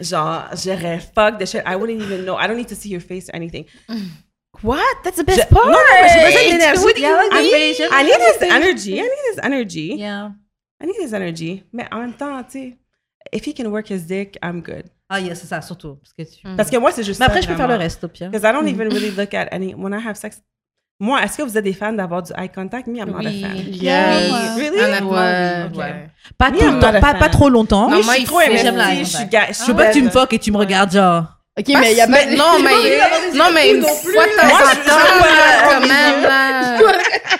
Genre, j'aurais fuck the shit. I wouldn't even know. I don't need to see your face or anything. What? That's the Je- best non, part. non, mais j'ai besoin de l'énergie. What do you Yeah, like I, need his energy. I need his energy. Yeah. I need his energy. Mais en même temps, tu sais, if he can work his dick, I'm good. Ah, yeah, c'est ça, surtout. Parce que tu... Parce que moi, c'est juste Mais ça, après, je peux faire le reste, au pire. Because I don't even really look at any when I have sex. Moi, est-ce que vous êtes des fans d'avoir du eye contact? Me, I'm not Oui. a fan. Yes. Really? Honnêtement, Ouais. oui. Ouais. Pas Me, I'm not pas, fan. pas trop longtemps. Non, Oui, moi, je suis trop j'aime la je suis ga- Je veux pas que tu me fuck et tu me regardes genre. Ok, mais il y a pas. Non, mais, non, mais une fois de temps quand même, là.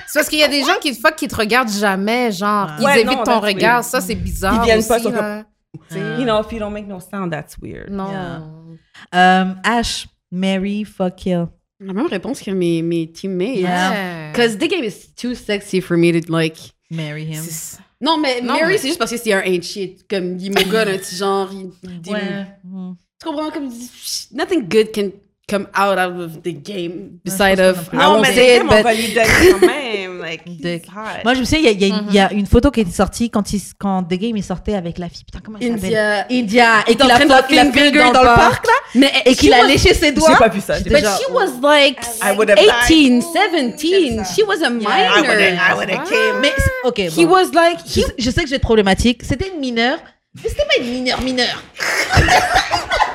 C'est parce qu'il y a des gens qui te fuck qui te regardent jamais, genre, ils évitent ton regard. Ça, c'est bizarre. Ils viennent aussi, pas. You know, if you don't make no sound, that's weird. Non. Euh, Ash, Mary, fuck kill. La même réponse que mes, mes teammates. Yeah. Because the game is too sexy for me to like. Marry him. Non, mais Non, Mary, mais- c'est juste parce que c'est un ain't shit. Comme, il me gun un petit genre. Il, il- Ouais. Mm. Tu comprends? Comme, nothing good can come out, of the game beside of. pense I Non, won't mais say c'est it, on but. va lui donner quand même. Like, he's hot. Moi, je me souviens, il y y une- il y a une photo qui était sortie quand, il, quand The Game est sorti avec la fille. Putain, comment elle s'appelle India. India. Et qu'il a fucking finger finger dans le parc, là. Mais Et qu'il a léché ses doigts. J'ai pas vu ça. j'ai But vu she was like I would have 18, 17. She was a would have, I minor. would have came. Mais, ok, He bon. was like, Je, sais- je sais que être problématique. C'était une mineure. Mais c'était pas une mineure mineure.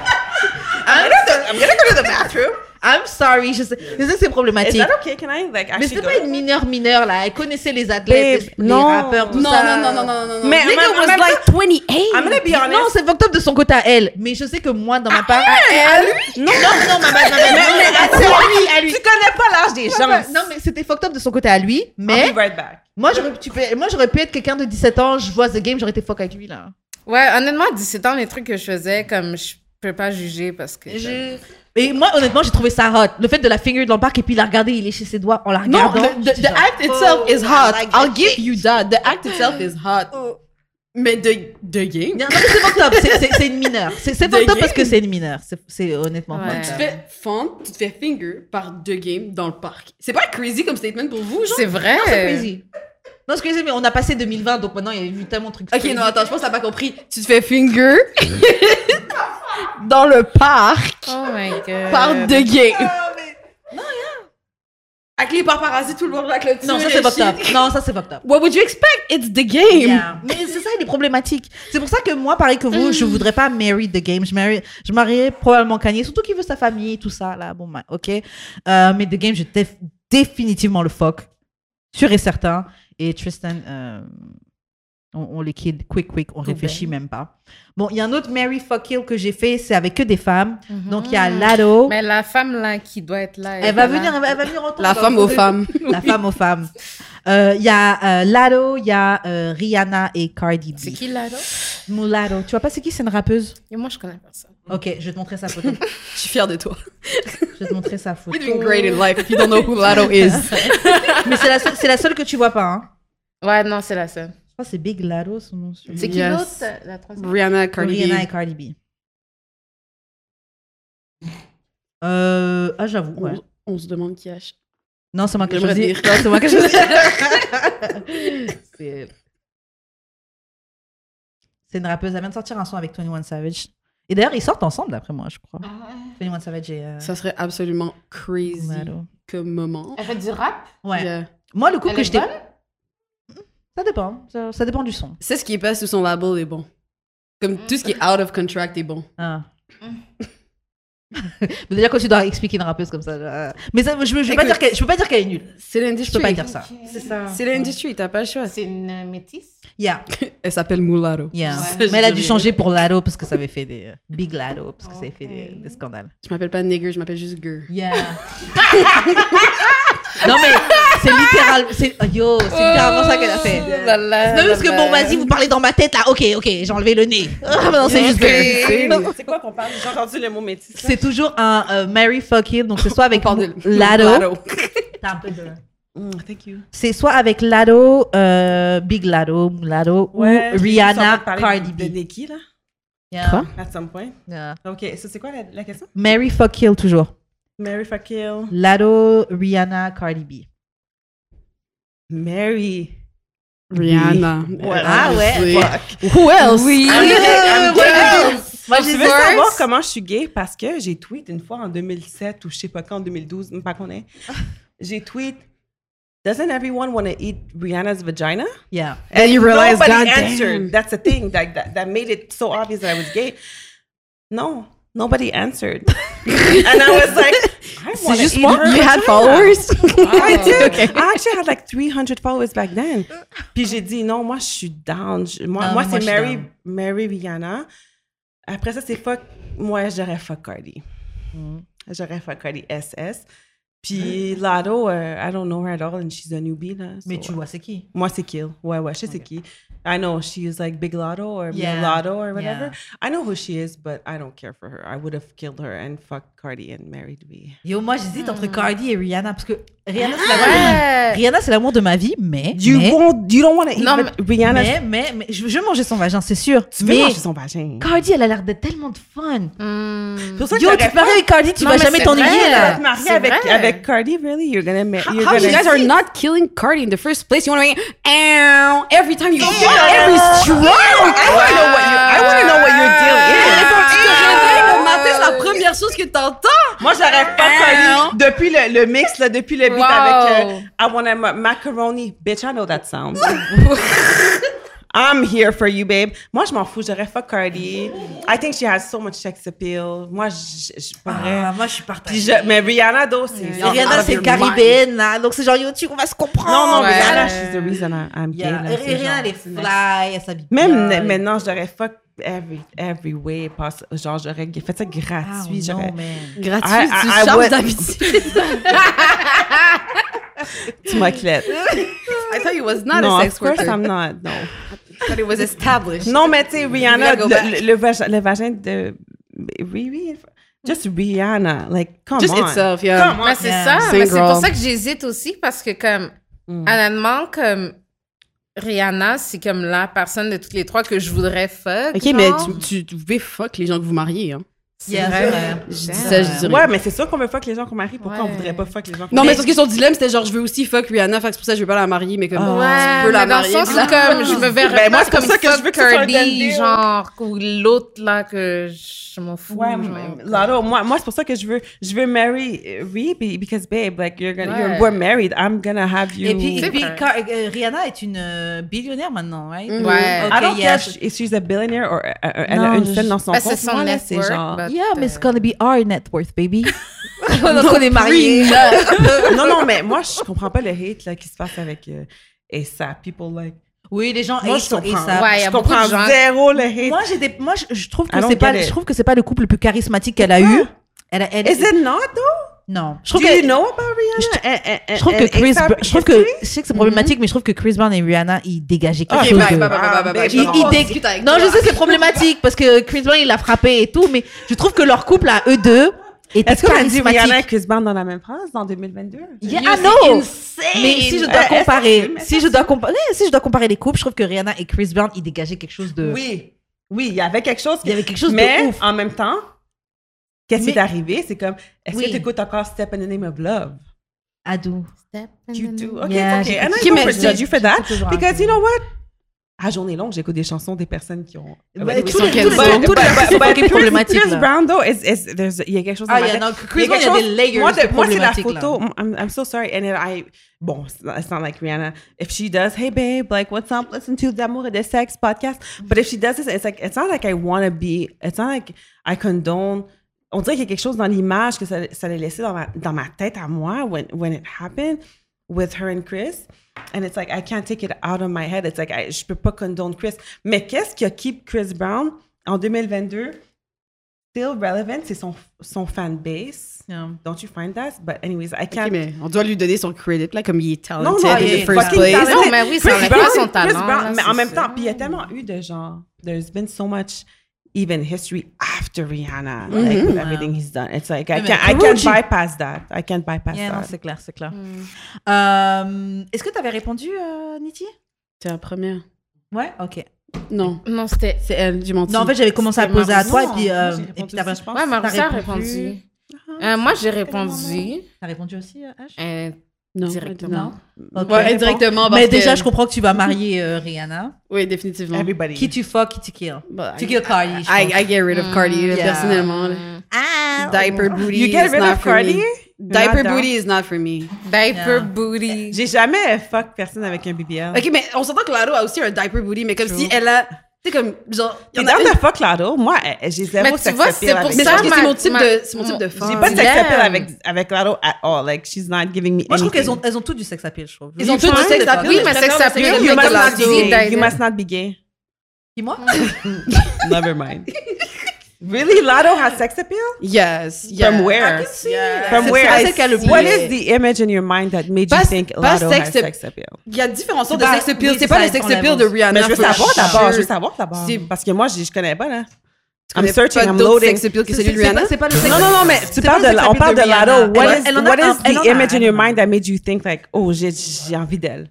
I'm gonna, I'm gonna go to the bathroom. I'm sorry. Je sais, je sais que c'est Is problématique. that okay? Can I like Mais actually c'était go? pas une mineure mineure, là. Elle connaissait les athlètes, Babe, les, non. les rappeurs, tout no, ça. no, no, no, no, no, no. Mais- Nigga mais- was mais- like 28. I'm gonna be honest. Non, c'est fucked up de son côté à elle. Mais je sais que moi, dans ma part. elle? Non, Non, non, ma ma- ma- ma- mais, ma- mais ma- à lui, à lui. Tu connais pas l'âge des gens. Non, mais c'était fucked up de son côté à lui. Mais I'll be right back. moi, j'aurais tu peux- moi, j'aurais pu être quelqu'un de 17 ans. Je vois The Game, j'aurais été fuck avec lui, là. Ouais, honnêtement, à 17 ans, les trucs que je faisais, comme, je peux pas juger parce que. Et moi, honnêtement, j'ai trouvé ça hot. Le fait de la finger dans le parc et puis la regarder, il léchait ses doigts en la regardant. the, the, the genre, act itself oh, is hot. like I'll give shit. you that. The act itself is hot. Mais the, the game? Non, non, mais c'est fucked up. C'est- une mineure. C'est fucked up parce que game. c'est une mineure. C'est- honnêtement Ouais. Tu te fais fendre, tu te fais finger par deux games dans le parc. C'est pas crazy comme statement pour vous, genre? C'est vrai. C'est crazy. Non, c'est crazy, mais on a passé 2020, donc maintenant, il y a eu tellement de trucs. Ok, crazy. non, attends, je pense que t'as pas compris. Tu te fais finger dans le parc Oh my god. par deux games. Non, yeah. Avec les paparazzi tout le long de la clôture. Non, ça c'est fucked up. Non, ça c'est fucked up. What would you expect? It's the game. Yeah. Mais c'est ça, il est problématique. C'est pour ça que moi, pareil que vous, je voudrais pas marry the game. Je, marry, je marierais probablement Kanye, surtout qu'il veut sa famille, tout ça, là. Bon, bah, ok. Euh, mais the game, je définitivement le fuck. Sûr et certain. Et Tristan, euh, on, on les kill quick, quick, on réfléchit même pas. Bon, il y a un autre Mary fuck kill que j'ai fait, c'est avec que des femmes. Donc, il y a Lado. Mais la femme, là, qui doit être là. Elle va venir, elle va, elle va venir entendre. La femme aux femmes. La femme aux femmes. Euh, Il y a euh, Lado, il y a euh, Rihanna et Cardi B. C'est qui, là? Mulatto. Tu vois pas c'est qui C'est une rappeuse? Et moi, je connais pas ça. Ok, je vais te montrer sa photo. Je suis fière de toi. je vais te montrer sa photo. You're doing great in life if you don't know who Lotto is. Mais c'est la, seule- c'est la seule que tu vois pas. Hein. Ouais, non, c'est la seule. Je crois que c'est Big Lado, son nom. sur- C'est qui Yes. l'autre? La troisième? Rihanna, Cardi Rihanna B. et Cardi B. Euh, ah, j'avoue. ouais. On, on se demande qui a. ch- Non, c'est moi qui ai J'aimerais choisi. dire. Non, c'est moi ai choisi. c'est... c'est une rappeuse. Elle vient de sortir un son avec 21 Savage. Et d'ailleurs, ils sortent ensemble, d'après moi, je crois. 21 Savage et euh, Ça serait absolument crazy comme moment. Elle fait du rap? Ouais. Yeah. Moi, le coup Elle que j'étais. Ça dépend. Ça, ça dépend du son. C'est ce qui est pas sous son label est bon. Comme tout ce qui est out of contract est bon. Ah. Mais déjà, quand tu dois expliquer une rappeuse comme ça. euh, Mais ça, je, je, veux pas Écoute. dire qu'elle, je peux pas dire qu'elle est nulle. C'est Je l'industrie. peux pas dire ça. C'est ça. C'est l'industrie, t'as pas le choix. C'est une euh, métisse? Yeah. Elle s'appelle Mulatto. yeah. Ouais. Mais elle a dû changer pour Lado parce que ça avait fait des. euh, Big Lado parce que ça avait fait des, des scandales. Je m'appelle pas nigger, je m'appelle juste girl. Yeah. non, mais c'est littéral. C'est, oh, yo, c'est littéralement ça qu'elle a fait. Oh Non, là parce que bon, vas-y, vous parlez dans ma tête là. Ok, ok, j'ai enlevé le nez. Ah, non, c'est juste. C'est c'est quoi qu'on parle? J'ai entendu le mot métis. C'est toujours un euh, Mary fuck it, donc c'est soit avec Lado. Mulatto. T'as un peu de. Mm, thank you. C'est soit avec Lado, euh, Big Lado, Lado, Ouais, ou Rihanna, Cardi de, de B. Nicki, là, Yeah. Quoi? at some point. Yeah. OK, ça, c'est quoi la, la question? Mary fuck kill toujours. Mary fuck kill. Lado, Rihanna, Cardi B. Mary. Rihanna. Ouais. Ah ouais, Obviously. Fuck. Who else? I'm gonna, I'm gonna, Moi, Tu j'ai veux dit- savoir comment je suis gay? Parce que j'ai tweet une fois en 2007 ou je sais pas quand, en 2012, même pas qu'on est. J'ai tweet, Doesn't everyone want to eat Rihanna's vagina? Yeah. And you realize, Nobody God answered. That's the thing like, that, that made it so obvious that I was gay. No, nobody answered. and I was like, I want just eat her You had followers? I did. I actually had like 300 followers back then. Puis j'ai dit, non, moi, je suis down. Je- moi, Non, moi mais c'est Mary. Mary Rihanna. Après ça, c'est fuck. Moi, j'aurais fuck Cardi. Mm. J'aurais fuck Cardi SS. Puis Lado, uh, I don't know her at all, and she's a newbie, là. Mais so- tu vois, c'est qui? Moi, c'est Kill. Ouais, ouais, je sais c'est qui. I know she is like Big Lotto or Yeah. Lotto or whatever. Yeah. I know who she is, but I don't care for her. I would have killed her and fucked Cardi and married me. Yo, moi, j'hésite entre Cardi et Rihanna parce que Rihanna, c'est Ouais. l'amour. Rihanna, c'est l'amour de ma vie, mais. You mais, won't, you don't want to eat Non, but Rihanna's mais, mais, mais je je veux manger son vagin, c'est sûr. Tu veux mais manger son vagin. Cardi, elle a l'air d'être tellement de fun. Hmm. C'est pour ça que Yo, tu j'aurais te maries avec Cardi, tu Non, vas mais jamais c'est t'ennuyer vrai. là. te marier C'est avec, vrai. avec Cardi, really? You're gonna, ma- you're How gonna you guys are not killing Cardi in the first place? You want to make ow every time you every stroke. I want to know what you, I want to know what your deal is. C'est la première chose que t'entends. Moi, j'aurais pas Cardi depuis le, le mix, là, depuis le beat Wow. avec euh, I want a ma- macaroni. Bitch, I know that sound. I'm here for you, babe. Moi, je m'en fous. J'aurais fuck Cardi. I think she has so much sex appeal. Moi, je, je. Ah, moi, je suis partagée. je- mais Rihanna, though, c'est... Rihanna, c'est caribéenne, là. Donc, c'est genre, yo, tu, on va se comprendre. Non, non, Ouais. Rihanna, she's the reason I'm gay. Yeah. là, Et c'est Rihanna, elle est fly, elle s'habille Même maintenant, j'aurais fuck every, every way. possible. Genre, j'aurais fait ça gratuit. non, j'aurais... man. Gratuit, I- tu I- I would- d'habitude. Tu m'as clette. I thought you was not non, a sex of course worker. I'm not. Non. I thought it was established. Non, mais tu sais, Rihanna, le, le, le vagin, le vagin de Riri, just Rihanna, like, come Just on. itself, yeah. Come on. Mais c'est Yeah. ça, mais c'est pour ça que j'hésite aussi parce que comme Mm. honnêtement comme Rihanna, c'est comme la personne de toutes les trois que je voudrais fuck. Ok, mais tu, tu, tu fuck les gens que vous mariez. Hein. C'est Yeah, vrai. c'est vrai. Je dis ça, je. Ouais, mais c'est sûr qu'on veut fuck les gens qu'on marie. Pourquoi on Ouais. voudrait pas fuck les gens qu'on Non, mais marie? parce que son dilemme, c'était genre, je veux aussi fuck Rihanna, fait que c'est pour ça que je veux pas la marier, mais comme, Ah. Ouais, tu peux la mais dans le marier. sens où la- comme je me verrais Ben, moi, pas c'est pour comme ça que je veux que genre ou l'autre là que je m'en fous. Ouais, Lotto, moi, moi c'est pour ça que je veux, je veux marry Riri because babe, like you're gonna, Ouais. you're, we're married. I'm gonna have you. Et puis, et euh, Rihanna est une euh, billionnaire maintenant, right? Mhm. Ouais. Ok, I don't yeah. care if she's a billionaire or elle Non, a une scène dans son compte. c'est son là, genre. Yeah, mais it's gonna be our net worth, baby. Donc, on est mariés. non, non, mais moi, je comprends pas le hate là, qui se passe avec euh, ASAP. People like. Oui, les gens Moi, hate je comprends. ASAP. Ouais, je comprends gens- zéro le hate. Moi, j'ai des, moi, je, je trouve que c'est pas, je trouve que c'est pas le couple le plus charismatique qu'elle a eu. Elle, a- elle, Is it not though? Non. Je Do trouve que, you know about Rihanna? Je trouve que and Chris, Brown- je trouve que, je sais que c'est problématique, mais je trouve que Chris Brown et Rihanna, ils dégageaient quelque chose bye, de. bye, bye, bye, bye, bye. Il- il dé- Non, je sais, c'est problématique parce que Chris Brown, il l'a frappé et tout, mais je trouve que leur couple à eux deux était Est-ce qu'on a dit Rihanna et. Chris Brown dans la même phrase en 2022? Yeah. Mais si je dois que comparer, tu- mais si je dois comparer, si je dois comparer les couples, je trouve que Rihanna et Chris Brown, ils dégageaient quelque chose de. Oui. Oui, il y avait quelque chose. Il y avait quelque chose mais de ouf. en même temps, qu'est-ce qui est arrivé? C'est comme, est-ce Oui. que tu écoutes encore Step in the Name of Love? Adou. Step in You the do? name- Okay, Yeah, it's okay. And I Ok, don't judge you for that. Because you know what? À journée longue, j'écoute des chansons des personnes qui ont. Chris-. Brown, though, is, is, there's- il y a quelque chose Ah, il y a- Chris Brown, il y a des layers Moi, de de- moi, c'est la photo. I'm, I'm so sorry. And then I, bon, it's not, it's not like Rihanna. If she does, hey babe, like what's up? Listen to D'amour et de sexe podcast. But if she does this, it's like it's not like I want to be. It's not like I condone. On dirait qu'il y a quelque chose dans l'image que ça, ça l'a laissé dans ma, dans ma tête à moi when when it happened with her and Chris. And it's like I can't take it out of my head. It's like I, je peux pas condone Chris. Mais qu'est-ce qui a keep Chris Brown en 2022 still relevant? C'est son son fan base. Yeah. Don't you find that? But anyways, I can't. mais on doit lui donner son credit, là, comme il est non, talented non, in il the first place. talented. Non, mais oui, Chris pas son Chris talent, Brown, là, mais en c'est même ça. temps, puis il y a tellement eu de genre, there's been so much even history after Rihanna, like with everything he's done. It's like I can't, I can't bypass that. I can't bypass Yeah, non, that. c'est clair, c'est clair. Mm. Euh, Est-ce que tu avais répondu, euh, Niti? C'est la première. Ouais, ok. Non, Non, c'était. c'est elle, j'ai menti. Non, en fait, j'avais commencé à poser à toi et puis, euh, et puis pense. Ouais, Marissa a répondu. répondu. Euh, moi, j'ai répondu. T'as répondu aussi, H Euh, Non, Directement. Ok. Ouais, indirectement. parce Mais déjà, que- je comprends que tu vas marier euh, Rihanna. Oui, définitivement. Everybody. Qui tu fuck, qui tu kill. But Tu I, kill Cardi. je I, pense. I get rid of Cardi, yeah. personnellement. là. Ah, Diaper booty You get rid of Cardi? Diaper booty is not for me. Diaper Yeah. booty. J'ai jamais fuck personne avec un BBL. Ok, mais on s'entend que Lado a aussi un diaper booty, mais comme si elle a. Sais, comme. Genre. T'es en a down une- de fuck Lado? Moi, eh, j'ai zéro Mais tu sex vois, appeal c'est pour ça, que c'est mon type de, c'est mon type de femme. J'ai pas de sex appeal avec, avec Lado at all. Like, she's not giving me Moi, je trouve qu'elles ont, elles ont tout du sex appeal, je trouve. Ils ont Je tout trouve du sex c'est appeal. Oui, mais sex appeal, You, must not be gay. You must not be gay. Qui, moi? Never mind. Really? Lado has sex appeal? Yes. yeah. From where? Yeah. From C'est where? pas celle qui a le What the image in your mind that made Pas- you think pas Lado sex has sex appeal? Il y a différents sortes de sex appeal. oui, c'est c'est pas le sex appeal la de. Rihanna. Mais je veux for savoir sure. d'abord, je veux savoir d'abord. C'est- Parce que moi, je, je connais pas, là. I'm connais searching, I'm loading. sex appeal que C'est- celui de c'est pas- Rihanna? C'est pas le sex Non, non, non, mais tu parles de, on appeal parle de Rihanna. Lado. What Elle- is, elle en a what un- is the image in your mind that made you think like, oh, j'ai, j'ai envie d'elle?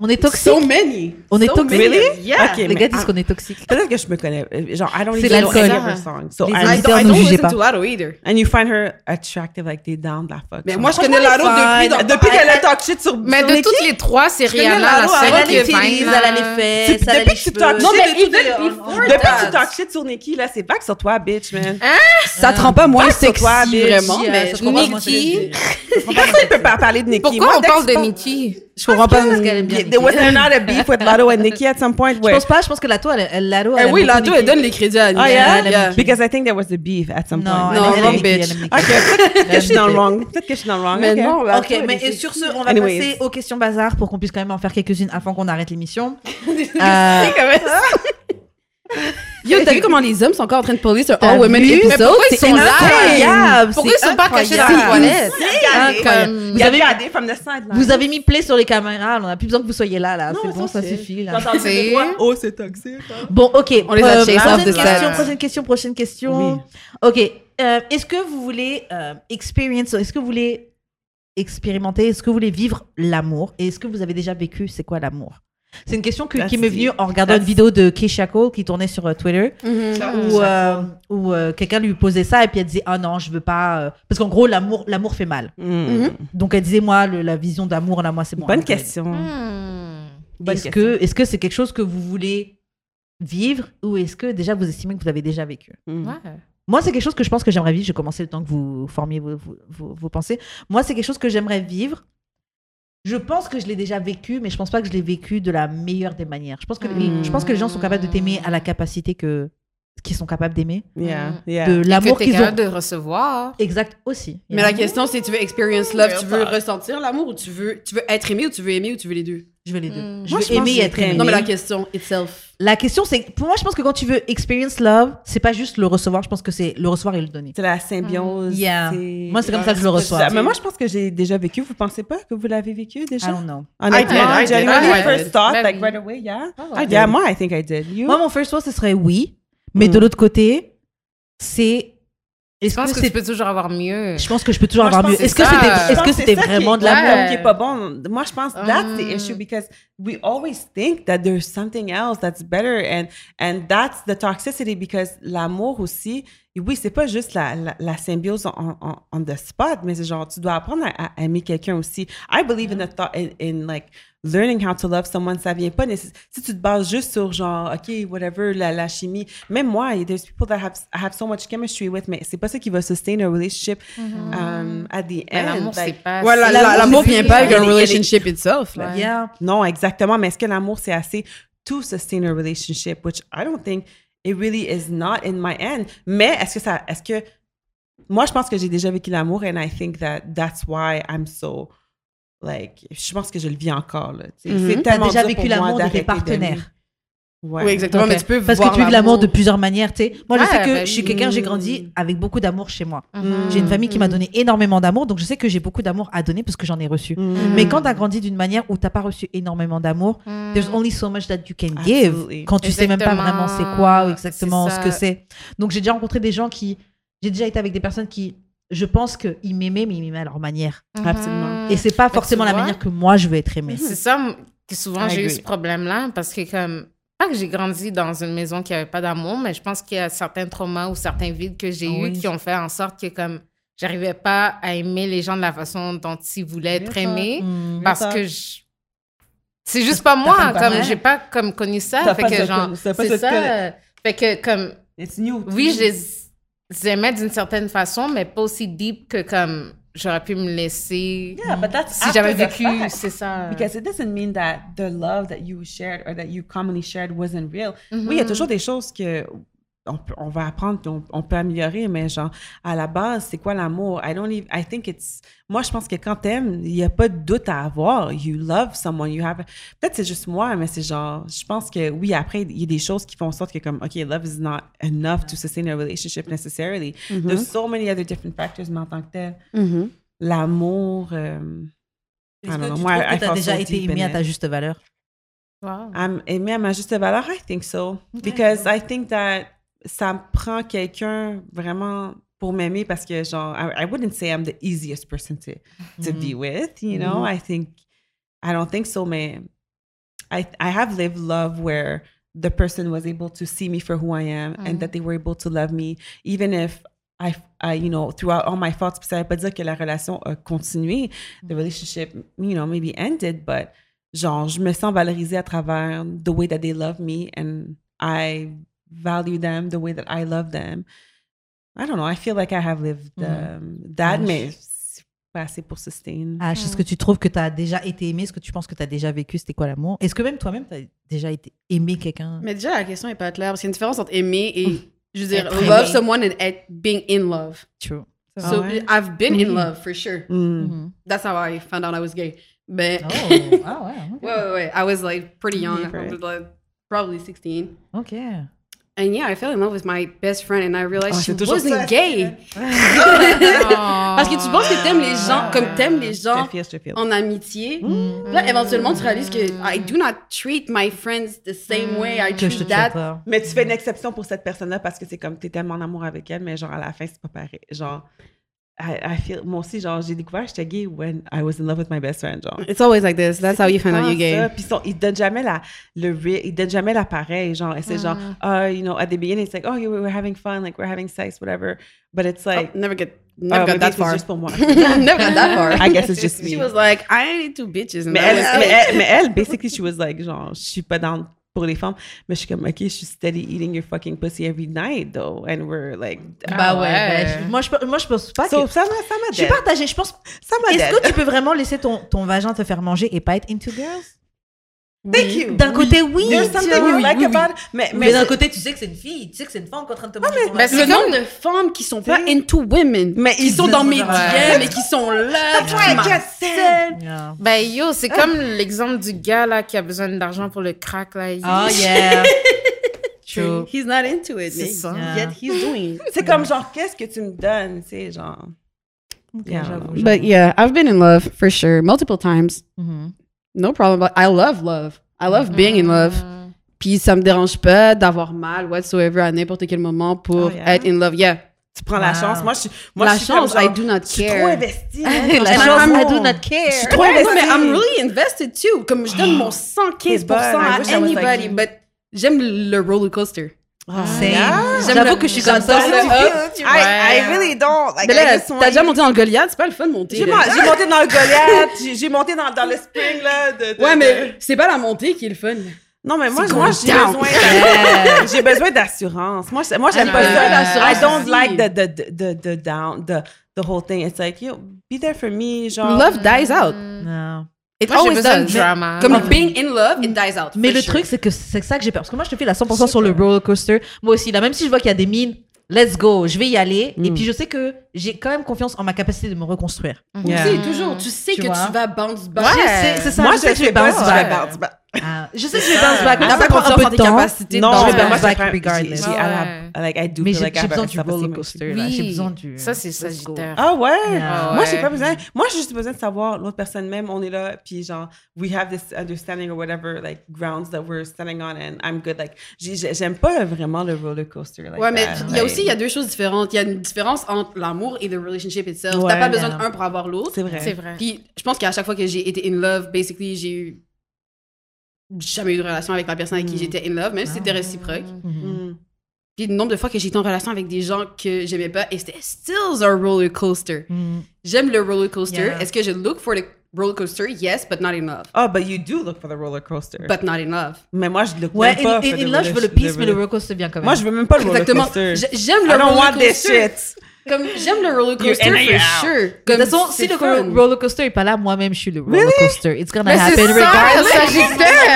On est toxique. So many. On est So toxique. Really? Yeah. Les gars disent ah, qu'on est toxique. Peut-être que je me connais. euh, Genre, I don't C'est even know l'alcool. any of her songs. So Les I- I auditeurs don't, I ne don't jugez listen pas. to Lado either. and you find her attractive, like t'es down la fuck. Mais moi, je connais est depuis dans... Depuis qu'elle a talk shit sur Mais sur de toutes les trois, c'est Rihanna la seule Elle a qui les est titties, fine. elle a les là. fesses, Depuis- elle a depuis les cheveux. Non, mais depuis- que tu talk shit sur Nicki, là, c'est back sur toi, bitch, man. Ça te rend pas moins sexy, vraiment, Personne ne peut pas parler de. Pourquoi on parle de Nicki? Je comprends pas. Parce qu'elle aime bien Yeah, There was not a beef with Lado and Nicki at some point? Je Where? pense pas, je pense que Lato, elle, elle, Lado, Eh elle aime oui, Lado, elle donne les crédits à Oh Nicki. yeah? elle aime Yeah. Nicki. Because I think there was a beef at some Non, point. Non, aime wrong bitch. Ok, peut-être que je suis dans le wrong. Peut-être que je suis dans le wrong. Mais ok. non, Lado, Ok, mais et sur ce, on va Anyways. passer aux questions bazar pour qu'on puisse quand même en faire quelques-unes avant qu'on arrête l'émission. Euh. Yo, t'as vu comment les hommes sont encore en train de poser sur All Women episode? Mais pourquoi ils C'est sont là? incroyable, Pourquoi ils sont pas cachés dans la toilette? Vous avez, Regardez from the sideline. vous avez mis play sur les caméras, on n'a plus besoin que vous soyez là, là. Non, C'est bon, ça suffit, là. Oh, c'est toxique. hein. Bon, ok. On les a chased prochaine question, prochaine question, prochaine question. Ok. euh, est-ce que vous voulez euh, experience, est-ce que vous voulez expérimenter, est-ce que vous voulez vivre l'amour? Et est-ce que vous avez déjà vécu c'est quoi l'amour? C'est une question que- That's qui m'est venue en regardant that's- une vidéo de Keisha Cole qui tournait sur euh, Twitter Mhm. où, euh, où euh, quelqu'un lui posait ça et puis elle disait ah non je veux pas euh, parce qu'en gros l'amour l'amour fait mal Mm. donc elle disait moi le- la vision d'amour là moi c'est bon Bonne question. Bonne est-ce question. que est-ce que c'est quelque chose que vous voulez vivre ou est-ce que déjà vous estimez que vous avez déjà vécu? Mm. Ouais. Moi, c'est quelque chose que je pense que j'aimerais vivre. J'ai commencé le temps que vous formiez vos, vos, vos- vos pensées. Moi, c'est quelque chose que j'aimerais vivre. Je pense que je l'ai déjà vécu, mais je pense pas que je l'ai vécu de la meilleure des manières. Je pense que, les, je pense que les gens sont capables de t'aimer à la capacité que qu'ils sont capables d'aimer. Yeah, Mm. yeah. De l'amour qu'ils ont. de recevoir. Exact, aussi. Mais la question, c'est tu veux experience love, tu veux ressentir l'amour ou tu veux, tu veux être aimé ou tu veux aimer ou tu veux les deux? Je veux les deux. Mm. Je Moi, veux je pense aimer et être aimé. Non, mais la question itself. La question, c'est... Pour moi, je pense que quand tu veux experience love, c'est pas juste le recevoir. Je pense que c'est le recevoir et le donner. C'est la symbiose. Yeah. c'est- Moi, c'est comme ça que je le reçois. Mais moi, je pense que j'ai déjà vécu. Vous pensez pas que vous l'avez vécu déjà? I don't know. Honnêtement, I did, I did, I first thought, Ben like right away, yeah. I Yeah, did. moi, I think I did. You? Moi, mon first thought, ce serait oui. Mais Mm. de l'autre côté, c'est... Je Est-ce pense que que c'est tu peux toujours avoir mieux. Je pense que je peux toujours Moi, avoir mieux. Est-ce que c'est c'était, est-ce que c'était vraiment de l'amour qui est pas bon? Moi, je pense that's the Um. issue because we always think that there's something else that's better and and that's the toxicity because l'amour aussi, oui, c'est pas juste la, la, la symbiose on, on, on the spot, mais c'est genre tu dois apprendre à, à aimer quelqu'un aussi. I believe in the thought in, in like learning how to love someone, ça vient pas si tu te bases juste sur genre OK, whatever la, la chimie. Même moi, there's people that have I have so much chemistry with, mais c'est pas ça qui va sustain a relationship um, at the Mais end. l'amour, c'est Like, pas. Ouais, la- c'est- la- l'amour vient pas avec il un il relationship itself. là. Ouais. Yeah. Non, exactement. Mais est-ce que l'amour, c'est assez to sustain a relationship? Which I don't think it really is not in my end. Mais est-ce que ça, est-ce que, moi, je pense que j'ai déjà vécu l'amour and I think that that's why I'm so, like, je pense que je le vis encore, là. tu. Mhm. C'est tellement déjà vécu l'amour de tes partenaires. Ouais. Oui, exactement. Ok. Mais tu peux Parce voir que tu vis l'amour de plusieurs manières, tu sais. Moi, je sais que ben je suis quelqu'un, j'ai grandi avec beaucoup d'amour chez moi. Mhm. J'ai une famille qui m'a donné énormément d'amour, donc je sais que j'ai beaucoup d'amour à donner parce que j'en ai reçu. Mhm. Mais quand tu as grandi d'une manière où t'as pas reçu énormément d'amour, Mhm. there's only so much that you can give Absolutely. quand tu sais même pas Exactement. vraiment c'est quoi ou exactement ce que c'est. Donc j'ai déjà rencontré des gens qui, j'ai déjà été avec des personnes qui, je pense qu'ils m'aimaient, mais ils m'aimaient à leur manière. Mhm. Absolument. Et c'est pas forcément la vois, manière que moi je veux être aimée. C'est ça que souvent I j'ai eu ce problème-là parce que comme pas que j'ai grandi dans une maison qui avait pas d'amour, mais je pense qu'il y a certains traumas ou certains vides que j'ai Oui. eus qui ont fait en sorte que comme j'arrivais pas à aimer les gens de la façon dont ils voulaient être aimés Mm. parce ça. que je- c'est juste pas moi comme j'ai pas comme connu ça fait que genre c'est ça euh, fait que comme It's new. oui je les aimais d'une certaine façon mais pas aussi deep que comme j'aurais pu me laisser Yeah, but that's si j'avais vécu c'est ça Because it doesn't mean that the love that you shared or that you commonly shared wasn't real. Oui, il y a Mhm. toujours des choses que on, peut- on va apprendre, on, on peut améliorer, mais genre, à la base, c'est quoi l'amour? I don't even, I think it's, moi, je pense que quand t'aimes, il n'y a pas de doute à avoir. You love someone, you have, peut-être c'est juste moi, mais c'est genre, je pense que oui, après, il y a des choses qui font en sorte que comme, OK, love is not enough to sustain a relationship necessarily. There's so many other different factors, mais en tant que tel, Mhm. l'amour, euh, I don't know. tu Moi, I que t'as feel déjà so été aimé à ta juste valeur? Wow. I'm aimée à ma juste valeur, I think so. Because I think that ça me prend quelqu'un vraiment pour m'aimer parce que genre, I, I wouldn't say I'm the easiest person to, to be mm-hmm. with, you know? Mm-hmm. I think, I don't think so, mais I, I have lived love where the person was able to see me for who I am and that mm-hmm. they were able to love me, even if I, I you know, throughout all my faults, ça veut pas dire que la relation a continué, the relationship, you know, maybe ended, but genre, je me sens valorisée à travers the way that they love me and I value them the way that I love them. I don't know. I feel like I have lived um, that, Ouais. mais c'est pas assez pour sustain. Ah, est-ce que tu trouves que tu as déjà été aimé? Est-ce que tu penses que tu as déjà vécu? C'était quoi l'amour? Est-ce que même toi-même, tu as déjà été aimé quelqu'un? Mais déjà, la question est pas claire parce qu'il y a une différence entre aimer et, je veux dire, love aimé. someone and être being in love. True. So, ouais? I've been in Mhm. love for sure. Mm. That's how I found out I was gay. But, Oh, ah ouais. ok. wait, wait, wait. I was like pretty young. I was like probably 16. Ok. And yeah, I fell in love with my best friend and I realized Oh, she wasn't ça. gay. Parce que tu penses que t'aimes les gens comme t'aimes les gens en amitié. Là, éventuellement, tu réalises que I do not treat my friends the same way I je treat that. Mais tu fais une exception pour cette personne-là parce que c'est comme t'es tellement en amour avec elle, mais genre à la fin, c'est pas pareil. Genre, I, I feel, moi aussi, genre, j'ai découvert que j'étais gay when I was in love with my best friend, genre. It's always like this. That's how you find out you're gay. Puis ils donnent jamais la, le ils donnent jamais l'appareil, genre, et c'est genre, ah, you know, at the beginning, it's like, oh, yeah, we're having fun, like, we're having sex, whatever. But it's like, Oh, never get, never got that far. juste pour moi. never got that far. I guess it's just me. She was like, I need two bitches. Mais, elle, mais, elle, mais elle, basically, she was like, genre, je suis pas down pour les femmes, mais je suis comme, ok, je suis steady eating your fucking pussy every night, though. And we're like, Bah ouais. je- moi, je, moi, je pense pas So, que. ça m'a, ça Je suis partagée. Je pense. Ça m'a Est-ce que tu peux vraiment laisser ton, ton vagin te faire manger et pas être into girls? Thank you. D'un côté, oui. There's something you like about Mais, Mais, mais d'un côté, tu sais que c'est une fille, tu sais que c'est une femme qui est en train de te ton mais le nombre de femmes qui sont pas into women, Mais qui ils sont dans mes. DMs et qui sont là. Yeah. Ben yo, c'est comme l'exemple du gars là qui a besoin d'argent pour le crack là. Il- Oh yeah. True. He's not into it, C'est mais ça. yet he's doing. C'est comme genre, qu'est-ce que tu me donnes, tu sais, genre. Yeah. j'avoue, But yeah, I've been in love for sure, multiple times. Mhm. No problem. But I love love. I love being in love. Mm. Puis ça me dérange pas d'avoir mal whatsoever à n'importe quel moment pour Oh, yeah? être in love. Yeah. Tu prends la chance. Moi, je suis. Moi, La je suis chance, comme genre, I do not Je suis care. trop investie. hein, La je chance, I do not Je care. suis trop Ouais, non, mais investie. I'm really invested too. Comme je donne mon 115% T'es bonne. I à wish I was like anybody, you. but j'aime le roller coaster. Ah, J'avoue que je suis comme ça. le aussi. up. I, I really don't. Like, Mais I là, just want t'as déjà monté dans le Goliath, c'est pas le fun de monter. J'ai monté dans le Goliath, j'ai monté dans, dans le spring, là. De, de- Ouais, de- mais c'est pas la montée qui est le fun. Non, mais moi, moi j'ai down. besoin j'ai besoin d'assurance. Moi, moi j'aime Ah, pas ouais, ça. l'assurance I don't like the, the, the, the down, the, the whole thing. It's like, you know, be there for me, genre. Love dies out. Non. It Moi, always does. drama. Comme being in love, it dies out. Mais le sure. truc, c'est que c'est ça que j'ai peur. Parce que moi, je te fais la 100% sur le roller coaster. Moi aussi, là, même si je vois qu'il y a des mines, let's go, je vais y aller. Et Mm. puis, je sais que j'ai quand même confiance en ma capacité de me reconstruire. Yeah. Oui, toujours. Tu sais Tu que vois? tu vas bounce back. Je sais, c'est ça. Moi, je sais que je vais bounce back. bounce back. Ah, je sais que je vais bounce back. Même pas ça prend un peu de temps. capacités Non, je vais mais bounce back regardless. j'ai- j'ai- I Ouais. have- like, I do Mais j'ai besoin du roller coaster. là. J'ai Oui. besoin du. Ça, c'est go. sagittaire. Ah ouais? Yeah. Moi, j'ai Ouais. pas besoin. Moi, j'ai juste besoin de savoir l'autre personne même. On est là, puis genre, we have this understanding or whatever, like grounds that we're standing on, and I'm good. Like, j'ai- j'ai- j'aime pas vraiment le roller coaster. Ouais, mais il y a aussi il y a deux choses différentes. Il y a une différence entre l'amour et the relationship itself. Ouais, T'as pas besoin d'un pour avoir l'autre. C'est vrai. C'est vrai. Puis je pense qu'à chaque fois que j'ai été in love, basically, j'ai eu jamais eu de relation avec la personne avec qui Mm. j'étais in love, même si c'était réciproque. Mhm. Mm. Puis le nombre de fois que j'ai été en relation avec des gens que j'aimais pas et c'était still a roller coaster. Mm. J'aime le roller coaster. Yeah. Est-ce que je look for the roller coaster? Yes, but not in love. Oh, but you do look for the roller coaster. But not in love. mais moi, je look Ouais, pas et, for et the là, je veux le roller- peace, mais le roller- roller coaster vient quand même. Moi, je veux même pas le roller Exactement. coaster. J- J'aime le I don't roller want this coaster. shit. Comme j'aime le roller coaster for sure. De Comme toute façon, c'est si le fun. ro- roller coaster est pas là, moi-même, je suis le roller coaster. It's gonna Mais c'est happen ça, regardless.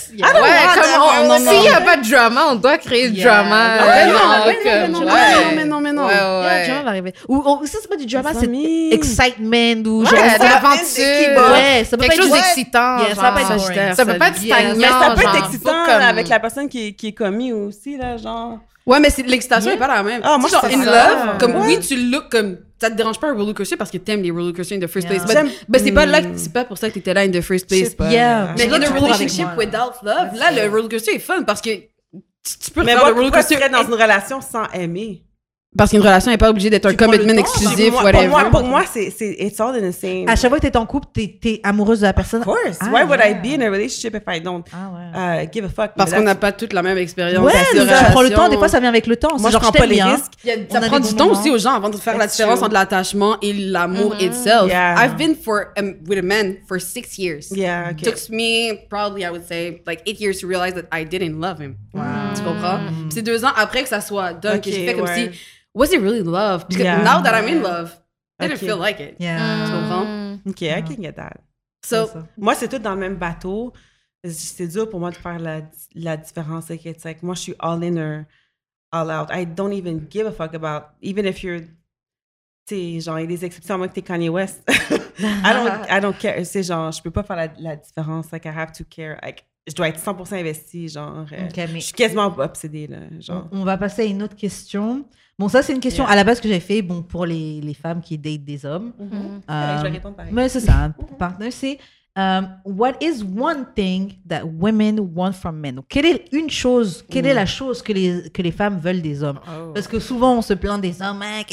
Really? Ouais, comme on, non, non, s'il n'y a pas de drama, on doit créer du Yeah. drama. Ouais, Ouais, non, non, non, mais non, mais non, mais non. Yeah, le va arriver. Ou, ou ça, c'est pas du drama, c'est excitement ou Ouais, genre. de l'aventure. Ouais, ça peut Quelque pas chose être d'excitant. Yeah, ça genre. pas être. Ça peut pas être Yeah. stagnant. Mais ça peut être excitant avec la personne qui, est- qui est commis aussi, là, genre. Ouais, mais c'est- l'excitation n'est pas la même. Ah, moi, genre, in love, comme oui, tu look comme. Ça te dérange pas un roller coaster parce que t'aimes les roller coasters in the first Yeah. place. But, but c'est pas là, que- Hmm. c'est pas pour ça que t'étais là in the first place. pas. Yeah. Mais in a relationship without love, là, le roller coaster est fun parce que tu, tu peux Mais faire moi, le roller pourquoi tu coaster. serais dans une relation sans aimer? Parce qu'une relation n'est pas obligée d'être un commitment exclusif, Moi- whatever. Pour moi, pour moi c'est, c'est, it's all in the same. À chaque fois que t'es en couple, t'es t'es amoureuse de la personne. Of course. Ah, Why would I yeah. be in a relationship if I don't Ah ouais. uh, give a fuck? Parce qu'on n'a pas toutes la même expérience. Ouais, de relation. tu prends le temps, des fois ça vient avec le temps. Moi, C'est je genre, prends je pas les bien. risques. A- ça prend du temps moments. aussi aux gens avant de faire la différence true. entre l'attachement et l'amour itself. Yeah. I've been for um, with a man for six years. Yeah, okay. Took me probably I would say like eight years to realize that I didn't love him. Tu comprends? Puis C'est deux ans après que ça soit done que Ok, fait comme si was it really love? Parce que Yeah. now that I'm in love, I didn't feel like it. Yeah. Tu comprends? OK, I can get that. So. Moi, c'est tout dans le même bateau. C'est dur pour moi de faire la, la différence. Like, it's like, moi, je suis all in or all out. I don't even give a fuck about, even if you're, tu sais, genre, il y a des exceptions, moi que t'es Kanye West. I don't, I don't care. C'est genre, je peux pas faire la, la différence. Like, I have to care. Like, je dois être 100% investi, genre. euh, Ok, mais- Je suis quasiment obsédée, là, genre. On on va passer à une autre question. Bon, ça, c'est une question à la base que j'avais fait bon, pour les, les femmes qui datent des hommes. Ouais, Euh, je vais répondre pareil. mais c'est ça, un partenaire, c'est um, What is one thing that women want from men? Donc, Quelle est une chose, quelle est la chose que les, que les femmes veulent des hommes? Oh. Parce que souvent, on se plaint des hommes, Ah,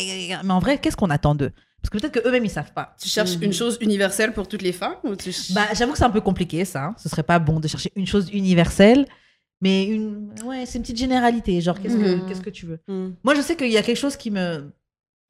mais en vrai, qu'est-ce qu'on attend d'eux? Parce que peut-être qu'eux-mêmes, ils savent pas. tu cherches une chose universelle pour toutes les femmes ou tu Bah, j'avoue que c'est un peu compliqué, ça. hein. Ce serait pas bon de chercher une chose universelle, mais une, ouais, c'est une petite généralité. Genre, qu'est-ce que, Mhm. qu'est-ce que tu veux? Mm. Moi, je sais qu'il y a quelque chose qui me.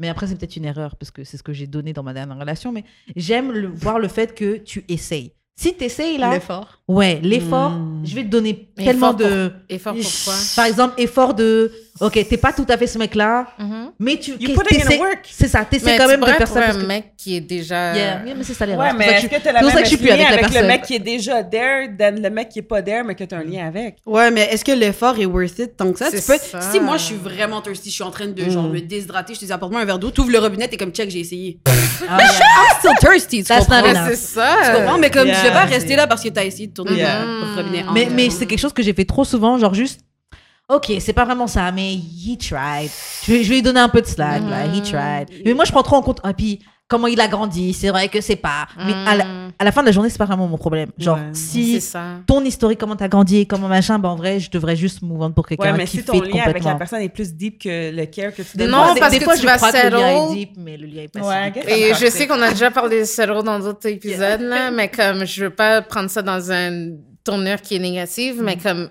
Mais après, c'est peut-être une erreur, parce que c'est ce que j'ai donné dans ma dernière relation, mais j'aime le- voir le fait que tu essayes. Si tu essayes là, l'effort? Ouais, l'effort, Mm. je vais te donner Mais tellement effort de. Effort pourquoi? Par exemple, effort de. Ok, t'es pas tout à fait ce mec-là, Mhm. mais tu. You put in work. C'est ça, t'essaies quand même de faire ça. un que- mec qui est déjà... Yeah, yeah, mais c'est ça l'erreur. Ouais, mais pour ça est-ce que que je- tu as la c'est pour même ça que je suis plus lien avec la avec le personne. mec qui est déjà there than le mec qui est pas there, mais que tu as un lien avec? Ouais, mais est-ce que l'effort est worth it tant que ça? Tu peux, ça. si moi je suis vraiment thirsty, je suis en train de genre Mm. me déshydrater, je te dis apporte-moi un verre d'eau, t'ouvres le robinet, t'es comme check, j'ai essayé. Ah, yeah. I'm still thirsty, tu That's comprends? c'est ça. Tu comprends? Mais comme je vais pas rester là parce que t'as essayé tourner Yeah. en Mais, mais c'est quelque chose que j'ai fait trop souvent, genre juste, ok, c'est pas vraiment ça, mais he tried. Je vais, je vais lui donner un peu de slack, là, he tried. Mais moi, je prends trop en compte, ah, puis comment il a grandi, c'est vrai que c'est pas. Mais à la, à la fin de la journée, c'est pas vraiment mon problème. Genre, Ouais. Si ça. ton historique, comment t'as grandi, comment machin, ben en vrai, je devrais juste move on pour quelqu'un Ouais, mais qui si ton fit lien avec la complètement. personne est plus deep que le care que tu donnes. Non, des, parce des que fois, tu je vas crois que le lien est deep, mais le lien est pas Ouais, si deep. Et je sais qu'on a déjà parlé de Cedro dans d'autres épisodes, là, mais comme je veux pas prendre ça dans une tournure qui est négative, mais comme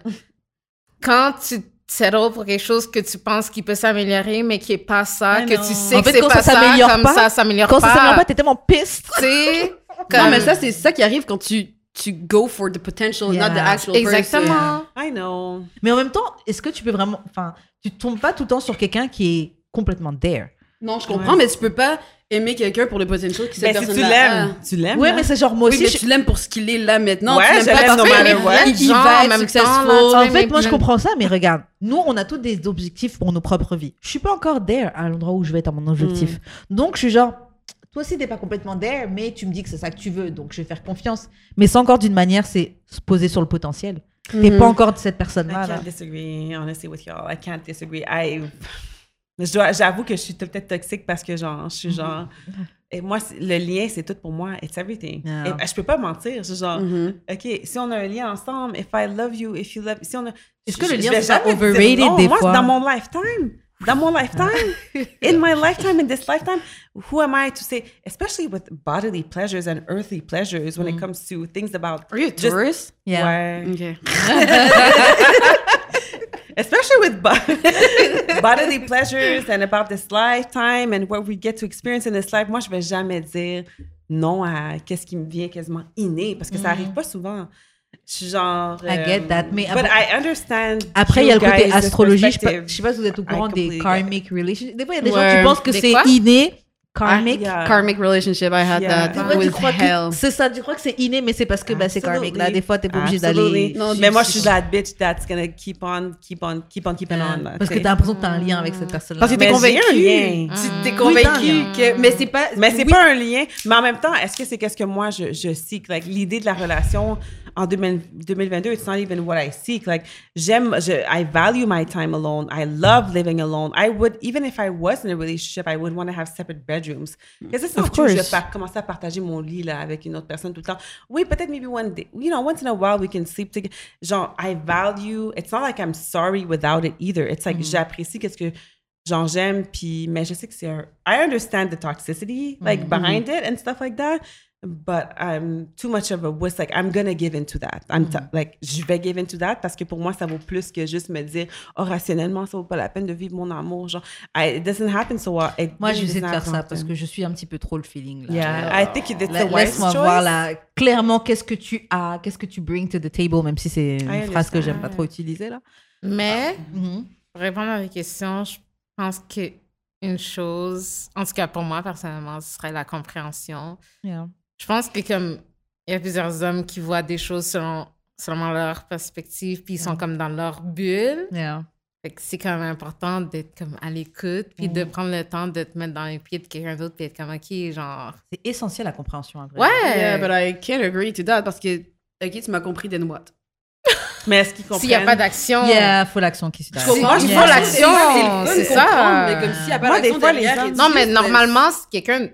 quand tu settle pour quelque chose que tu penses qui peut s'améliorer, mais qui est pas ça, I que know. tu sais En que c'est quand pas ça ça, s'améliore comme pas- ça s'améliore Quand pas. ça s'améliore pas, t'es tellement piste. tu sais, Non, comme- mais ça, c'est ça qui arrive quand tu, tu go for the potential, Yeah. not the actual person. Exactement. I know. Mais en même temps, est-ce que tu peux vraiment. Enfin, tu tombes pas tout le temps sur quelqu'un qui est complètement there? Non, je comprends, mais tu peux pas aimer quelqu'un pour le potential qui cette Ben, si tu personne l'aimes, tu l'aimes. Ouais, hein? mais c'est genre moi Oui, aussi. mais je- tu l'aimes pour ce qu'il est là maintenant. Ouais, tu je l'aimes pas parce que matter il- va en être même successful. temps, là, En Ouais, fait, moi, je comprends ça, mais regarde, nous, on a tous des objectifs pour nos propres vies. Je suis pas encore there à l'endroit où je vais être à mon objectif. Donc, je suis genre, toi aussi, t'es pas complètement there, mais tu me dis que c'est ça que tu veux, donc je vais faire confiance. Mais c'est encore d'une manière, c'est se poser sur le potentiel. T'es Mhm. pas encore de cette I personne-là. là. can't disagree, honestly, with y'all. I can't disagree. I... J'avoue que je suis peut-être toxique parce que, genre, je suis genre... Et moi, le lien, c'est tout pour moi. It's everything. Yeah. Et je peux pas mentir. Je suis genre, Mhm. OK, si on a un lien ensemble, if I love you, if you love... Si on a... Est-ce que le lien, c'est overrated non. des moi, fois? dans mon lifetime, dans mon lifetime, in my lifetime, in this lifetime, who am I to say, especially with bodily pleasures and earthly pleasures when it comes to things about. Are you a just- tourist? Yeah. Ouais. Okay. especially with bo- bodily pleasures and about this lifetime and what we get to experience in this life, moi, je vais jamais dire non à qu'est-ce qui me vient quasiment inné parce que ça arrive pas souvent. Je suis genre. I get euh, that, mais but après- I understand. Après, il y a le côté astrologie. Je sais, pas, je sais pas si vous êtes au courant des karmic relationships. Des fois, il y a des gens qui pensent que c'est inné. Karmic? Yeah. Karmic relationship, I had Yeah. That with crois que hell. c'est ça, tu crois que c'est inné, mais c'est parce que bah, c'est karmic. Là, des fois, t'es pas obligé Absolutely. d'aller. Mais moi, je suis that bitch that's gonna keep on, keep on, keep on, keeping on. là, Parce que t'as l'impression que t'as un lien avec cette personne-là. Parce que t'es convaincu. j'ai un lien. Tu t'es convaincu t'as un lien. que. Mais c'est pas. Mais c'est oui. pas un lien. Mais en même temps, est-ce que c'est qu'est-ce que moi je, je seek? Like, l'idée de la relation en 2000 2022, it's not even what I seek. Like, j'aime, je, I value my time alone. I love living alone. I would, even if I was in a relationship, I would want to have separate bedrooms. Because it's not true, je vais commencer à partager mon lit là, avec une autre personne tout le temps. Oui, peut-être maybe one day, you know, once in a while we can sleep together. Genre, I value, it's not like I'm sorry without it either. It's like, mm. j'apprécie qu'est-ce que genre j'aime puis mais je sais que c'est I understand the toxicity like mm-hmm. behind it and stuff like that but I'm too much of a wuss like I'm gonna give into that I'm t- like je vais give into that parce que pour moi ça vaut plus que juste me dire oh rationnellement ça vaut pas la peine de vivre mon amour genre I, it doesn't happen so It Moi, j'essaie de faire ça parce que je suis un petit peu trop le feeling. Là. yeah I think it's La- the wise Laisse-moi choice voir là, clairement qu'est-ce que tu as, qu'est-ce que tu bring to the table, même si c'est une I phrase que j'aime pas trop utiliser là. Mais Mhm. pour répondre à la question, je pense que une chose, en tout cas pour moi personnellement, ce serait la compréhension. Yeah. Je pense que comme il y a plusieurs hommes qui voient des choses selon seulement leur perspective, puis ils sont comme dans leur bulle. Yeah. Fait que c'est quand même important d'être comme à l'écoute, puis de prendre le temps de te mettre dans les pieds de quelqu'un d'autre, puis être comme ok, genre C'est essentiel la compréhension. ouais. Yeah, but I can't agree to that parce que. Ok, tu m'as compris, then what? mais est-ce qu'ils S'il n'y a comprennent? pas d'action, dire. Yeah, faut l'action qui se comprends, il je faut l'action, c'est ça. Mais comme s'il n'y a pas Moi, des l'action fois, les it's Non, mais normalement, c'est quelqu'un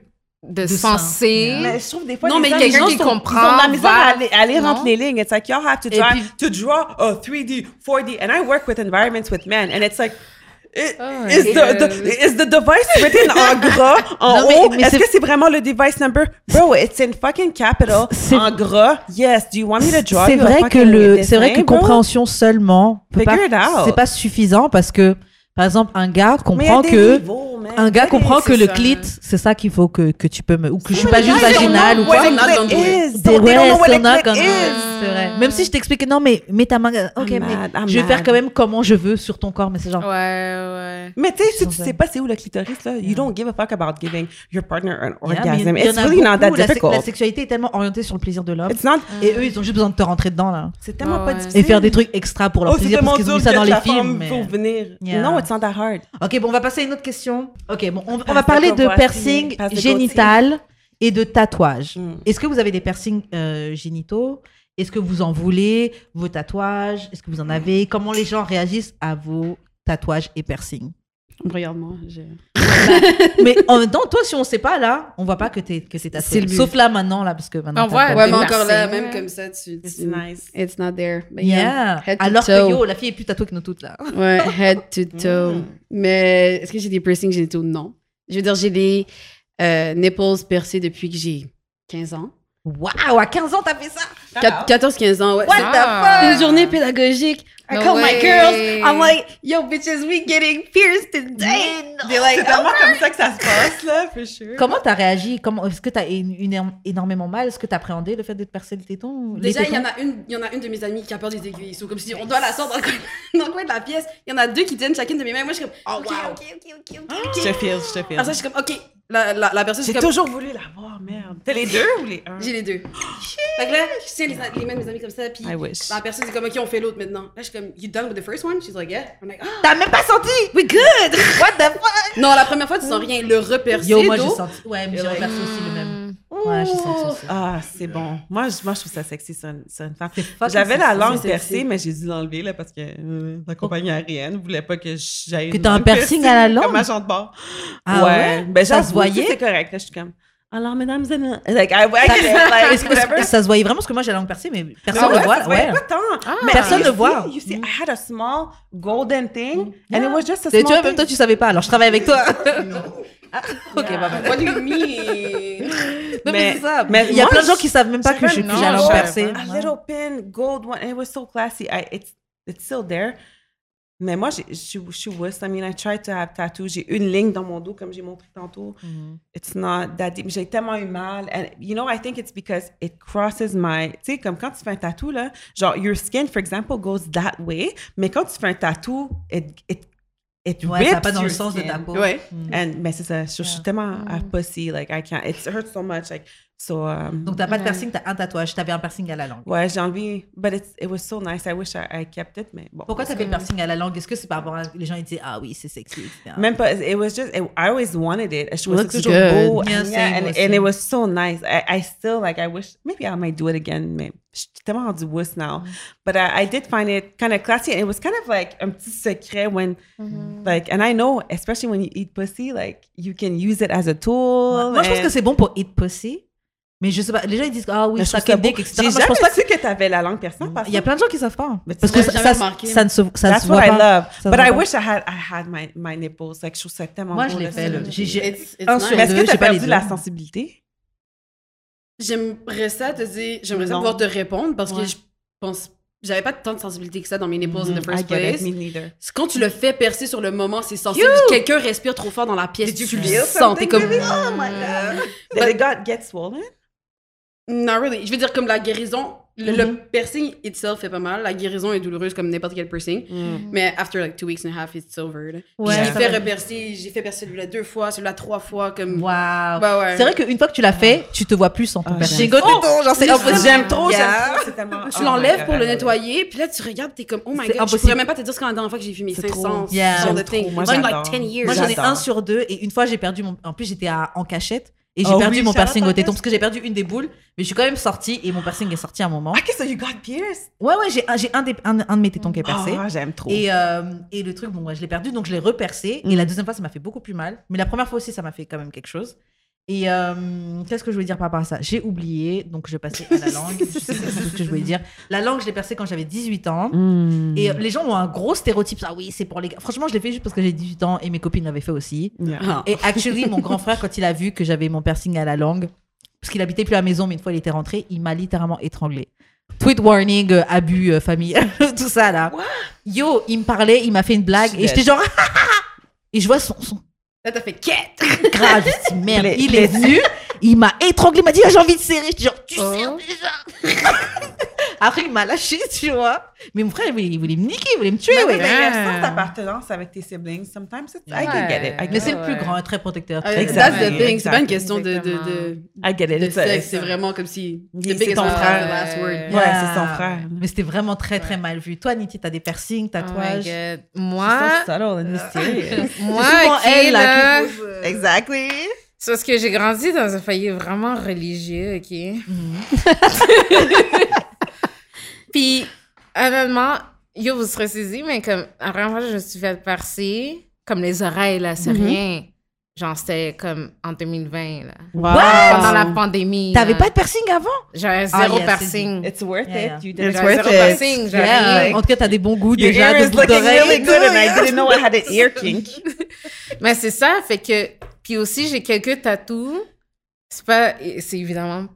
de, De sensé. sens, mais je trouve des fois Non, les mais quelqu'un qui ils ont- comprend, ils ont de la misère à va- aller, à lire non? entre les lignes. It's like y'all have to try puis- to draw a 3D 4D and I work with environments with men and it's like i- Oh is, the, the, is the device written en gras en Non, mais- haut? est-ce c'est- que c'est vraiment le device number? Bro it's in fucking capital C'est- en gras. Yes do you want me to draw C'est vrai que le, c'est vrai que bro? compréhension seulement it c'est pas suffisant parce que par exemple un gars comprend que niveaux, man. un gars comprend que c'est le clit c'est ça qu'il faut que, que tu peux me ou que je suis pas juste vaginale ou know quoi. don't ouais, c'est vrai. Même si je t'explique non mais mets ta main OK I'm mais mad, I'm je vais faire quand même comment je veux sur ton corps mais c'est genre Ouais, ouais. Mais tu sais, si tu sais pas c'est où le clitoris, là, you don't give a fuck about giving your partner an orgasm. It's really not that difficult. la sexualité est tellement orientée sur le plaisir de l'homme It's not. et eux ils ont juste besoin de te rentrer dedans là C'est tellement pas difficile. et faire des trucs extra pour leur Oh, c'est plaisir tellement parce qu'ils ont dur mis ça que dans les la films femme mais... faut venir. Yeah. No, it's not that hard. Ok, bon, on va passer à une autre question. Ok, bon, on, va parler de piercing génital et de tatouage. Mm. Est-ce que vous avez des piercings euh, génitaux? Est-ce que vous en voulez Vos tatouages? Est-ce que vous en avez? Comment les gens réagissent à vos tatouages et piercings? Regarde-moi. Mais en même temps, toi, si on sait pas là, on voit pas que t'es que C'est but. Sauf là maintenant là, parce que maintenant. On t'as- voit, t'as- Ouais, mais encore là, même comme ça, tu. It's tu- nice. It's not there. But Yeah. Head to Alors que toe. yo, la fille est plus tatouée que nous toutes là. Ouais, head to toe. Mm. Mais est-ce que j'ai des piercings génitaux? Non. Je veux dire, j'ai des euh, nipples percés depuis que j'ai 15 ans. Waouh, à 15 ans t'as fait ça? 14-15 ans, ouais. What C'est- the Ah. fuck? Une journée pédagogique. I No call my way. girls. I'm like, yo, bitches, we getting pierced today. They're like, C'est tellement comme ça que ça se passe, là, for sure. Comment t'as réagi? Comment Est-ce que t'as une, une- énormément mal? Est-ce que t'as appréhendé le fait de te percer le téton? Déjà, il y, en a une, il y en a une de mes amies qui a peur des aiguilles. So, comme si on doit la sortir dans le, coin, dans le coin de la pièce. Il y en a deux qui tiennent chacune de mes mains. Moi, je suis comme, Oh, ok, wow. ok, ok, ok, ok, Je ok. te file, je te file. Après ça, je suis comme, ok. La, la, la personne, J'ai comme, toujours voulu l'avoir, merde. T'as les deux ou les un? j'ai les deux. Fait que là, je tiens les, les mains de mes amis comme ça. Puis I wish. la personne, c'est comme, ok, on fait l'autre maintenant. Là, je suis comme, you done with the first one? She's like, yeah. I'm like, ah, T'as même pas senti? We good. What the fuck? Non, la première fois, tu sens rien. Le repercer Yo, moi j'ai senti. Ouais, mais j'ai repercé aussi le même. Ouais, aussi. Ah, c'est bon. Moi je, moi, je trouve ça sexy sur une, sur une femme. J'avais la langue percée, sexy. mais j'ai dû l'enlever là, parce que euh, la compagnie aérienne voulait pas que j'aille. Que t'as un piercing à la langue? Comme agent de bord. Ah ouais? Ben, Ça se voyait? C'est correct. Là, je suis comme. Alors, mesdames et messieurs, like, I, I can, like, Est-ce que- whatever. ça se voyait vraiment? Parce que moi j'ai la langue percée, mais personne ne ouais, le voit. Ouais. pas tant. Ah. Mais Personne you ne see- voit. You see, I had a small golden thing, and it was just a small tu vois, même thing. toi, tu savais pas. Alors je travaille avec toi. ok, Yeah. bah, bah. What do you mean? mais, Mais- c'est ça. mais il y a plein de gens qui savent même pas que je, savais percée. pas. a little pin, gold one. and It was so classy. I, it's, it's still there. Mais moi, je suis je suis wuss. I mean, I tried to have tattoos. J'ai une ligne dans mon dos, comme j'ai montré tantôt. Mhm. It's not that deep. J'ai tellement eu mal. And, you know, I think it's because it crosses my... Tu sais, comme quand tu fais un tatou, là, genre, your skin, for example, goes that way. Mais quand tu fais un tatou, it, it, it Ouais, ça rips pas dans le your sens de skin. ta peau. Ouais. And, mais c'est ça. Je, je suis tellement à pussy. Like, I can't... It hurts so much. Like, so... Um, Donc t'as pas de piercing, t'as un tatouage. T'avais un piercing à la langue. Ouais, j'ai envie. But it's, it was so nice. I wish I, I kept it. Mais bon. Pourquoi t'avais le piercing à la langue? Est-ce que c'est par rapport à les gens ils disaient ah oui c'est sexy etc. Même pas. It was just. It, I always wanted it. Je trouvais toujours good. beau. Yeah, and, yeah, and, and it was so nice. I, I still like. I wish maybe I might do it again. Mais je suis tellement rendue wuss now. Mm. But I, I did find it kind of classy, and it was kind of like un petit secret when, Mm-hmm. like, and I know especially when you eat pussy, like you can use it as a tool. Moi je pense que c'est bon pour eat pussy. Mais je sais pas, les gens ils disent ah oui, ça dick, etc. J'ai je pense pas que que t'avais la langue parce il y a plein de gens qui savent pas. Mais tu Parce que ça, ça, ça ne se, ça That's se voit what I pas. love. Ça se But I pas. wish I had I had my my nipples. Like je trouve ça tellement Moi beau. je l'ai là, fait. le- j'ai- j'ai- It's, it's un nice. sur Mais est-ce que t'as pas les perdu deux. la sensibilité? J'aimerais ça te dire, j'aimerais ça pouvoir te répondre parce Ouais. que je pense, j'avais pas tant de sensibilité que ça dans mes nipples in the I first place. Quand tu le fais percer sur le moment, c'est sensible. Quelqu'un respire trop fort dans la pièce, tu le sens. T'es comme, Oh my god. Did it got get swollen? Not really. Je veux dire, comme la guérison, le, Mm-hmm. le piercing itself fait pas mal. La guérison est douloureuse comme n'importe quel piercing. Mm. Mais after like two weeks and a half, it's over. Ouais, j'ai fait repercer, j'ai fait percer celui-là deux fois, celui-là trois fois, comme. Waouh. Bah ouais. C'est vrai qu'une fois que tu l'as fait, tu te vois plus sans ton Ah, piercing. j'aime. Go téton, genre c'est Oh, impossible. J'aime trop, Yeah. j'aime trop. C'est tellement. Tu oh l'enlèves my pour le God. nettoyer, puis là tu regardes, t'es comme oh my C'est god, je impossible. pourrais même pas te dire ce quand la dernière fois que j'ai vu mes C'est 500 trop. Yeah. genre de thing. Moi, It's been j'adore. like 10 years. Moi j'en ai un sur deux et une fois j'ai perdu mon. En plus j'étais en cachette et j'ai Oh perdu oui, mon piercing au téton parce que j'ai perdu une des boules, mais je suis quand même sortie et mon piercing est sorti à un moment. Ok, so you got pierced? Ouais ouais j'ai un, j'ai un, des- un, un de mes tétons qui est percé. Ah, j'aime trop. Et, euh, et le truc, bon, ouais, je l'ai perdu, donc je l'ai repercé. Et Mm. la deuxième fois, ça m'a fait beaucoup plus mal. Mais la première fois aussi, ça m'a fait quand même quelque chose. Et euh, qu'est-ce que je voulais dire par rapport à ça? J'ai oublié, donc je passais à la langue. je sais plus ce que je voulais dire. La langue, je l'ai percée quand j'avais 18 ans. Mm. Et les gens ont un gros stéréotype. Ah oui, c'est pour les gars. Franchement, je l'ai fait juste parce que j'ai 18 ans et mes copines l'avaient fait aussi. Yeah. Ah. Et actually, mon grand frère, quand il a vu que j'avais mon piercing à la langue, parce qu'il habitait plus à la maison, mais une fois il était rentré, il m'a littéralement étranglé. Tweet warning, euh, abus euh, familial, tout ça là. Yo, il me parlait, il m'a fait une blague et j'étais genre. et je vois son, son Là t'as fait quête. grave, merde. Il est venu, il m'a étranglé, il m'a dit ah, j'ai envie de serrer. Je dis genre tu Oh. serres déjà. Après il m'a lâché, tu vois. Mais mon frère il voulait, il voulait me niquer, il voulait me tuer. Mais oui, ouais. mais il y a un sens d'appartenance avec tes siblings. Sometimes it's, I can get it. I Mais get c'est le plus grand, très protecteur. Euh, très Exactly. That's the thing. C'est pas une question de, de, de, I get it. de sexe. C'est vraiment comme si. C'est ton frère. the last word. Ouais, c'est son frère. Mais c'était vraiment très très mal vu. Toi, Niti, t'as des piercings, Oh my tatouages. God. So Moi, subtle and mysterious. moi, souvent ok, elle, là, exactly. C'est parce que j'ai grandi dans un foyer vraiment religieux, ok? Mhm. Puis, honnêtement, yo, vous serez saisis, mais comme, la première fois que je me suis fait percer, comme les oreilles, là, c'est Mhm. rien. Genre, c'était comme en 2020, là. Wow. Pendant la pandémie. T'avais là. pas de piercing avant? J'avais Ah, zéro yeah, piercing. It's worth Yeah, yeah. it. You did J'avais it. zéro piercing, j'avais Yeah. rien. En tout cas, t'as des bons goûts Your déjà ear de is bout looking d'oreille. really good, and I didn't know I had an ear kink. Mais c'est ça, fait que. Puis aussi, j'ai quelques tatous. C'est pas. C'est évidemment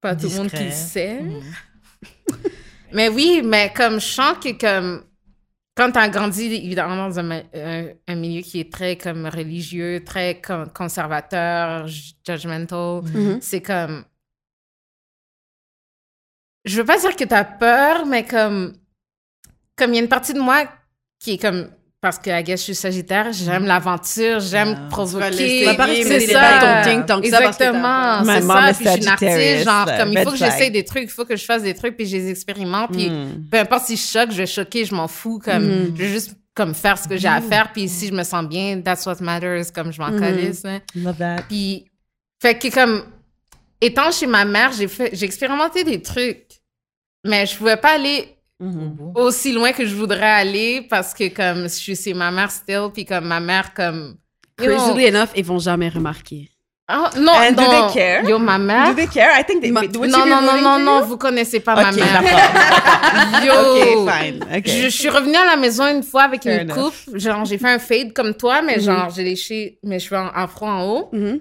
pas tout le monde qui le sait. Mhm. Mais oui, mais comme je sens que comme. Quand t'as grandi, évidemment, dans un, ma- un- un milieu qui est très comme religieux, très con- conservateur, ju- judgmental, Mhm. c'est comme. Je veux pas dire que t'as peur, mais comme. Comme il y a une partie de moi qui est comme. Parce que, I guess, je suis sagittaire, j'aime l'aventure, j'aime Ah. Tu vas provoquer. laisser vas pas c'est ça. ton thing tant que ça parce que t'as Exactement, c'est ça. is Puis je suis une artiste, genre, comme il faut que j'essaye des trucs, il faut que je fasse des trucs, puis je les expérimente, puis Mm. peu importe si je choque, je vais choquer, je m'en fous, comme, Mm. je vais juste comme faire ce que j'ai à faire, puis si je me sens bien, that's what matters, comme je m'en Mhm. calisse, hein. Love that. Puis, fait que comme, étant chez ma mère, j'ai fait, j'ai expérimenté des trucs, mais je pouvais pas aller Mhm. aussi loin que je voudrais aller parce que comme je suis chez ma mère still, puis comme ma mère comme, Crazily enough, ils vont jamais remarquer. Ah, non, And do non. they care? Yo, ma Do mère. they care? I think they. Ma- you Non, non, non, non, non, you? vous connaissez pas ma mère. Yo. Ok, fine. Ok. Je, je suis revenue à la maison une fois avec Fair une enough. coupe. Genre, j'ai fait un fade comme toi, mais genre, j'ai léché mes cheveux en afro en haut. Mhm.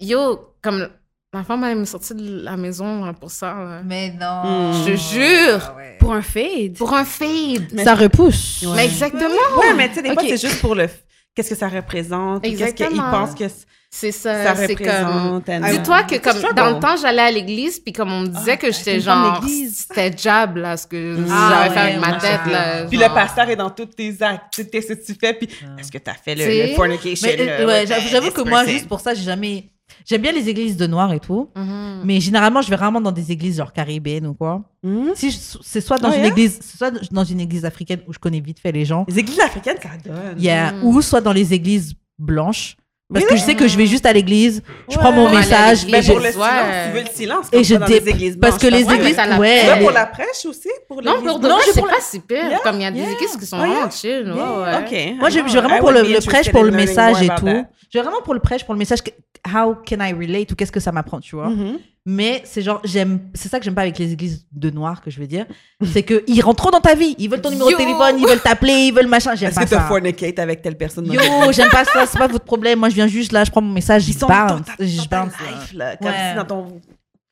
Yo, comme ma femme allait me sortir de la maison là, pour ça. là. Mais non. Je te jure. Pour un fade. Pour un fade. Ça repousse. Mais exactement. Ouais, mais tu sais, des fois, c'est juste pour le. Qu'est-ce que ça représente? ou Qu'est-ce qu'ils Exactement. pensent que C'est ça. ça c'est comme. représente? and- Dis-toi que comme struggle. dans le temps, j'allais à l'église, puis comme on me disait Ah, que j'étais genre, c'était jab là, ce que Ah, j'avais fait ouais, avec ma tête là. Puis genre. le pasteur est dans tous tes actes. Tu sais, Qu'est-ce que tu fais? Puis est-ce que tu as fait le, le fornication? Mais, euh, le- ouais, with j'avoue que moi, juste pour ça, j'ai jamais. J'aime bien les églises de noir et tout, Mhm. mais généralement, je vais vraiment dans des églises genre caribéennes ou quoi. Hmm? Si je- c'est soit dans Oh, une yeah? église, soit dans une église africaine où je connais vite fait les gens, Les églises africaines, ça donne. yeah, Mm. ou soit dans les églises blanches, parce que je sais que je vais juste à l'église, je Ouais. prends mon Ouais, message Mais et je, pour le Ouais. silence, tu veux le silence. et comme je ça, dans les églises parce que blanches, les églises, la ouais, pour la prêche aussi? Pour Non, pour de blanche? vrai, c'est pour pas si pire. Yeah, Comme il y a des yeah. églises qui sont Oh, yeah. vraiment chill. Ouais, Yeah. Moi, je, I je vais vraiment pour le, prêche, pour le message et tout. Je vais vraiment pour le prêche, pour le message. Que- How can I relate ou qu'est-ce que ça m'apprend, tu vois. Mhm. Mais c'est genre, j'aime, c'est ça que j'aime pas avec les églises de noirs que je veux dire. C'est que ils rentrent trop dans ta vie. Ils veulent ton numéro Yo. de téléphone, ils veulent t'appeler, ils veulent machin. J'aime Est-ce pas que tu ça. fornicate avec telle personne? Yo, j'aime pas ça, c'est pas votre problème. Moi, je viens juste là, je prends mon message, Ils je sont dans bounce. ta, Je dans ta bounce. life, là. Comme Ouais. si dans ton...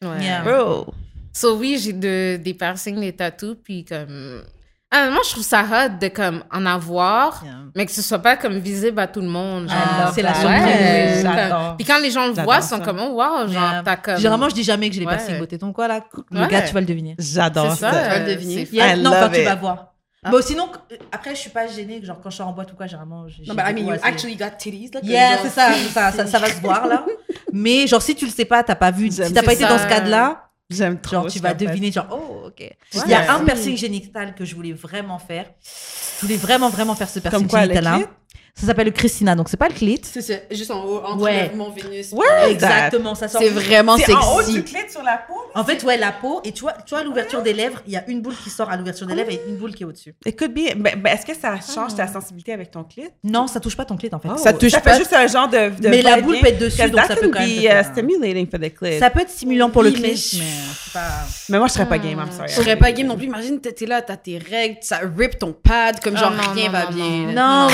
Ouais. Yeah. Bro. So oui, j'ai de, des piercings, des tatous, puis comme... Ah, moi, je trouve ça hot de comme en avoir, Yeah. mais que ce soit pas comme visible à tout le monde. Ah, c'est la surprise. Puis quand les gens le voient, ils sont ça. comme, oh, wow, genre, Yeah. t'as comme... Généralement, je dis jamais que j'ai les Ouais. piercings beauté. Donc quoi là, le Ouais. gars, tu vas le deviner. J'adore C'est ça. Tu vas le deviner. Yeah, I non, quand tu vas voir. Bon, sinon, euh, après, je suis pas gênée. Genre, quand je sors en boîte ou quoi, généralement. Non, mais I des mean, you assez- actually got titties, là. Yeah, c'est ça, ça, ça, ça va se voir là. Mais genre, si tu le sais pas, t'as pas vu, si t'as pas été dans ce cadre-là, J'aime trop. genre, tu vas deviner, genre, oh, ok. Il Ouais. y a un piercing génital que je voulais vraiment faire. Je voulais vraiment, vraiment faire ce piercing Comme Ça s'appelle le Christina, donc c'est pas le clit. C'est ça, juste en haut, entre Ouais. le- mon Vénus. Ouais. Exactement, ça sort. C'est vraiment C'est en haut sexy. du clit sur la peau? En fait, ouais, la peau, et tu vois, tu vois l'ouverture des lèvres, il y a une boule qui sort à l'ouverture des lèvres et une boule qui est au-dessus. It could be. Ben, Est-ce que ça change ta sensibilité avec ton clit? Non, ça touche pas ton clit en fait. Oh, Ça touche ça pas- fait juste un genre de. de Mais la boule bien, peut être dessus, donc ça peut quand même be te faire uh, un- stimulating for the clit. Ça peut être stimulant pour le Oui, clit, mais c'est pas. Mais moi, je serais pas game, I'm sorry. Je serais pas game non plus. Imagine, t'es là, t'as tes règles, ça rip ton pad, comme Ah, genre non, rien va bien. non.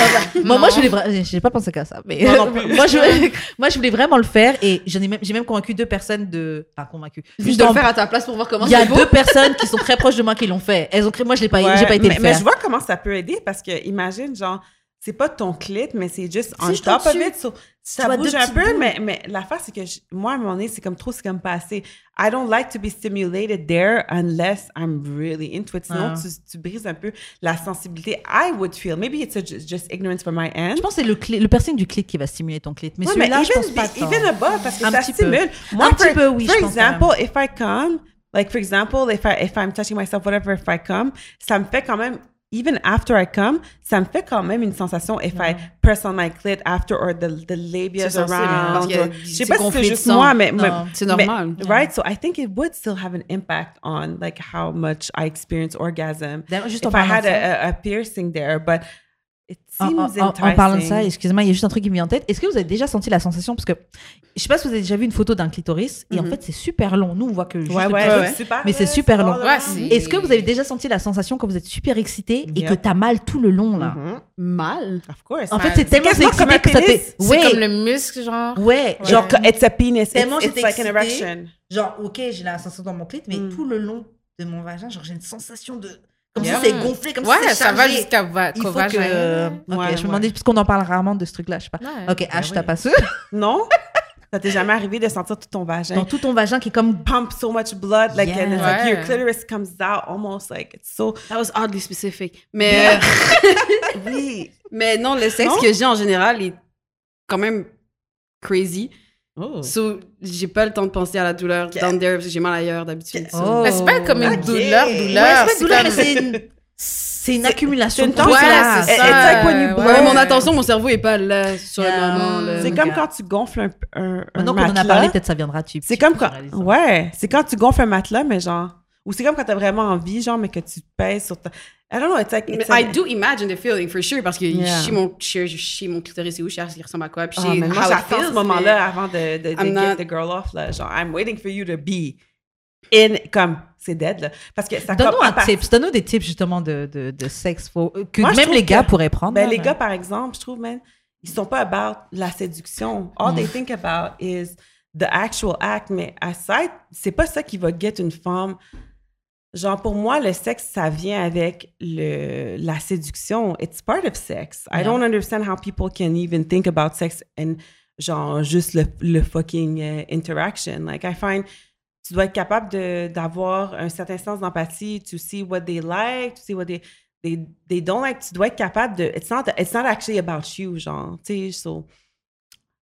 moi, moi, je voulais vra- j'ai pas pensé qu'à ça, mais Moi non plus. moi, je, moi, je voulais vraiment le faire et j'en ai même, j'ai même convaincu deux personnes de, pas convaincu. Juste de le faire à ta place pour voir comment Il y a beau. deux personnes qui sont très proches de moi qui l'ont fait. Elles ont créé, moi, je l'ai pas, Ouais, j'ai pas été mais, le mais je vois comment ça peut aider parce que imagine, genre, c'est pas ton clit, mais c'est juste on juste top of it. so ça bouge un peu, mais, mais l'affaire, c'est que je- moi, à mon nez, c'est comme trop, c'est comme pas assez. I don't like to be stimulated there unless I'm really into it. Sinon, Ah. tu, tu brises un peu la sensibilité. I would feel. Maybe it's a- just, ignorance from my end. Je pense que c'est le, clit- le piercing du clit qui va stimuler ton clit. Mais Ouais, celui-là, je pense pas the- tant. even above, parce que Un ça petit peu. stimule. Moi, Un petit for, peu, oui, For je pense example, if I come, like for example, if I if I'm touching myself, whatever, if I come, ça me fait quand même. Even after I come, ça me fait quand même une sensation if I press on my clit after or the the labia C'est sensible, parce around. qu'il y a- or- Je sais c'est pas si gonflé c'est de juste sang. moi, mais, Non, mais- c'est mais- normal. right? So I think it would still have an impact on like how much I experience orgasm D'ailleurs, Juste if en I parlant had de ça. a, a, a piercing there, but it En, parlant de ça, excusez-moi, il y a juste un truc qui me vient en tête. Est-ce que vous avez déjà senti la sensation Parce que je sais pas si vous avez déjà vu une photo d'un clitoris et en fait c'est super long. Nous on voit que juste ouais, ouais, clitoris. c'est super. Mais c'est super long. Ouais. Est-ce que vous avez déjà senti la sensation quand vous êtes super excité et Yeah. que t'as mal tout le long là? Mhm. Mal? Of course. En fait, Ouais. c'est tellement quasiment excité comme un que ça fait. C'est Ouais, comme le muscle, genre. ouais, Genre, genre, it's a penis. It's, Tellement it's j'étais like an erection. genre, ok, j'ai la sensation dans mon clit, mais Mm. tout le long de mon vagin, genre j'ai une sensation de comme Yeah. si c'est gonflé, comme Ouais, si c'est ça va jusqu'à Il faut que. Ok, Ouais, je me ouais. demandais puisqu'on en parle rarement de ce truc-là, je sais pas. Ouais. Ok, H, oui. t'as pas ça Non? Ça t'est jamais arrivé de sentir tout ton vagin? dans tout ton vagin qui est comme pump so much blood, like, and it's like Yeah. your clitoris comes out almost like it's so. That was oddly specific. Mais, Oui. mais non, le sexe Non? que j'ai en général est quand même crazy. Oh. So, j'ai pas le temps de penser à la douleur down there parce que j'ai mal ailleurs d'habitude. So- Oh. Mais c'est pas comme une douleur, Ouais, douleur. c'est pas une douleur, c'est une, c'est une accumulation c'est de tension. ça. Ouais, c'est It's ça. like when you ouais. mon attention, mon cerveau est pas là sur Yeah. le moment. C'est Donc, comme quand tu gonfles un, un, un Maintenant qu'on en a matelas. parlé, peut-être ça viendra dessus. C'est comme quand. Ouais. C'est quand tu gonfles un matelas, mais genre. Ou c'est comme quand t'as vraiment envie, genre, mais que tu pèses sur ta. I don't know, it's like, it's I do imagine the feeling for sure parce que Yeah. je sais mon, je je mon clitoris c'est où, je sais il ressemble à quoi, puis je sais mais moi, j'attends ce moment-là avant de, de, de I'm get not- the girl off, là. Genre, I'm waiting for you to be in, comme, c'est dead, là. Parce que ça Donne-nous un à part- tips, donne-nous des tips justement de, de, de sexe faux, euh, que Moi, je même les gars que- pourraient prendre. Ben, là, les gars, par exemple, je trouve, man, ils sont pas about la séduction. All Mm. they think about is the actual act. Mais aside, c'est pas ça qui va get une femme. Genre, pour moi, le sexe, ça vient avec le, la séduction. It's part of sex. I Yeah. don't understand how people can even think about sex and, genre, juste le, le fucking euh, interaction. Like, I find tu dois être capable de- d'avoir un certain sens d'empathie, to see what they like, to see what they, they, they don't like. Tu dois être capable de. It's not, it's not actually about you, genre. Tu sais, so.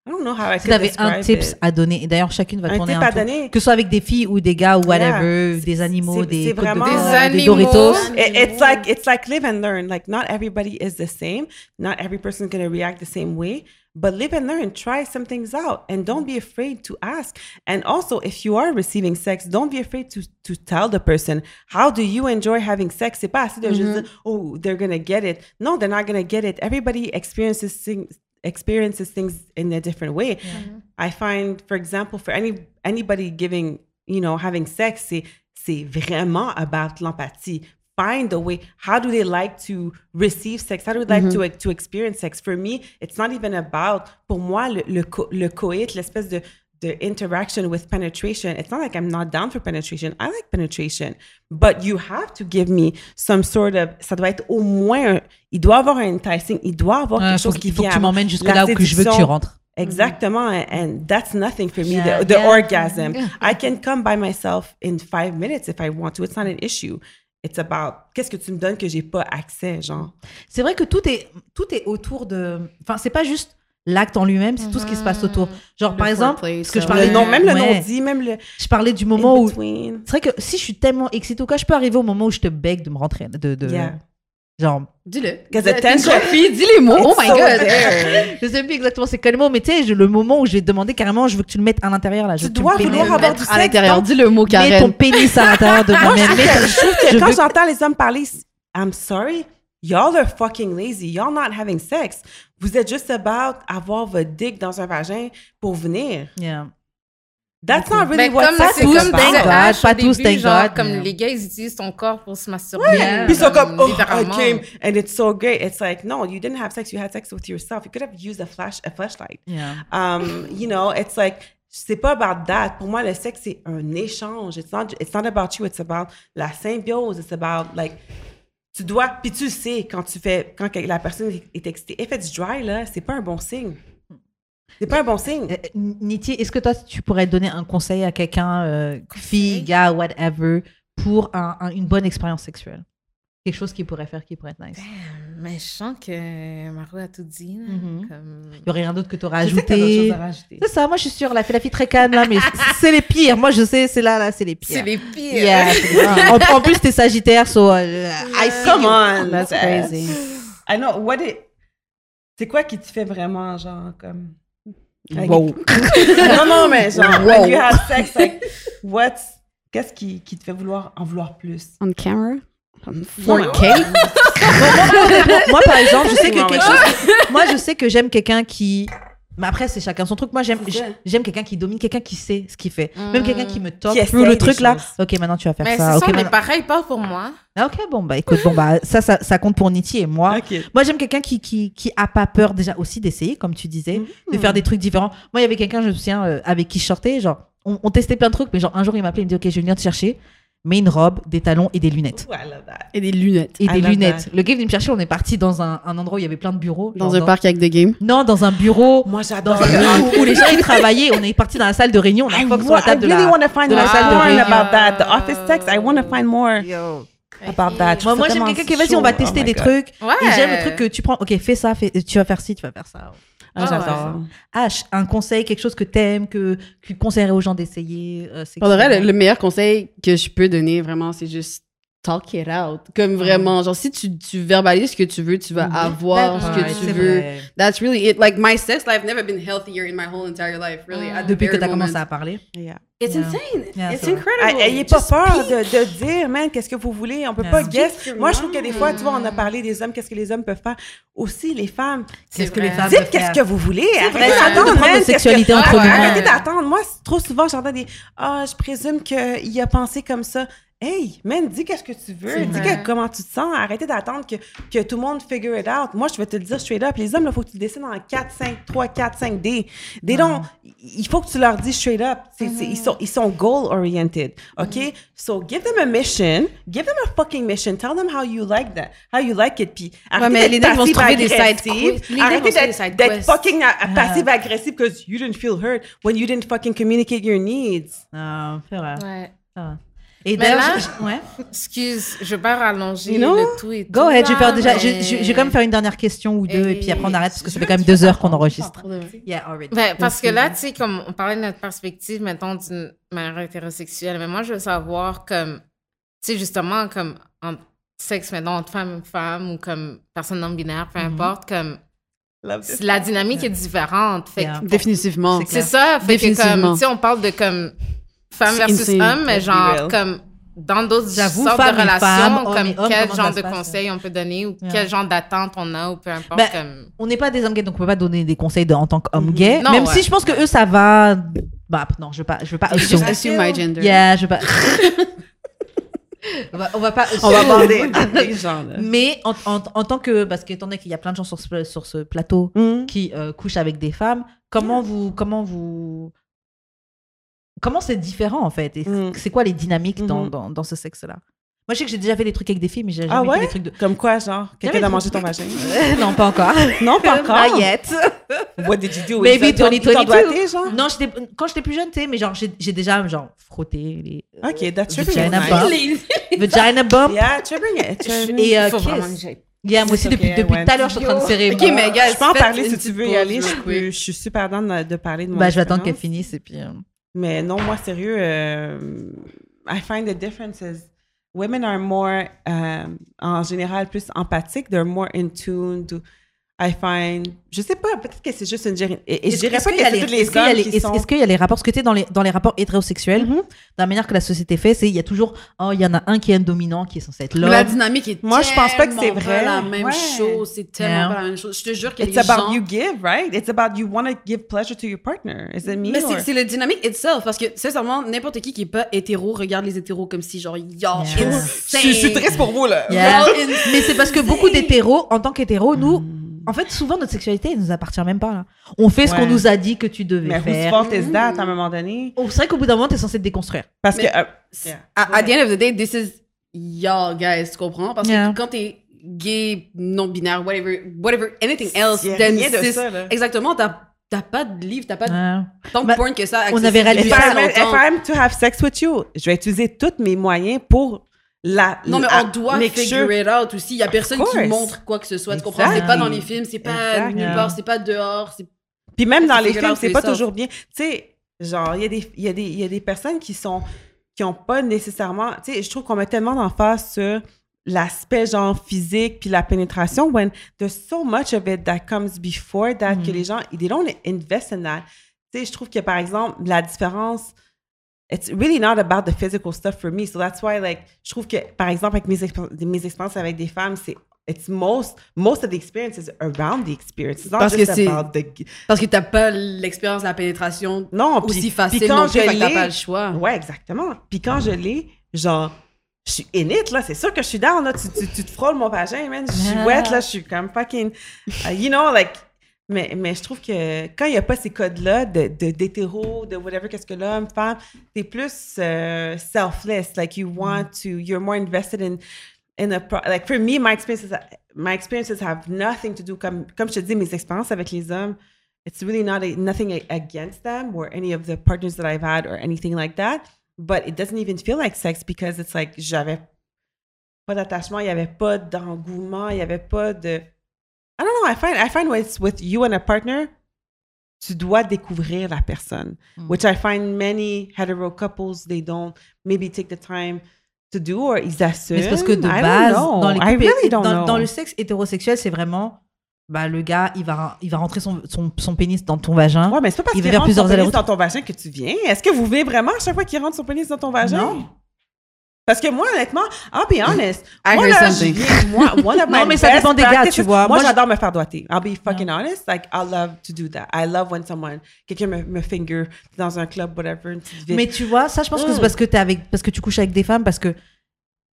I don't know how I Si could t'avais un tips it. à donner, et d'ailleurs chacune va Un tourner tip un à tour, donner? que ce soit avec des filles ou des gars ou whatever, Yeah. des animaux, des de vraiment- porc, Des des animaux. Doritos. It- it's like it's like live and learn. Like not everybody is the same. Not every person's gonna react the same way. But live and learn. Try some things out, and don't be afraid to ask. And also, if you are receiving sex, don't be afraid to to tell the person how do you enjoy having sex? C'est pas assez de juste dire, oh they're gonna get it. No, they're not gonna get it. Everybody experiences things experiences things in a different way. Mm-hmm. I find, for example, for any anybody giving, you know, having sex, c'est c'est vraiment about l'empathie. Find a way. How do they like to receive sex? How do they like to mm-hmm. to experience sex? For me, it's not even about. Pour moi, le le, co- le coït, l'espèce de the interaction with penetration. It's not like I'm not down for penetration. I like penetration, but you have to give me some sort of. Ça doit être au moins. il doit avoir un enticing. Il doit avoir Ouais, quelque chose qui qu'il faut que tu m'emmènes jusque là où que je veux que tu rentres. Exactement, and, and that's nothing for me. Yeah, the the yeah. orgasm, I can come by myself in five minutes if I want to. It's not an issue. It's about qu'est-ce que tu me donnes que j'ai pas accès, genre? C'est vrai que tout est, tout est autour de. Enfin, c'est pas juste l'acte en lui-même, c'est tout ce qui se passe autour. Genre, par exemple, ce que je parlais Le nom, même le nom dit, même le Je parlais du moment où. C'est vrai que si je suis tellement excitée ou quoi, je peux arriver au moment où je te beg de me rentrer. De, de, Yeah. Genre, Dis-le. Dis- les mots. Oh my so god. je sais plus exactement c'est quel mot, mais tu sais, le moment où je vais te demander carrément, je veux que tu le mettes à l'intérieur là. Je Tu dois vouloir avoir du à sexe, l'intérieur, donc- dis le mot Mets ton pénis à l'intérieur de ton- Je trouve que je quand j'entends les hommes parler, I'm sorry, y'all are fucking lazy. Y'all not having sex. Vous êtes juste about avoir votre dick dans un vagin pour venir. Yeah. That's not really Mais what comme sex c'est is comme thank God, pas tous, thank genre, God, comme mais- les gars, ils utilisent ton corps pour se masturber. Yeah. Puis ils sont comme, oh, I came and it's so great. It's like, no, you didn't have sex. You had sex with yourself. You could have used a flash, a flashlight. Yeah. Um, you know, it's like, c'est pas about that. Pour moi, le sexe, c'est un échange. It's not, it's not about you. It's about la symbiose. It's about, like, tu dois, puis tu sais quand tu fais, quand la personne est excitée. If it's dry, là, c'est pas un bon signe. C'est pas un bon signe. Euh, Niti, est-ce que toi, tu pourrais donner un conseil à quelqu'un, euh, fille, gars, whatever, pour un- un- une bonne expérience sexuelle? Quelque chose qu'il pourrait faire qui pourrait être nice. Mais je sens que Marou a tout dit. là, Mhm. comme... Il y aurait rien d'autre que tu aurais ajouté. rajouter. C'est ça, moi je suis sûre, elle a fait la fille très calme là, mais c'est les pires. Moi je sais, c'est là, là, c'est les pires. C'est les pires. Yeah, c'est en, en plus, t'es sagittaire, so euh, I see Come you. on. That's crazy. I know. What it... C'est quoi qui te fait vraiment, genre, comme... Like- Wow. non, non, mais genre, Wow. when you have sex, like, what's... Qu'est-ce qui, qui te fait vouloir en vouloir plus? On camera? On Non, 4K? moi, par exemple, je sais que quelque chose. Moi, je sais que j'aime quelqu'un qui. Mais après, c'est chacun son truc. Moi, j'aime, j'aime quelqu'un qui domine, quelqu'un qui sait ce qu'il fait. Mm. Même quelqu'un qui me top Qui through le truc là. Ok, maintenant tu vas faire Mais ça. mais maintenant- pareil, pas pour moi. Ah, ok, bon, bah écoute, bon, bah ça, ça, ça compte pour Niti et moi. OK. Moi, j'aime quelqu'un qui, qui, qui a pas peur déjà aussi d'essayer, comme tu disais, de faire des trucs différents. Moi, il y avait quelqu'un, je me souviens, euh, avec qui je sortais, genre, on, on testait plein de trucs, mais genre, un jour, il m'appelait, il me dit, ok, je vais venir te chercher, mais une robe, des talons et des lunettes. Ooh, I love that. Et des lunettes. Et I des lunettes. that. Le gars est venu me chercher, on est parti dans un, un endroit où il y avait plein de bureaux. Dans un parc avec des games. Non, dans un bureau. Moi, Dans j'adore. un bureau où les gens ils travaillaient, on est parti dans la salle de réunion, on a I, Fox sur la I table de really la. want to find de la more salle de réunion. about that. The office sex, I want to find more about that. Moi, j'aime quelqu'un qui vas-y, on va tester Oh des God. trucs. Ouais. Et j'aime le truc que tu prends, ok, fais ça, fais, tu vas faire ci, tu vas faire ça. Ah, Ah, j'adore. H, un conseil, quelque chose que t'aimes, que tu conseillerais aux gens d'essayer. euh, Pour vrai, le meilleur conseil que je peux donner, vraiment, c'est juste talk it out. Comme vraiment, genre, si tu, tu verbalises ce que tu veux, tu vas avoir ce Ouais, que tu veux. vrai. That's really it. Like, my sex life never been healthier in my whole entire life, really. Depuis que tu as moment. commencé à parler. Yeah. It's Yeah. insane. Yeah, It's incredible. Ayez pas peur de, de dire, man, qu'est-ce que vous voulez? On peut Yeah. pas guess. Moi, je trouve que des fois, tu vois, on a parlé des hommes, qu'est-ce que les hommes peuvent faire? Aussi, les femmes. Qu'est-ce que les femmes Dites qu'est-ce que vous voulez. Arrêtez vrai, d'attendre, man, que- entre. Arrêtez d'attendre. Moi, c'est- trop souvent, j'entends des Ah, je présume qu'il a pensé comme ça. Hey, man, dis qu'est-ce que tu veux. Dis que, comment tu te sens. Arrêtez d'attendre que, que tout le monde figure it out. Moi, je vais te le dire straight up. Les hommes, il faut que tu décides en 4, 5, 3, 4, 5 D. They don't- il faut que tu leur dis straight up. Ils, sont, ils sont goal-oriented. OK? So, give them a mission. Give them a fucking mission. Tell them how you like that. How you like it. Puis, arrêtez mais d'être les nègres vont se trouver des side. Les Arrêtez des d'être fucking uh, passive-agressive because you didn't feel hurt when you didn't fucking communicate your needs. Ah, c'est vrai. Ouais. Et Mais d'ailleurs, là- je- ouais. Excuse, je vais pas rallonger You know? le tout et tout. Go ahead, je vais faire là, déjà. mais- Je, je- je vais quand même faire une dernière question ou deux, et, Et- puis après on arrête parce que ça fait quand même deux heures qu'on enregistre. Yeah, already. Ben, parce que là, tu sais, comme on parlait de notre perspective, mettons, d'une manière hétérosexuelle, mais moi, je veux savoir, comme, tu sais, justement, comme, en sexe, mettons, entre femme et femme, ou comme personne non-binaire, peu importe, comme, la dynamique est différente. Fait que Yeah. Définitivement. C'est ça, fait que, comme, tu sais, on parle de, comme, femme versus homme, mais genre, comme, dans d'autres sortes de relations, femme, comme, homme, quel genre de conseils on peut donner, ou Yeah. quel genre d'attente on a, ou peu importe, Ben, comme... On n'est pas des hommes gays, donc on peut pas donner des conseils de, en tant qu'homme gay. Non, même ouais. si je pense que eux, ça va. Bah, non, je veux pas. Je veux pas. Just assume. assume my gender. Yeah, je veux pas. on, va, on va pas. On va bander des gens, là. Mais en, en, en tant que. Parce qu'étant donné qu'il y a plein de gens sur ce, sur ce plateau Mm. qui euh, couchent avec des femmes, comment vous. Comment vous. Comment c'est différent en fait Et Mm. C'est quoi les dynamiques dans, Mhm. dans, dans ce sexe-là? Moi, je sais que j'ai déjà fait des trucs avec des filles, mais j'ai jamais Ah fait ouais? des trucs de. Comme quoi, genre, quelqu'un a fait- mangé ton vagin? non, pas encore. Non, pas encore. Not yet. What did you do? T'ont 2022. doigté, genre? Non, quand j'étais plus jeune, tu sais, mais genre, j'ai déjà genre frotté les OK, that's tripping. Vagina bump. vagina bump. Yeah, tripping it. Et euh, kiss. Yeah, moi aussi, C'est depuis, tout à l'heure, je suis en train de serrer. Ok, mais gars, Je peux en parler si tu veux y aller. Je, peux- quick. je suis super down de, parler de mon Bah, je vais attendre qu'elle finisse et puis. Mais non, moi, sérieux, euh, I find the differences. Women are more, euh, en général, plus empathiques. They're more in tune to, I find, je sais pas, peut-être que c'est juste une, géri- et, et je dirais pas qu'il que y a c'est les- tous les est-ce qu'il y a hommes les- qui est-ce- sont... est-ce qu'il y a les rapports, parce que tu sais, dans les, dans les rapports hétérosexuels, Mhm. dans la manière que la société fait, c'est il y a toujours, oh, il y en a un qui est un dominant, qui est censé être Mais la l'homme. dynamique est Moi, je pense pas que c'est tellement vrai. la même Ouais. chose. C'est tellement Yeah. pas la même chose. Je te jure que It's les about gens... you give, right? It's about you want to give pleasure to your partner. Is it me Mais or- c'est- c'est le dynamique itself, parce que sincèrement, n'importe qui qui est pas hétéro regarde les hétéros comme si genre, y'all Yeah. Je suis triste pour vous, là. Yeah. Mais c'est parce que beaucoup d'hétéros, en tant qu'hétéros, nous, en fait, souvent notre sexualité, elle nous appartient même pas. Là. On fait ce qu'on nous a dit que tu devais Mais whose faire. fault is that, à un moment donné? Oh, c'est vrai qu'au bout d'un moment, t'es censé te déconstruire. Parce Mais- que... euh, yeah. À- At the end of the day, this is y'all, guys, tu comprends? Parce Yeah. que quand t'es gay, non-binaire, whatever, whatever, anything else, then rien de cis- ça. Exactement, t'as t'as pas de livre, t'as pas de Ouais. tant de Bah, porn que ça. on avait réalisé ça I'm, if longtemps. I'm to have sex with you, je vais utiliser tous mes moyens pour la. Non, mais on doit figure it out aussi. Il y a personne qui montre quoi que ce soit. Tu comprends? C'est pas dans les films, c'est pas nulle part, c'est pas dehors. Puis même dans les films, c'est pas toujours bien. Tu sais, genre, il y, a des- y, a des- il y a des personnes qui sont qui ont pas nécessairement. Tu sais, je trouve qu'on met tellement d'emphase sur l'aspect genre physique puis la pénétration when there's so much of it that comes before that que les gens they don't invest in that. Tu sais, je trouve que par exemple la différence it's really not about the physical stuff for me. So that's why like je trouve que par exemple avec mes expé- mes expériences avec des femmes c'est it's most most of the experiences around the experience. It's not Parce que just about the Parce que t'as pas l'expérience de la pénétration non, aussi puis facile quand non plus, je t'as pas le choix. Ouais, exactement. Puis quand je l'ai, genre, je suis in it, là. C'est sûr que je suis down, là. Tu, tu, tu te frôles mon vagin, man. Je suis Ah. wet, là. Je suis comme fucking... uh, you know, like... Mais, mais je trouve que quand il n'y a pas ces codes-là de, de, d'hétéro, de whatever, qu'est-ce que l'homme, femme, t'es plus euh, selfless. Like, you want to... You're more invested in... In a pro- like for me, my experiences, my experiences have nothing to do comme comme je te dis mes expériences avec les hommes. It's really not a, nothing against them or any of the partners that I've had or anything like that. But it doesn't even feel like sex because it's like j'avais pas d'attachement, il y avait pas d'engouement, il y avait pas de. I know. I find I find with you and a partner, tu dois découvrir la personne, which I find many hetero couples they don't maybe take the time to do or ils assument. Mais c'est parce que de base, dans, les couples- really don't dans, dans le sexe hétérosexuel, c'est vraiment bah, le gars, il va, il va rentrer son, son, son pénis dans ton vagin. Ouais, mais c'est pas parce qu'il rentre son pénis dans ton vagin que tu viens. Est-ce que vous venez vraiment à chaque fois qu'il rentre son pénis dans ton vagin? Non. Parce que moi, honnêtement, I'll be honest. I moi, là, je moi, one of Non, my mais ça dépend des gars, tu vois. Moi, Moi, j'adore me faire doigter. I'll be fucking honest. Like, I love to do that. I love when someone, quelqu'un me, me finger dans un club, whatever, une petite ville. Mais tu vois, ça, je pense que c'est Mm. parce que, t'es avec, parce que tu couches avec des femmes, parce que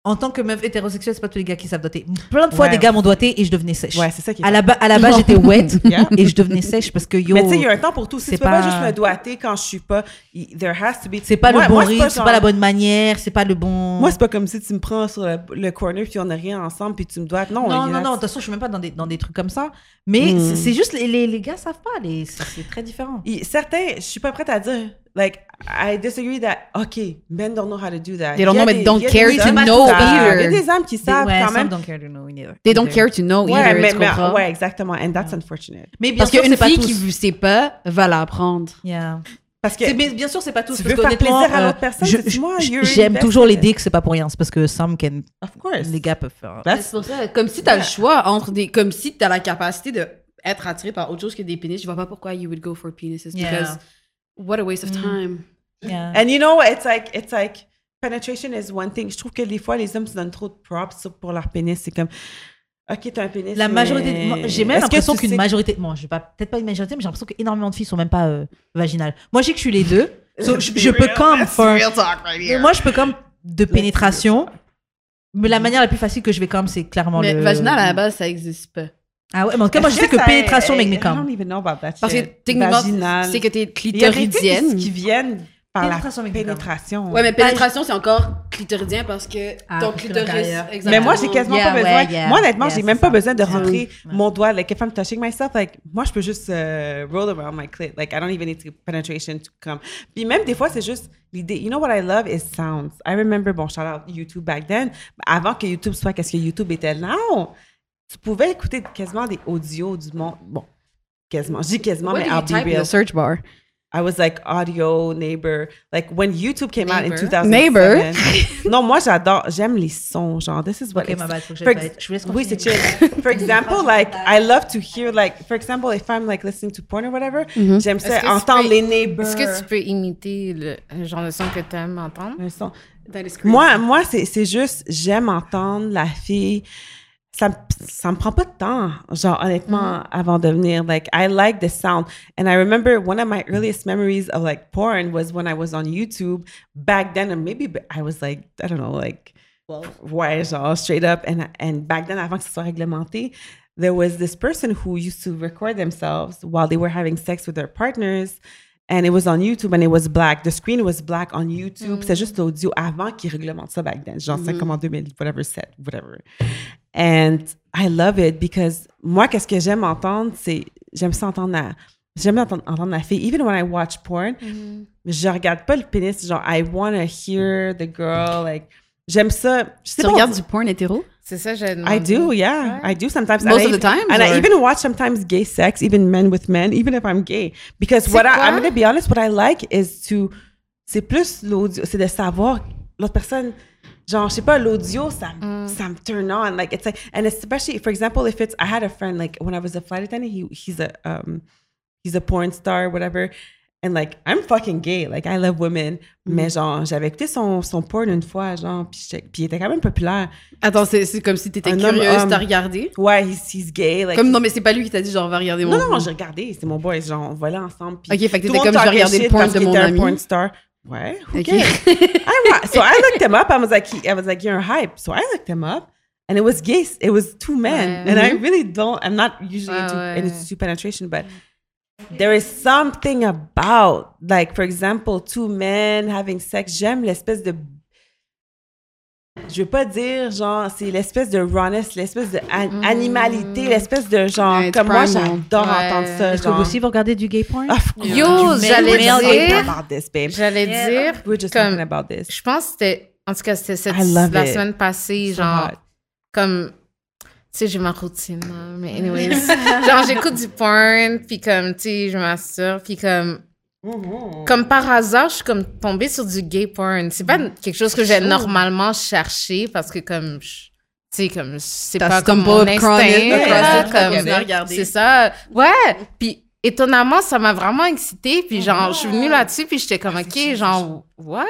en tant que meuf hétérosexuelle, c'est pas tous les gars qui savent doigter. Plein de fois, Ouais. des gars m'ont doigté et je devenais sèche. ouais, c'est ça qui est À la, à la base, j'étais wet Yeah. et je devenais sèche parce que yo. Mais tu sais, il y a un temps pour tout. Si c'est tu peux pas... pas- juste me doigter quand je suis pas, there has to be. C'est pas Moi- le bon c'est rythme, c'est genre- pas la bonne manière, c'est pas le bon. Moi, c'est pas comme si tu me prends sur le, le corner puis on n'a rien ensemble puis tu me dois. Non, non, non, de toute façon, je suis même pas dans des, dans des trucs comme ça. Mais Mm. c'est- juste, les, les, les gars savent pas, les, c'est très différent. certains, je suis pas prête à dire. Like, I disagree that, OK, men don't know how to do that. They don't know, but don't care to know either. Il y a des hommes qui savent ouais, quand some même. don't care to know either. They don't care to know Ouais, either, mais, tu mais- comprends? ouais, exactement. And that's unfortunate. Mais bien Parce qu'une fille qui ne sait pas va l'apprendre. Yeah. Parce que mais bien sûr, c'est pas tous. tu parce veux faire plaisir à euh, l'autre personne, je- you're J'aime toujours les dicks, c'est pas pour rien. C'est parce que some can. Of course. Les gars peuvent faire. That's- C'est pour ça, comme si t'as le choix entre des. Comme si t'as la capacité de être attiré par autre chose que des pénis. Je vois pas pourquoi you would go for penises. Yeah. Because what a waste of Mm. time. Yeah. And you know, it's like, it's like, penetration is one thing. Je trouve que des fois, les hommes se donnent trop de props pour leur pénis. C'est comme, OK, t'as un pénis. La mais majorité, moi, j'ai même l'impression qu'une sais- majorité, bon, je vais pas, peut-être pas une majorité, mais j'ai l'impression qu'énormément de filles sont même pas euh, vaginales. Moi, je sais que je suis les deux. So, je, je peux comme faire, moi, je peux comme de pénétration. Mais la manière la plus facile que je vais comme, c'est clairement Mais le. vaginal, à la base, ça existe pas. Ah ouais, mais en tout cas, moi, je sais que pénétration make me I come. don't even know about that Parce que techniquement, c'est que t'es Il y a des filles clitoridienne. qui viennent par la Pénétration come. pénétration. Ouais, mais pénétration, c'est encore clitoridien parce que Ah, ton clitoris. l'intérieur. Mais exactement. moi, j'ai quasiment Yeah, pas besoin. ouais, yeah. Moi, honnêtement, Yeah, j'ai même pas ça. besoin de rentrer mon doigt. Like, if I'm touching myself, like, moi, je peux juste euh, roll around my clit. Like, I don't even need to penetration to come. Puis même des fois, c'est juste l'idée. You know what I love is sounds. I remember, bon, shout out YouTube back then. Avant que YouTube soit qu'est-ce que YouTube était là, tu pouvais écouter quasiment des audios du monde. Bon, quasiment. Je dis quasiment, What mais do you I'll be type in real. the search bar? I was like audio neighbor. Like when YouTube came out in Neighbor? 2007. Neighbor? non, moi j'adore, j'aime les sons. Genre, this is what. Ok, ex- ma bad, faut que for ex- je vous laisse Oui, c'est continuer. chill. For example, like I love to hear like, for example, if I'm like listening to porn or whatever, j'aime Est-ce ça tu entendre peux- les neighbors. Est-ce que tu peux imiter le, le genre de son que tu aimes entendre? Un son. That is crazy. Moi, moi c'est c'est juste, j'aime entendre la fille. Ça, me- ça me prend pas de temps, genre honnêtement, mm-hmm. avant de venir. Like, I like the sound. And I remember one of my earliest memories of like porn was when I was on YouTube back then, and maybe I was like, I don't know, like, well, ouais, genre straight up. And, and back then, avant que ce soit réglementé, there was this person who used to record themselves while they were having sex with their partners. And it was on YouTube and it was black. The screen was black on YouTube. C'est juste l'audio avant qu'ils réglementent ça back then. Genre, c'est comme en 2000, whatever, 7, whatever. And I love it because moi, qu'est-ce que j'aime entendre, c'est, j'aime ça entendre la, j'aime entendre, entendre la fille. Even when I watch porn, je regarde pas le pénis. Genre, I want to hear the girl. Like, j'aime ça. Je sais Tu pas, regardes du porn hétéro? C'est ça, j'ai I do, yeah. I do sometimes. Most and of I the even- times, And I even watch sometimes gay sex, even men with men, even if I'm gay. Because what I, I'm going to be honest, what I like is to, c'est plus l'audio, c'est de savoir l'autre personne, genre, je sais pas, l'audio, ça, me- ça me turn on. Like, it's like, and especially, for example, if it's, I had a friend, like, when I was a flight attendant, he, he's a, um, he's a porn star, whatever. And like, I'm fucking gay. Like, I love women. Mais genre, j'avais écouté son, son porn une fois, genre, puis puis il était quand même populaire. Attends, c'est comme si t'étais curieuse, t'as regardé? Ouais, he's, he's gay. Like, Comme non, mais c'est pas lui qui t'a dit genre va regarder mon. Non, non, j'ai regardé, c'est mon boy, genre, on va là ensemble. puis Ok, fait que t'étais comme, je vais regarder le porn de mon ami. porn star. Ouais, who Ok. cares? I so I looked him up. I was like, he, I was like, you're a hype. So I looked him up, and it was gay. It was two men, Ouais. and I really don't. I'm not usually Ouais, into, ouais. into penetration, but there is something about, like, for example, two men having sex. J'aime l'espèce de je veux pas dire genre c'est l'espèce de rawness, l'espèce de an- animalité, l'espèce de genre Ouais, comme moi j'adore Ouais. entendre ça Est-ce que vous aussi vous regardez du gay porn? Of course. Yo, j'allais dire- about this, babe. J'allais dire, We're just comme- talking about this. je pense que c'était, en tout cas, c'était la it. semaine passée, So genre, hot. comme, sais, j'ai ma routine, là, mais anyways, genre, j'écoute du porn, puis comme, tu sais, je m'assure, puis comme, comme par hasard, je suis comme tombée sur du gay porn. C'est pas quelque chose que j'ai normalement cherché parce que comme, je- tu sais, comme, c'est pas comme mon instinct. l'as regardé. C'est ça. Ouais. Puis étonnamment, ça m'a vraiment excitée. Puis genre, je suis venue là-dessus puis j'étais comme, ok, genre, what?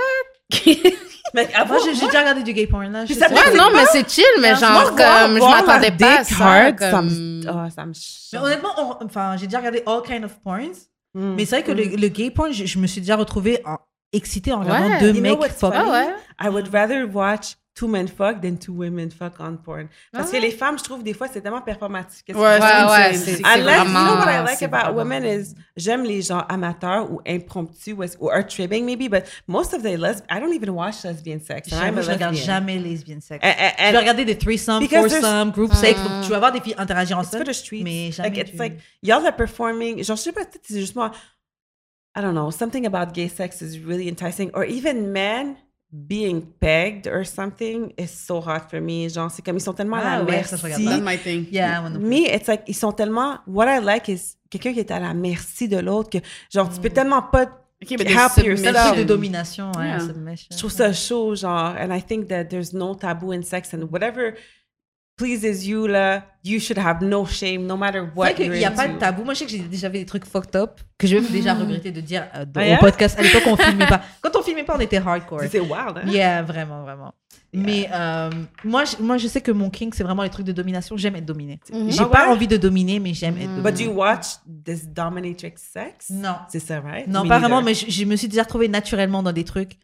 Mais avant, j'ai déjà regardé du gay porn, là. Puis ça Ouais, non, mais c'est chill, mais genre, voir- comme, je m'attendais pas à ça. hard, ça comme- me, oh, ça me Mais honnêtement, on- enfin, j'ai déjà regardé all kind of porns. Mm. Mais c'est vrai que le, le gay porn, je, je me suis déjà retrouvée en- excitée en regardant Ouais. deux mecs fuck. Ah ouais? I would rather watch two men fuck than two women fuck on porn. Parce Ah. que les femmes, je trouve, des fois, c'est tellement performatif. que Ouais, Ouais, ouais, c'est vraiment... you know what I like about women is, j'aime les gens amateurs ou impromptus ou, are tripping maybe, but most of the lesbians, I don't even watch lesbian sex. a je regarde jamais lesbian sex. And, and, je and vais regarder des threesome, Because there's- foursome, group sex. Donc, tu vas voir des filles interagir ensemble. Mais jamais like, it's like, y'all are performing, genre, je sais pas, c'est juste moi, I don't know, something about gay sex is really enticing. Or even men being pegged or something is so hot for me. Genre, c'est comme, ils sont tellement à Ah la ouais, ça, je merci. regarde That's my thing. Yeah. Me, it's like, ils sont tellement, what I like is quelqu'un qui est à la merci de l'autre que, genre, tu peux tellement pas Okay, but help yourself. de domination, ouais, Yeah. Je trouve ça chaud, genre, and I think that there's no taboo in sex and whatever pleases you, là, you should have no shame, no matter C'est what vrai qu'il n'y a pas de tabou. Moi, je sais que j'ai déjà fait des trucs fucked up que j'ai même déjà regretté de dire euh, dans- Ah, au podcast. À l'époque, on filmait pas. Quand on filmait pas, on était hardcore. C'est wild, hein? Yeah, vraiment, vraiment. Mais euh, moi, je, moi, je sais que mon king, c'est vraiment les trucs de domination. J'aime être dominée. J'ai Ah pas ouais? envie de dominer, mais j'aime être dominée. But do you watch this dominatrix sex? Non. C'est ça, right? Non, Me pas neither. vraiment, mais je, je me suis déjà retrouvée naturellement dans des trucs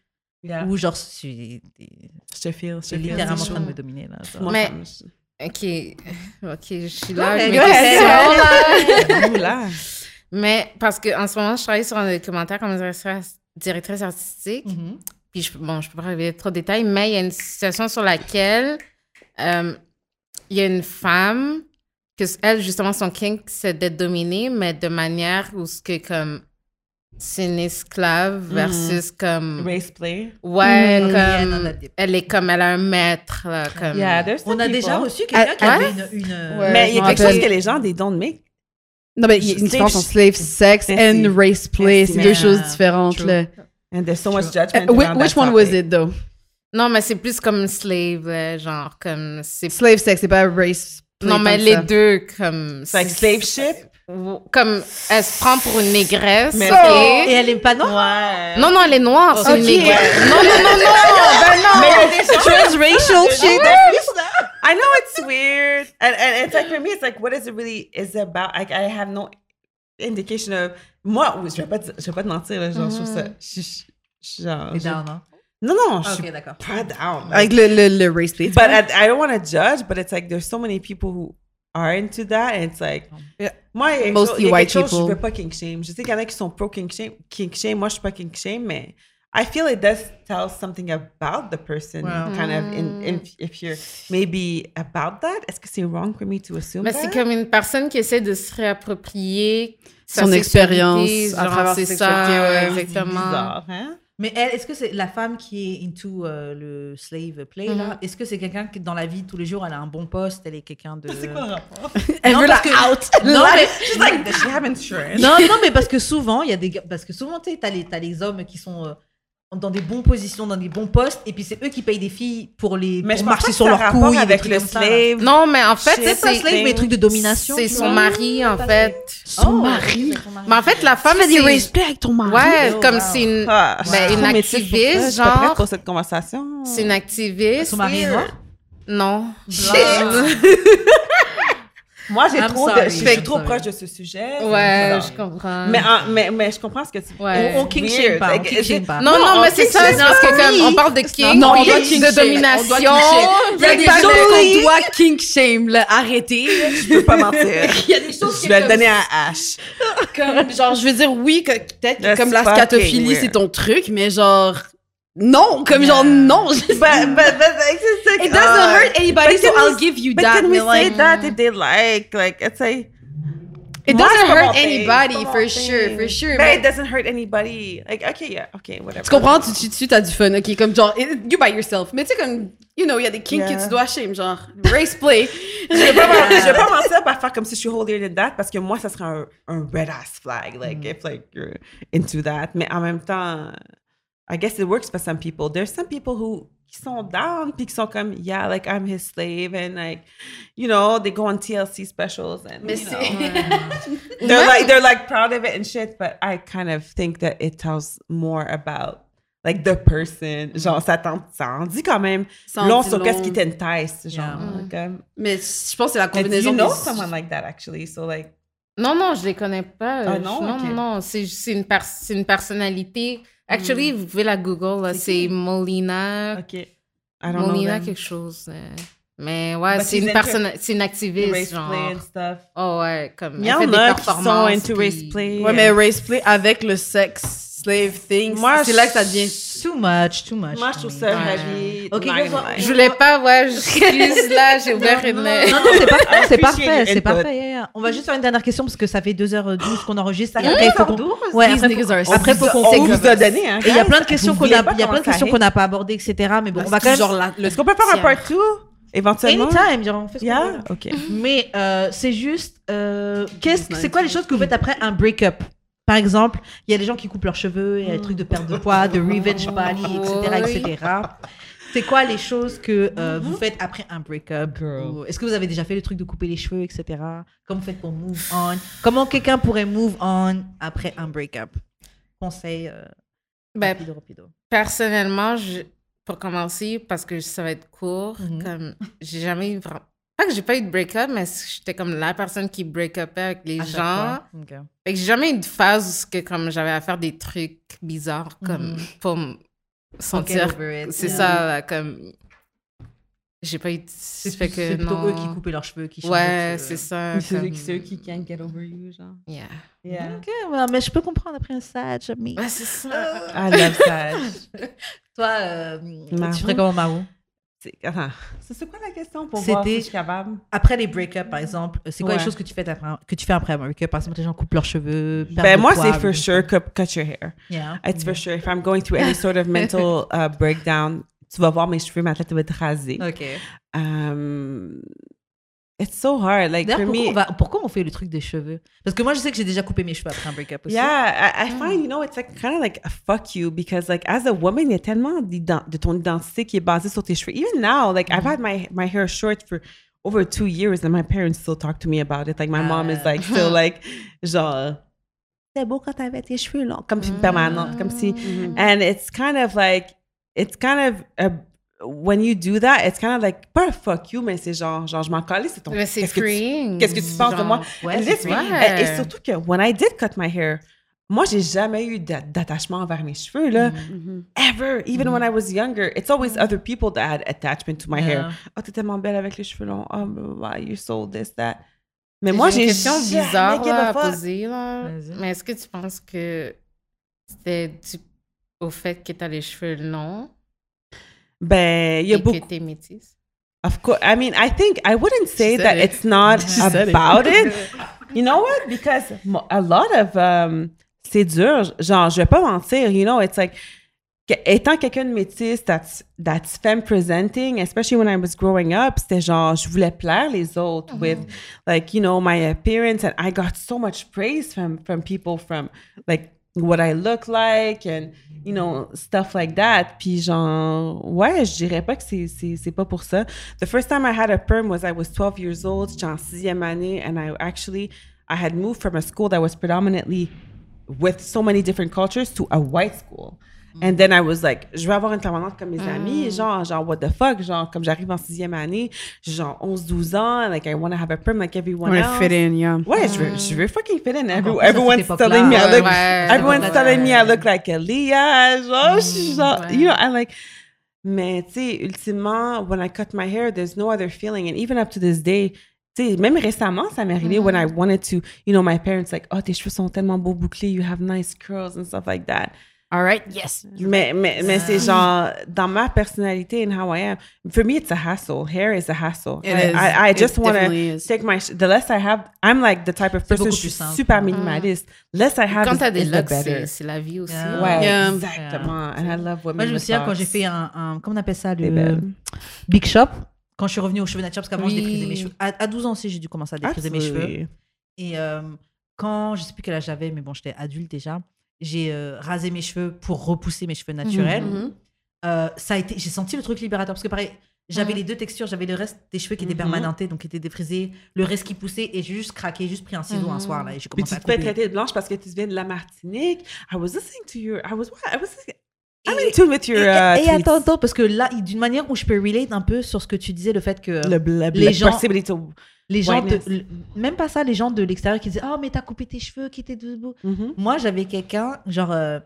Yeah. où, genre, je suis, Je te feel, je je suis feel. littéralement en C'est train de me dominer. Là, Mais- Ok, ok, je suis là. mes go ahead. questions, là. Mais parce qu'en ce moment, je travaille sur un documentaire comme directrice, directrice artistique. Mhm. Puis, je, bon, je peux pas révéler trop de détails, mais il y a une situation sur laquelle euh, il y a une femme que elle, justement, son kink, c'est d'être dominée, mais de manière où ce que comme c'est une esclave versus comme Race play. ouais Mm, yeah, comme elle est comme elle a un maître là, comme Yeah, On a déjà people. reçu quelqu'un qui Ah, avait une. une Ouais. Mais il y a quelque chose que les gens, they don't make. Non, mais il y a une Slave différence entre slave sex and race play. C'est deux choses différentes, True. là. And there's so much Uh, judgment. which one was it, though? non mais c'est plus comme slave là, genre comme c'est Slave sex, c'est pas race play. non mais les ça. deux comme C'est like slave ship. Comme elle se prend pour une négresse Mais-? Et elle est pas noire? Ouais. non non elle est noire c'est une négresse non non non non ben non Mais des choses- Transracial shit. I know it's weird, and and it's like for me, it's like what is it really is about? Like I have no indication of. Moi, oui, je vais pas, te- je vais pas te mentir, là, genre, je trouve ça. je- je- je- genre, T'es je- down, hein? non, non, je Ah, suis Ok, d'accord. pas down. Avec le, le, le race but I, I don't want to judge, but it's like there's so many people who are into that, and it's like. Yeah. Moi, il y a quelque Mostly chose- il y a white quelque chose, people. Je veux pas kink shame. Je sais qu'il y en a qui sont pro kink shame, kink shame. Moi, je suis pas kink shame, mais I feel it does tell something about the person, Wow. kind of. In, in, if you're maybe about that, est-ce que c'est wrong for me to assume Mais c'est comme une personne qui essaie de se réapproprier Son expérience à travers sa ça, ouais. C'est exactement. bizarre, hein? Mais elle, est-ce que c'est la femme qui est into euh, le slave play, là? Est-ce que c'est quelqu'un qui, dans la vie, tous les jours, elle a un bon poste Elle est quelqu'un de. C'est quoi le rapport? Elle Non, veut la que- out. Non, mais. She's like, does she have insurance? Non, non, mais parce que souvent, il y a des gars. Parce que souvent, tu sais, t'as les, t'as les hommes qui sont euh, dans des bonnes positions, dans des bons postes, et puis c'est eux qui payent des filles pour les Mais pour marcher sur leurs couilles. avec le slave. Non, mais en fait. C'est pas slave, mais des trucs de domination. c'est son mari, en fait. Son Oh, mari. c'est son mari. Mais en fait, la femme, c'est... race play avec ton mari? Ouais, Oh, comme wow. c'est une... Ah, Ben, une activiste, Je suis genre. pour cette conversation. C'est une activiste. Son mari est noir Non. Moi, j'ai I'm trop de, je suis I'm trop sorry. proche de ce sujet. Ouais, je comprends. Mais, en- mais, mais je comprends ce que tu Ouais. On, on king shame pas. King. Non, Non, non, mais c'est king ça, c'est parce que comme on parle de king, Non, on doit king de domination. On doit king shame. Il y a des Pas choses qu'on doit kink shame, là. Arrêtez. Je peux pas mentir. Il y a des choses Je vais le donner à Ash. Comme, genre, je veux dire, oui, que peut-être comme la scatophilie, c'est ton truc, mais genre, non, comme genre, non. But, but, but, it's like, It doesn't uh, hurt anybody, so I'll we- give you But that. can we mais say like, that if they like? Like, it's like, It doesn't hurt anybody, for sure, for sure. But mais- it doesn't hurt anybody. Like, okay, yeah, okay, whatever. Tu comprends? Tu tu- tu t'as du fun, ok? Comme genre, you by yourself. Mais tu sais, comme, you know, il y a des kinks Yeah. que tu dois shame, genre, race play. Je vais pas, men- je vais pas mentir faire comme si je suis holier than that parce que moi, ça serait un, un red ass flag. Like, if like you're into that. Mais en même temps, I guess it works for some people. There's some people who qui sont down puis qui sont comme, yeah, like I'm his slave and like, you know, they go on TLC specials and Mais you know, they're like they're like proud of it and shit. But I kind of think that it tells more about like the person. Genre, ça t'en ça en dit quand même Ça long sur qu'est-ce long. qui t'entice. Genre, Yeah. comme. Mais je pense que c'est la combinaison you know des- someone like that actually, so like Non, non, je les connais pas. Ah Je- non? non, Ok. non, non, c'est c'est une, pers- une personnalité. Actually, vous pouvez la Google, là, C'est? Molina, okay, I don't Molina know quelque chose. euh. Mais ouais, But c'est une, personne, c'est une activiste, race genre. play and stuff. Oh ouais, comme Il y en a qui sont into race play. Ouais, mais race play avec le sexe slave Moi, c'est là que ça devient. Too much, too much. Moi, je trouve ça Ouais. Ok. Je voulais pas, ouais, je là, j'ai ouvert une. Non, non, c'est parfait, c'est parfait, c'est parfait. On va juste faire une dernière question parce que ça fait 2h12 qu'on enregistre. Fait Après, il faut qu'on... 2h12? Ouais, après, niggas faut- qu'on... A donné, hein. Et il y a plein de questions qu'on a, il y a plein de questions qu'on n'a pas abordées, etc. Mais bon, on va quand même. Est-ce qu'on peut faire un part 2 éventuellement? Anytime, genre, on fait ce qu'on veut. ok. Mais euh, c'est juste, euh, qu'est-ce, c'est quoi les choses que vous faites après un break-up? Par exemple, il y a des gens qui coupent leurs cheveux, il y a des trucs de perte de poids, de revenge body, etc., etc. C'est quoi les choses que euh, vous faites après un break-up Est-ce que vous avez déjà fait le truc de couper les cheveux, etc. Comment vous faites pour move on? Comment quelqu'un pourrait move on après un break-up? Conseil euh, Ben, rapido, rapido. personnellement, je- pour commencer, parce que ça va être court, Mhm. comme j'ai jamais eu vraiment. Pas que j'ai pas eu de break-up, mais j'étais comme la personne qui break-upait avec les À gens. fois? Ok. Fait que j'ai jamais eu de phase où que, comme j'avais à faire des trucs bizarres comme Mhm. pour me sentir. C'est yeah. ça, là, comme. J'ai pas eu de. C'est, que c'est plutôt non. eux qui coupaient leurs cheveux, qui Ouais, c'est ça. C'est comme- ceux qui can't get over you, genre. Yeah. Yeah. Ok, ouais, mais je peux comprendre après un sage, mais... Ouais, c'est ça. I love that. Toi, euh, tu ferais comment, Marou? C'est- Attends, c'est quoi la question pour voir si je suis capable? Après les break-up, par exemple, c'est quoi les Ouais. choses que tu fais après, que tu fais après un break-up? Par exemple, les gens coupent leurs cheveux. Ben moi, c'est for sure cut, cut your hair. Yeah. It's for sure. If I'm going through any sort of mental uh, breakdown, tu vas voir mes cheveux, ma tête va être rasée. Ok. Um, it's so hard. Like D'ailleurs, for pourquoi, me, on va- pourquoi on fait le truc des cheveux Parce que moi, je sais que j'ai déjà coupé mes cheveux après un break-up aussi. Yeah, I, I hmm. find, you know, it's like kind of like a fuck you because like as a woman, il y a tellement d'ident- de ton identité qui est basée sur tes cheveux. Even now, like I've hmm. had my, my hair short for over two years and my parents still talk to me about it. Like my mom is Ah. like still like, genre, c'est beau quand t'avais tes cheveux longs, comme hmm. si permanente, comme si. And it's kind of like, it's kind of a, when you do that, it's kind of like, pas un fuck you, mais c'est genre, genre, je m'en calais, c'est ton. Mais c'est tu- freeing. Qu'est-ce que tu penses de moi? Genre, Ouais, this- freeing. et, et surtout que when I did cut my hair, moi, j'ai jamais eu d'a- d'attachement envers mes cheveux, là. Mm-hmm. Ever. Even when I was younger. It's always other people that had attachment to my hair. Yeah. Oh, t'es tellement belle avec les cheveux longs. Oh, blah, blah, blah, you're so this, that. Mais moi, j'ai une question bizarre là, a à poser. Là. Mais est-ce que tu penses que c'était dû au fait que tu as les cheveux longs? Ben, il y a et beaucoup. que tu es métisse? Of course. I mean, I think I wouldn't say that it. it's not She said it. about it. You know what? Because a lot of um, c'est dur. Genre, je vais pas mentir. You know, it's like que- étant quelqu'un de métisse that's that's femme presenting, especially when I was growing up, c'était genre je voulais plaire les autres with like you know my appearance, and I got so much praise from from people from like what I look like and you know stuff like that. Puis genre ouais, je dirais pas que c'est c'est c'est pas pour ça. The first time I had a perm was I was 12 years old, j'étais en sixième année, and I actually I had moved from a school that was predominantly with so many different cultures to a white school. And then I was like, je vais avoir une permanente comme mes amis, genre, genre, what the fuck, genre, comme j'arrive en sixième année, genre 11, 12 ans, like, I want to have a perm like everyone else. fit in, yeah. Ouais, je veux, je veux fucking fit in. Every, everyone's telling me I look, ouais. everyone's telling me I look like Aaliyah, genre, je suis genre, ouais. you know, I like, mais tu sais, ultimement, when I cut my hair, there's no other feeling. And even up to this day, tu sais, même récemment, ça m'est arrivé when I wanted to, you know, my parents like, oh, tes cheveux sont tellement beaux bouclés, you have nice curls and stuff like that. All right, yes. Mais, mais, mais c'est genre, dans ma personnalité and how I am, for me, it's a hassle. Hair is a hassle. It I, is. I, I just want to take my, sh- the less I have, I'm like the type of person, je suis super minimaliste. Less I have Quand t'as des is the locks, better. c'est la vie aussi. Yeah. Ouais, Yeah. exactement. And I love women Moi, je me souviens quand j'ai fait un, un- comment on appelle ça, le. Big Shop, quand je suis revenue aux cheveux naturels, parce qu'avant, je Oui. défrisais mes cheveux. À, à 12 ans aussi, j'ai dû commencer à défriser mes cheveux. Et euh, quand, je sais plus quel âge j'avais, mais bon, j'étais adulte déjà, j'ai euh, rasé mes cheveux pour repousser mes cheveux naturels. Mhm. Euh, ça a été, j'ai senti le truc libérateur parce que pareil, j'avais Mhm. les deux textures, j'avais le reste des cheveux qui étaient Mhm. permanentés, donc qui étaient défrisés, le reste qui poussait, et j'ai juste craqué, juste pris un ciseau un Mhm. soir là, et j'ai Puis commencé tu à te fais traiter de blanche parce que tu viens de la Martinique. I was listening to your, I was, I was, I'm in tune with your Et, uh, et tweets. attends, attends, parce que là, d'une manière où je peux relate un peu sur ce que tu disais, le fait que le, le, les le gens- possibility to- les gens, de- même pas ça, les gens de l'extérieur qui disaient Oh, mais t'as coupé tes cheveux, qui étaient debout. Mhm. Moi, j'avais quelqu'un, genre, euh,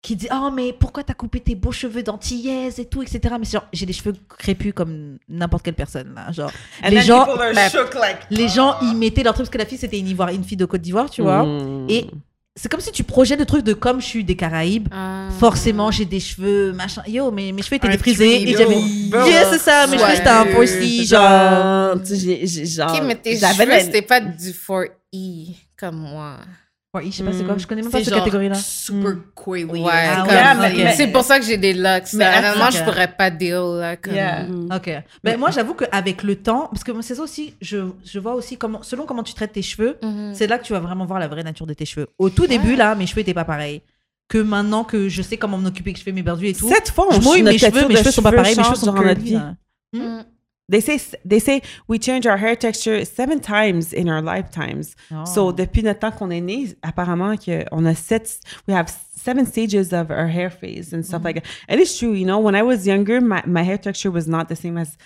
qui dit Oh, mais pourquoi t'as coupé tes beaux cheveux d'antillaise et tout, etc. Mais genre, j'ai des cheveux crépus comme n'importe quelle personne, là. Genre, And les gens, la- like, les gens, ils mettaient leur truc, parce que la fille, c'était une, Ivoire, une fille de Côte d'Ivoire, tu vois. Mm. Et c'est comme si tu projettes le truc de comme je suis des Caraïbes. Ah. Forcément, j'ai des cheveux, machin. Yo, mais mes cheveux étaient tree, Et j'avais. Yeah, c'est ça, mes cheveux, c'était un Ouais. four-C, genre. genre, tu sais, j'ai- j'ai- genre, Ok, mais tes j'avais cheveux, c'était pas du 4E comme moi. Ouais, je sais pas c'est quoi, je connais même pas cette catégorie-là. super coily. Ouais, Ah comme- ouais, Yeah, mais- mais- c'est pour ça que j'ai des locks. Mais Mais ok. je pourrais pas deal là. Comme... Yeah. Mhm. Ok. Ben, moi, j'avoue qu'avec le temps, parce que c'est ça aussi, je, je vois aussi comment, selon comment tu traites tes cheveux, Mhm. c'est là que tu vas vraiment voir la vraie nature de tes cheveux. Au tout début, là, mes cheveux étaient pas pareils. Que maintenant que je sais comment m'en occuper, que je fais mes bordus et tout. Cette fois, je on mouille notre mes cheveux, mes cheveux sont pas pareils, mes cheveux sont curly. They say, they say we change our hair texture seven times in our lifetimes. Oh. So, depuis notre temps qu'on est né, apparemment, que on a sept, we have seven stages of our hair phase and Mm-hmm. stuff like that. And it's true, you know, when I was younger, my, my hair texture was not the same as,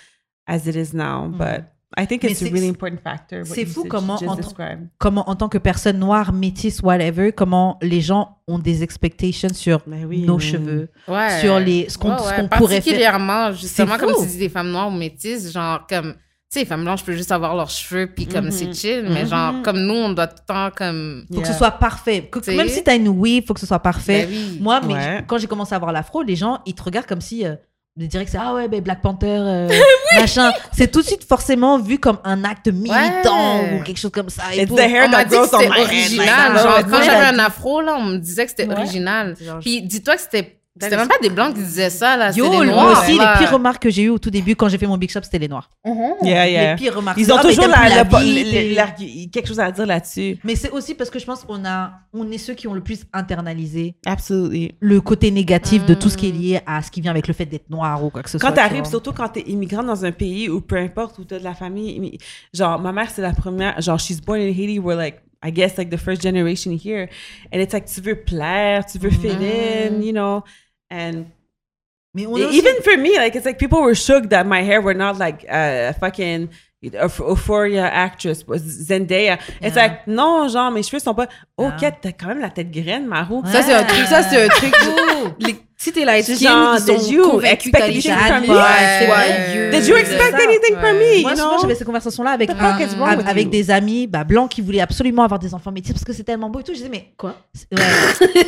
as it is now. But I think Mm-hmm. It's a c'est- really important factor. c'est fou just- comment just en- described. comment, en tant que personne noire, métisse, whatever, comment les gens ont des expectations sur Ben oui, nos oui. cheveux, Ouais. sur les, ce qu'on Ouais, ouais. pourrait faire. Particulièrement, justement, comme tu dis, des femmes noires ou métisses, genre, comme, tu sais, les femmes blanches peuvent juste avoir leurs cheveux, puis comme Mhm. c'est chill, mais genre, comme nous, on doit tout le temps, comme. Faut que ce soit parfait. Que- même si t'as une weave, faut que ce soit parfait. Ben oui. Moi, mais Ouais. quand j'ai commencé à voir l'afro, les gens, ils te regardent comme si. Euh, ils diraient que c'est ah ouais, ben Black Panther, euh, machin. C'est tout de suite forcément vu comme un acte militant Ouais. ou quelque chose comme ça. Et It's tout. the hair On m'a dit que c'était original. like, Genre, quand j'avais un afro, là, on me disait que c'était Ouais. original. Genre, Puis dis-toi que c'était. C'était même pas des blancs qui disaient ça, là. Yo, des moi noirs. aussi, là. les pires remarques que j'ai eues au tout début quand j'ai fait mon Big Shop, c'était les noirs. Yeah, yeah. Les pires remarques. Ils ont Ah, toujours la, la- quelque chose à dire là-dessus. Mais c'est aussi parce que je pense qu'on a, on est ceux qui ont le plus internalisé Absolutely. le côté négatif de tout ce Mm. qui est lié à ce qui vient avec le fait d'être noir ou quoi que ce soit. Quand tu t'arrives, surtout quand t'es immigrante dans un pays ou peu importe où t'as de la famille, genre ma mère c'est la première, genre she's born in Haiti, we're like I guess like the first generation here, and it's like tu veux plaire, tu veux fit in, you know, and Mais on a even for me, like it's like people were shook that my hair were not like uh, a fucking Euphoria actress, was Zendaya. It's like non, genre mes cheveux sont pas. Ok, Yeah. t'as quand même la tête graine, Marou. Ouais. Ça, c'est un truc, ça, c'est un truc. les- si t'es light C'est skin, genre, ils sont did you expect anything from me? soyeux. Did you expect anything from me? Moi, you souvent, j'avais ces conversations-là avec, des amis bah, blancs qui voulaient absolument avoir des enfants métis parce que c'est tellement beau et tout. Je disais, mais Quoi?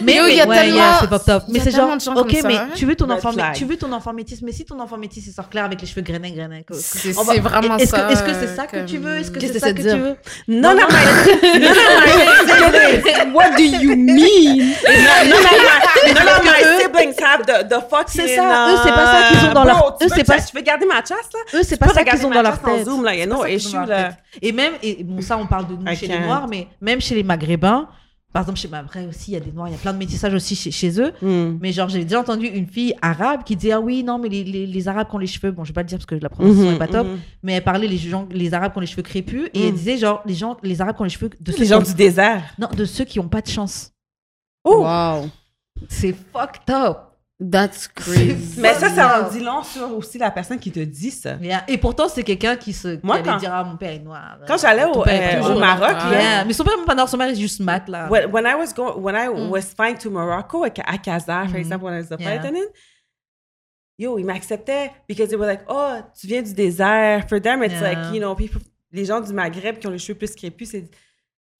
Mais il y a tellement- yeah, c'est top. Mais c'est genre, ok, mais tu veux ton enfant, flag. tu veux ton enfant métis, mais si ton enfant métis il sort clair avec les cheveux grenins. quoi. C'est vraiment est-ce ça. Que, est-ce que c'est ça que tu veux? Est-ce que c'est ça que tu veux? Of my siblings, What do you mean? none of my, none of the fucking. C'est ça, eux, c'est pas ça qu'ils ont dans bro, leur- tu eux, c'est pas- Tu veux garder ma chasse, là? Eux, c'est pas ça qu'ils ont dans leur tête. Zoom, là, qu'ils issue, là. tête. Et même, et bon, ça, on parle de nous chez les. Noirs, mais même chez les Maghrébins, par exemple, chez ma vraie aussi, il y a des Noirs, il y a plein de métissages aussi chez, chez eux. Hmm. Mais genre, j'ai déjà entendu une fille arabe qui disait Ah oui, non, mais les, les, les Arabes qui ont les cheveux, bon, je vais pas le dire parce que la prononciation Mhm, est pas top, mhm. mais elle parlait les gens, les Arabes qui ont les cheveux crépus, et elle Mhm. disait genre, les gens, les Arabes qui ont les cheveux de ceux Les gens du désert. non, de ceux qui ont pas de chance. Oh! Wow. C'est fucked up. That's crazy. Mais ça, ça en dit long sur aussi la personne qui te dit ça. Yeah. Et pourtant, c'est quelqu'un qui se Moi, qui allait quand- dire Ah, mon père est noir. Quand j'allais au, euh, au. Maroc, là, Yeah. Mais son père pas noir, son père est juste mat, là. when, when I was going, when I was flying to Morocco at, at Casa, for Mhm. example, when I was the flight Yeah. attendant, yo, ils m'acceptaient because they were like, oh, tu viens du désert. For them, it's Yeah. like, you know, people, les gens du Maghreb qui ont les cheveux plus crépus, c'est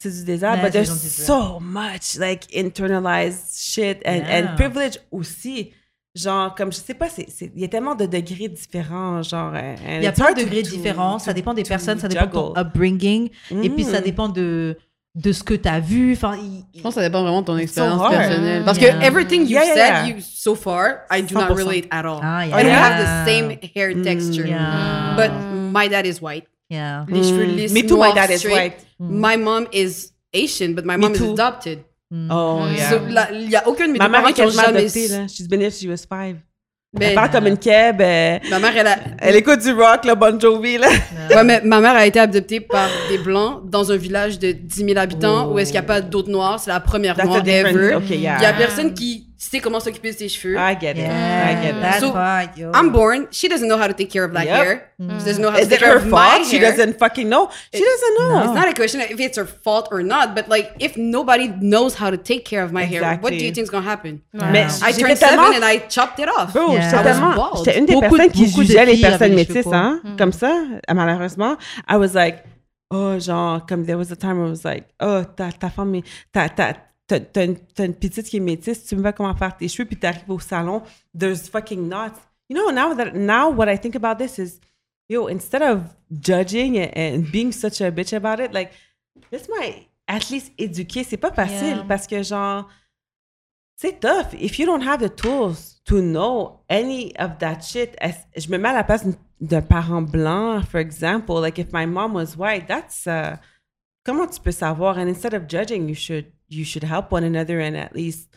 c'est du désert, Ouais, but c'est there's so much like internalized shit and, Yeah. and privilege aussi. Genre, comme je sais pas, il y a tellement de degrés différents. Genre, and Il y a plein de to- degrés to- différents, ça to- dépend des to personnes, ça dépend de ton upbringing, et puis ça Mm. dépend de, de ce que tu as vu. Enfin, Je pense que ça dépend vraiment de ton expérience personnelle. Parce Yeah. que everything you Yeah, yeah, said yeah. you so far, I do not 100%. relate at all. Ah, yeah. We Yeah. have the same hair Mm, texture. yeah. But my dad is white. Yeah. Les cheveux lisses, Me too, my dad is white. My mom is Asian, but my mom is adopted. Oh, yeah. Il y a aucun de mes Ma mère est quasiment jamais... adoptée, là. She's been here since she was five. Elle parle comme une Keb. euh, Ma mère, elle a... Elle écoute du rock, le Bon Jovi, là. Ouais, mais ma mère a été adoptée par des blancs dans un village de 10 000 habitants où est-ce qu'il n'y a pas d'autres noirs. C'est la première noire ever. Il y a yeah. personne qui sait comment s'occuper de ses cheveux. I get it. Yeah, I get it. that's So, why, yo. I'm born. She doesn't know how to take care of black Yep. hair. Mm. She doesn't know how to Is take it care her of my fault? She doesn't fucking know. She doesn't know. It's not a question if it's her fault or not, but like if nobody knows how to take care of my hair, what do you think is gonna happen? Mais I turned seven and I chopped it off. Bro, Yeah. j'étais I was tellement. bald. J'étais une des Beaucoup de- personnes qui jugeait les personnes métisses, courts. hein. Comme ça, euh, malheureusement. I was like, oh, genre, comme there was a time where I was like, oh, ta, ta femme, est- ta, ta, t'as, t'as une, t'as une petite qui est métisse, tu me vois comment faire tes cheveux, puis t'arrives au salon, there's fucking knots. You know, now that, now what I think about this is, yo, instead of judging and, and being such a bitch about it, like, my at least éduquer. C'est pas facile Yeah. parce que, genre, c'est tough. If you don't have the tools to know any of that shit, je me mets à la place d'un parent blanc, for example. Like, if my mom was white, that's, uh, comment tu peux savoir? And instead of judging, you should, you should help one another and at least,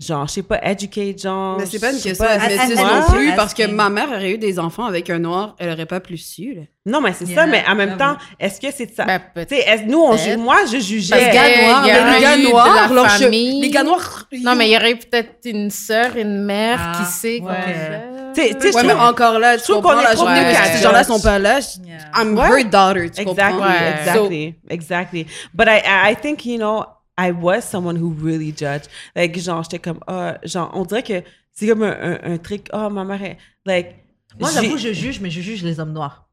genre, je sais pas, educate, genre. Mais c'est pas une je sais question pas, de métisse asking. non plus, parce que ma mère aurait eu des enfants avec un noir, elle aurait pas plus su. Là. Non, mais c'est Yeah, ça, mais en même temps, est-ce que c'est ça? Ben, tu sais, nous, on, moi, je jugeais. Que- gars noirs, il y mais aurait les gars noirs, cheveux- famille. les gars noirs. Non, mais il y aurait eu peut-être une sœur, une mère Ah, qui sait qu'on ouais. fait. Tu sais- tu sais, Ouais, je mais trouve- encore là, tu trouve qu'on est la trop ces gens-là sont pas là. je- Yeah. I'm Ouais. her daughter, tu Exactly, comprends? Ouais. exactly, exactly. But I I think you know, I was someone who really judged. Like, genre, j'étais comme, ah, genre, on dirait que c'est comme un, un, un truc. Oh, ma mère, est- like. Moi, j'avoue, je juge, mais je juge les hommes noirs.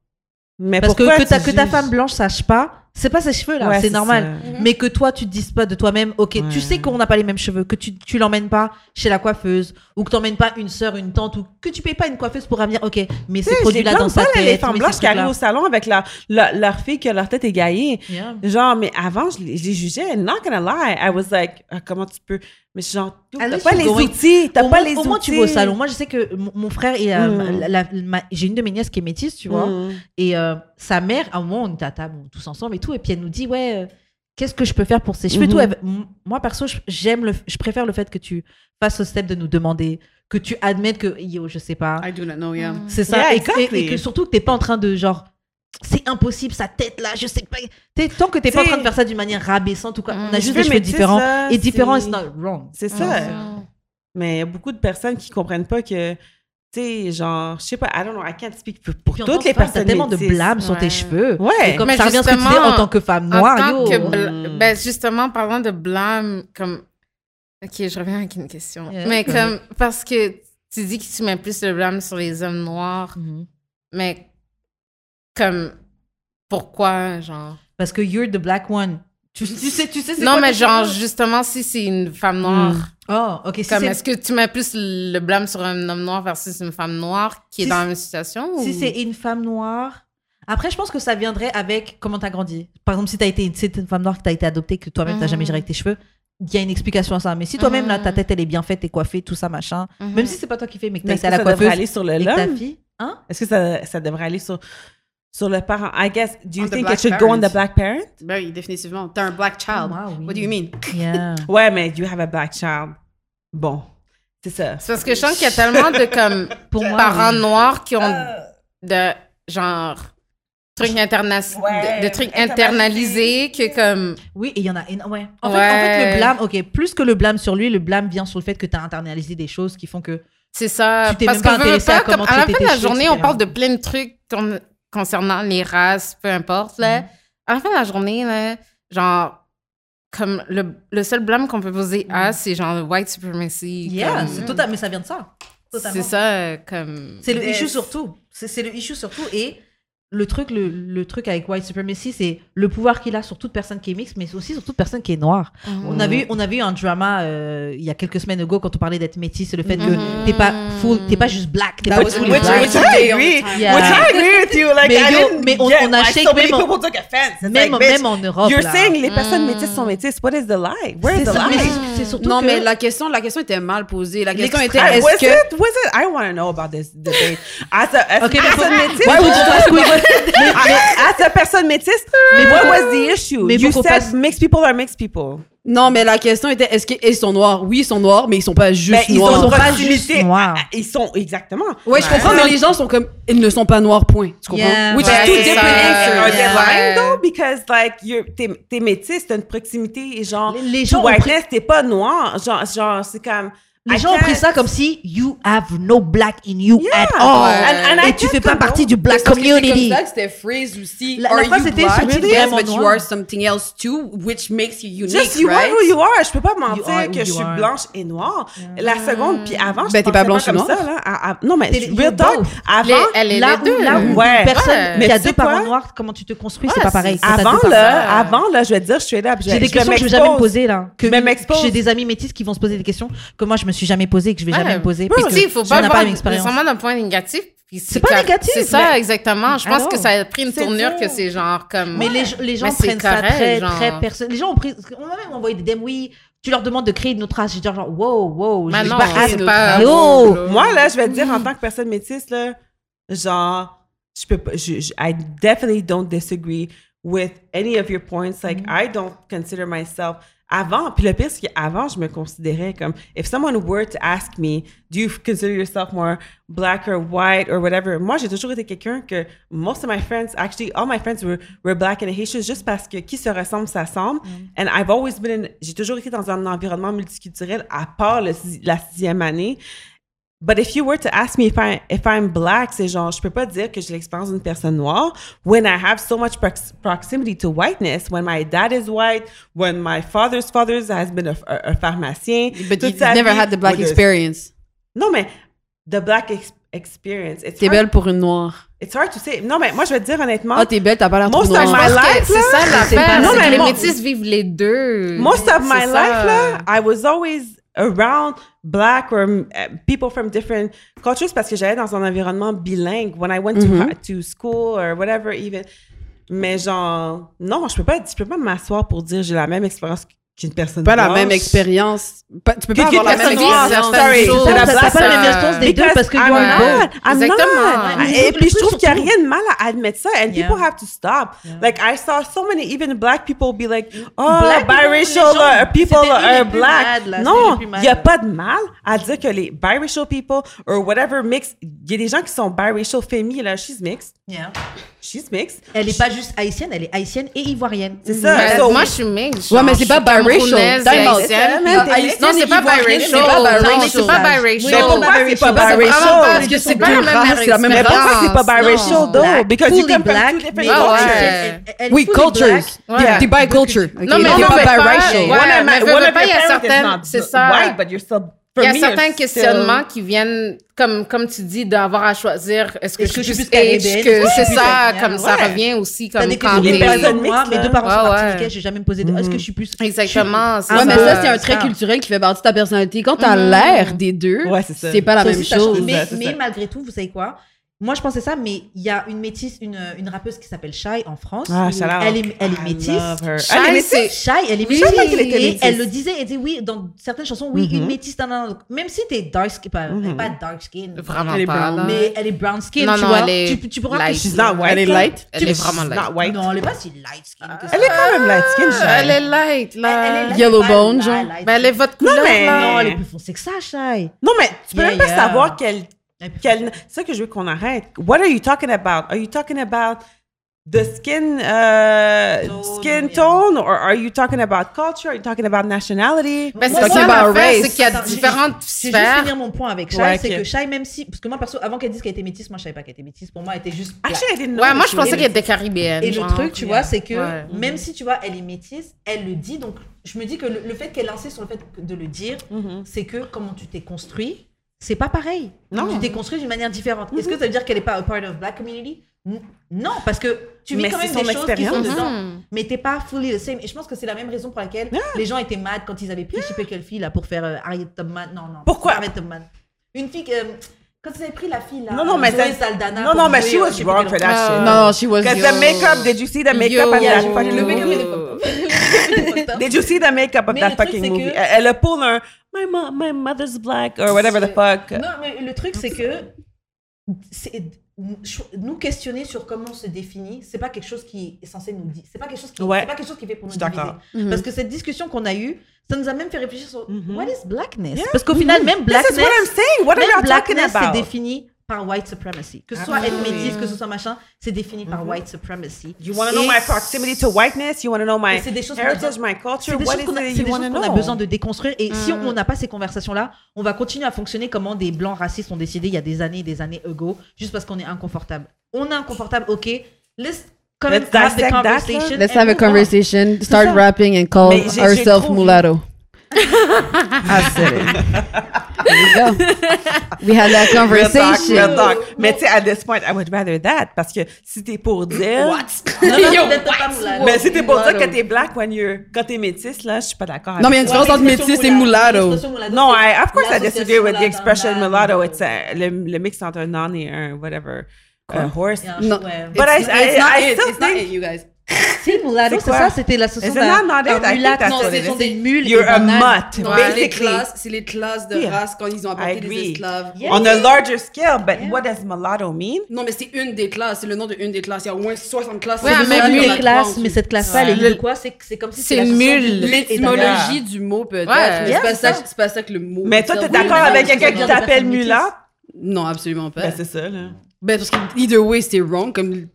Mais Parce que que ta, que ta femme blanche sache pas, c'est pas ses cheveux là, Ouais, c'est normal. ça. Mais que toi tu te dises pas de toi-même, ok, tu Ouais. sais qu'on n'a pas les mêmes cheveux, que tu, tu l'emmènes pas chez la coiffeuse, ou que t'emmènes pas une sœur, une tante, ou que tu payes pas une coiffeuse pour ramener, ok, mais Tu ces sais, je produits les là dans sa pas, tête. les femmes mais blanches qui arrivent au salon avec leur, leur, leur fille que leur tête est gaillée. Yeah. Genre, mais avant, je les, je les jugeais. Not gonna lie. I was like, ah, comment tu peux. Mais genre, t'as least pas les going- outils. T'as Au pas moins, les au outils. moins, tu vas au salon. Moi, je sais que mon, frère, euh, Mm. la- la- j'ai une de mes nièces qui est métisse, tu vois. Mm. Et euh, sa mère, à un moment, on était à table, tous ensemble et tout. Et puis elle nous dit, ouais, euh, qu'est-ce que je peux faire pour ses cheveux et tout. Mhm. Elle- Moi, perso, j'aime le, je préfère le fait que tu fasses le step de nous demander, que tu admettes que, yo, je sais pas. I do not know, yeah. C'est ça. Yeah, et, que- et- exactly. et que surtout que t'es pas en train de genre. C'est impossible, sa tête là, je sais pas. Tant que t'es pas en train de faire ça d'une manière rabaissante ou quoi. Mm. On a juste des cheveux différents. Et différents, c'est- it's not wrong. C'est ça. Mm. Mais il y a beaucoup de personnes qui comprennent pas que, tu sais, genre, je sais pas, I don't know, I can't speak pour, toutes les personnes. T'as tellement de blâme sur tes cheveux. Ouais. Comme Mais ça revient ce que tu justement, en tant que femme En noire, tant yo. que bla- Mm. ben justement, parlant de blâme, comme. Ok, je reviens avec une question. Yeah. Mais comme. Parce que tu dis que tu mets plus le blâme sur les hommes noirs, Mhm. mais. Comme. Pourquoi, genre? Parce que you're the black one. Tu, tu sais, tu sais, c'est Non, quoi mais genre, justement, si c'est une femme noire, Oh, ok. Si comme est-ce que tu mets plus le blâme sur un homme noir versus une femme noire qui est dans la même situation? si c'est une femme noire. Après, je pense que ça viendrait avec comment t'as grandi. Par exemple, si t'as été si une femme noire que t'as été adoptée, que toi-même t'as Mhm. jamais géré avec tes cheveux, il y a une explication à ça. Mais si toi-même, là, ta Mhm. tête, elle est bien faite, t'es coiffée, tout ça, machin. Mhm. Même si c'est pas toi qui fais, mais que t'as été à la ça devrait coiffeuse aller sur le et ta fille. Hein? Est-ce que ça, ça devrait aller sur, sur le parent? I guess, do you On think it should go on the black parent? Ben oui, définitivement. T'as un black child. Ah, oui. What do you mean? Yeah. Ouais, mais you have a black child. Bon, c'est ça. C'est parce que je sens qu'il y a tellement de comme Pour moi, parents oui. noirs qui ont de genre trucs interna Ouais, de, de trucs internalisés que comme Oui, et il y en a ouais. En, Fait, en fait, le blâme, ok, plus que le blâme sur lui, le blâme vient sur le fait que t'as internalisé des choses qui font que. c'est ça Tu t'es parce même pas comme comment à la fin de la journée on parle de plein de trucs con- concernant les races peu importe là à la fin de la journée là genre comme le, le seul blâme qu'on peut poser à c'est genre white supremacy. Yeah, comme- c'est total, mais ça vient de ça. C'est ça comme C'est le Yes. issue surtout. C'est le issue surtout. Et le truc, le, le truc avec white supremacy, c'est le pouvoir qu'il a sur toute personne qui est mixte, mais aussi sur toute personne qui est noire. On avait eu, on avait eu un drama euh, il y a quelques semaines ago quand on parlait d'être métis, c'est le fait que Mhm. t'es pas full, t'es pas juste black, t'es That pas which- black. which- I agree. Yeah. Which I agree with you? Like, Mais I yo, didn't mais on- a shake so many même en- people took offense. It's Même, like, bitch, même en Europe. You're là. saying les personnes Mm. métisses sont métisses. What is the lie? Where is C'est the lie? c'est- surtout Non, que- mais la question, la question était mal posée. La question était, I- est-ce que... Was it? I want to know about this debate. As a, as Ok, a mais personne faut- métisse, Why would you ask me- as a personne métisse, Mais what was the issue? mais you said pas- mixed people are mixed people. Non, mais la question était, est-ce qu'ils sont noirs? Oui, ils sont noirs, mais ils sont pas juste Mais ils noirs. sont sont pas juste noirs. à- Ils sont exactement. Ouais, je comprends, mais les gens sont comme, ils ne sont pas noirs, point. Tu comprends? Yeah. Which Ouais, is two c'est different ça. Are answers. they Yeah. lying though? Because like you're t'es métisse, t'as une proximité et genre Les- les gens whiteness, t'es pas noir. Genre genre c'est comme Les I gens ont pris ça comme si you have no black in you Yeah. at all. And- and I et tu fais pas partie du black community. c'était phrase aussi. La- la are phrase you était black? sur- Yes, but you are something else too, which makes you unique, Just you right? are who you are. Je peux pas mentir que je suis are. blanche et noire. La seconde, puis avant, je Ben, t'es pas blanche et comme noire. ça, là. À- à- non, mais je- real talk. Avant, Les- elle est là, deux. où, là où Ouais. une personne qui a deux parents noirs, comment tu te construis, c'est pas pareil. Avant, là, avant, là, je vais te dire straight up. je- J'ai des je questions que je vais jamais me poser là. Je. J'ai des amis métis qui vont se poser des questions que moi je me suis jamais posées et que je vais jamais me poser. Parce que il faut je pas n'ai voir une expérience. nécessairement d'un point négatif. C'est pas négatif, C'est ça, exactement. Je pense Alors, que ça a pris une c'est tournure que c'est genre comme. Mais les, les gens Mais c'est prennent ça très, genre. très personnel. Les gens ont pris. On m'a même envoyé des DM, oui, tu leur demandes de créer une autre race. J'ai dit genre, wow, wow. Mais je- non, ah, c'est c'est pas. Yo! Moi, là, je vais te dire, en tant que personne métisse, là, genre, je peux pas, je, je- I definitely don't disagree with any of your points. Like, I don't consider myself, avant, puis le pire, c'est qu'avant, je me considérais comme, if someone were to ask me, do you consider yourself more black or white or whatever, moi, j'ai toujours été quelqu'un que, most of my friends, actually, all my friends were, were black and Haitians juste parce que qui se ressemble, s'assemble. And I've always been in, j'ai toujours été dans un environnement multiculturel, à part le la sixième année. But if you were to ask me if I if I'm black, c'est genre je peux pas dire que j'ai l'expérience d'une personne noire when I have so much prox- proximity to whiteness. When my dad is white, when my father's father has been a, a- a pharmacien. But toute you sa never vie, had the black experience. Non mais the black ex- experience. T'es belle pour une noire. It's hard to say. Non mais moi je vais te dire honnêtement. Ah, t'es belle, t'as pas l'air trop Most of my noire. life, c'est ça l'affaire. Non, mais les métis vivent les deux. most of my life là, I was always around black or uh, people from different cultures parce que j'allais dans un environnement bilingue when I went to, Mm-hmm. to school or whatever even. Mais genre non, je peux pas je peux pas m'asseoir pour dire j'ai la même expérience qu'une personne Pas la même expérience. Pas- tu peux pas que avoir la même expérience. sorry. C'est la pas la même expérience des deux parce que I'm you are not. I'm. Et puis je trouve qu'il n'y a rien de mal à admettre ça. And people have to stop. Like I saw so many even black people be like, oh, biracial les gens, uh, people are black. non, il n'y a pas de mal à dire que les biracial people or whatever mix. Il y a des gens qui sont biracial. Femi là, she's mixed. Yeah. She's mixed. Elle est pas juste haïtienne, elle est haïtienne et ivoirienne. C'est ça. So- moi, je suis mixte. Ouais, mais c'est pas suis biracial. camerounaise, Time out. haïtienne. Ah, puis- haïtienne Non, c'est et pas ivoirienne, biracial. c'est pas Non, biracial. c'est pas biracial. Mais pourquoi c'est pas C'est biracial? vraiment parce que Ils c'est sont pas deux la même races, c'est la même Mais expérience. pourquoi c'est pas biracial Non. though? Because you fully come from black, two different mais- Ouais, cultures. ouais. Elle- elle- elle est Oui, fully cultures. black. Ouais. T'es biculture. ok? Non, mais T'es non, pas mais pas- biracial. Ouais, One of mais my- veux, one veux of pas, il y a your parents is certaines- not c'est ça. White, but you're still. Il y a me, certains questionnements qui viennent, comme, comme tu dis, d'avoir à choisir est-ce que je suis plus suis caribéenne, que c'est suis ça, plus comme ça Ouais. revient aussi, comme des quand questions les personnes mixtes, mes deux parents sont Ouais, ouais. martiniquais, j'ai jamais me posé de est-ce que je suis plus Exactement. c'est Ouais, mais ça. c'est un trait ça. culturel qui fait partie de ta personnalité. Quand t'as l'air des deux, Ouais, c'est pas la même chose. Mais, malgré tout, vous savez quoi? Moi, je pensais ça, mais il y a une métisse, une, une rappeuse qui s'appelle Shai en France. Ah, elle est, elle est métisse. Shai, Elle est métisse? Shai, elle est métisse. qu'elle était Et métisse. elle le disait, elle dit oui, dans certaines chansons, oui, une Mhm. métisse. nan, nan, nan. Même si t'es dark skin, pas, Mhm. pas dark skin, Vraiment Elle est pas, brown. mais elle est brown skin, Non, tu non, vois. elle est tu, tu pourras light. que- She's not white. Elle est light. Elle est She's vraiment not light. white. Non, elle est pas si light skin que ça. Elle est quand même light skin, Shai. Elle est light, là. Elle est light, Yellow bone, genre. light Ben, elle est votre couleur, mais- là. Non, elle est plus foncée que ça, Shai. Non, mais tu peux même pas savoir quelle. Elle. C'est ça que je veux qu'on arrête. What are you talking about? Are you talking about the skin, uh, Tone, skin yeah. tone, or are you talking about culture? Are you talking about nationality? Ben, Moi, c'est ça about l'affaire, race. c'est qu'il y a différentes Je vais juste sphères. finir mon point avec Shai, Ouais, c'est que Shai, même si, parce que moi perso, avant qu'elle dise qu'elle était métisse, moi je savais pas qu'elle était métisse. Pour moi, elle était juste. Actually, didn't know Ouais, that moi, she je pensais qu'elle était caribéenne. Et le truc, tu vois, c'est que Ouais. même si tu vois, elle est métisse, elle le dit. Donc, je me dis que le, le fait qu'elle insiste sur le fait de le dire, Mhm. c'est que comment tu t'es construit, c'est pas pareil. Non. Tu t'es construit d'une manière différente. Est-ce que ça veut dire qu'elle est pas a part of black community? Non, parce que tu vis Mais quand même des choses qui sont expérience. dedans, Mhm. mais t'es pas fully the same. Et je pense que c'est la même raison pour laquelle les gens étaient mad quand ils avaient pris je sais pas quelle fille là pour faire euh, Harriet Tubman. Non, non. Pourquoi? Harriet Tubman. Une fille que, euh, quand ils avaient pris la fille là. Non, non, mais Zoé Saldana Non, non, mais she euh, was je sais wrong pas for that shit. Non, non, she was Because the makeup, did you see the makeup of that fucking movie? Did you see the makeup of that fucking movie? elle a pull un my, mo- my mother's black or whatever the fuck. Non, mais le truc, c'est que c'est- nous questionner sur comment on se définit, c'est pas quelque chose qui est censé nous dire. C'est pas quelque chose qui, Ouais. c'est pas quelque chose qui fait pour nous diviser. d'accord. Mhm. Parce que cette discussion qu'on a eue, ça nous a même fait réfléchir sur Mhm. what is blackness? Yeah. Parce qu'au final, même This is blackness, what I'm saying. What are talking blackness, c'est about? défini par white supremacy. Que ce soit être que ce soit machin, c'est défini par white supremacy. You want to know my proximity to whiteness? You want to know my heritage, besoin- my culture? des What is it c'est you des want choses to qu'on a besoin de déconstruire. Et si Mm. on n'a pas ces conversations-là, on va continuer à fonctionner comment des blancs racistes ont décidé il y a des années et des années ago, juste parce qu'on est inconfortable. On est inconfortable, ok. Let's même Let's have the conversation. Let's have a conversation, start rapping and call ourselves mulatto. I said it. There you go. We had that Real talk, conversation. real talk. Mais tu sais, at this point, I would rather that. Parce que si t'es pour dire. Non, non, Yo, peut-être pas mulatto. Mais si t'es pour dire Mulatto. que t'es black when you're, quand t'es métisse, là, je suis pas d'accord. Non, mais il y a une avec différence entre l'expression métis et mulatto. l'expression mulatto, No, I, of course I disagree with the expression mulatto. It's uh, le, le mix entre un non et un whatever. A horse. Il y a un Non. But I, It's- I, not I it. still It's not think it, you guys. Si, mulatto, C'est ça, c'était l'association d'un that's Non, ce sont des mules et You're a mutt, Non, c'est les basically. classes, c'est les classes de Yeah. race quand ils ont apporté les esclaves. Yeah. On a larger scale, but what does mulatto mean? Non, mais c'est une des classes, c'est le nom de une des classes. Il y a au moins 60 classes. Ouais, ça une en mais cette classe-là, elle est quoi C'est c'est comme si C'est la une mule. d'une. L'étymologie du mot, peut-être. Ouais. mais c'est pas, ça, que le mot. Mais toi, t'es d'accord avec quelqu'un qui t'appelle mulat? Non, absolument pas. Ben, c'est ça, là. Ben, parce que either way, c'était wrong. Comme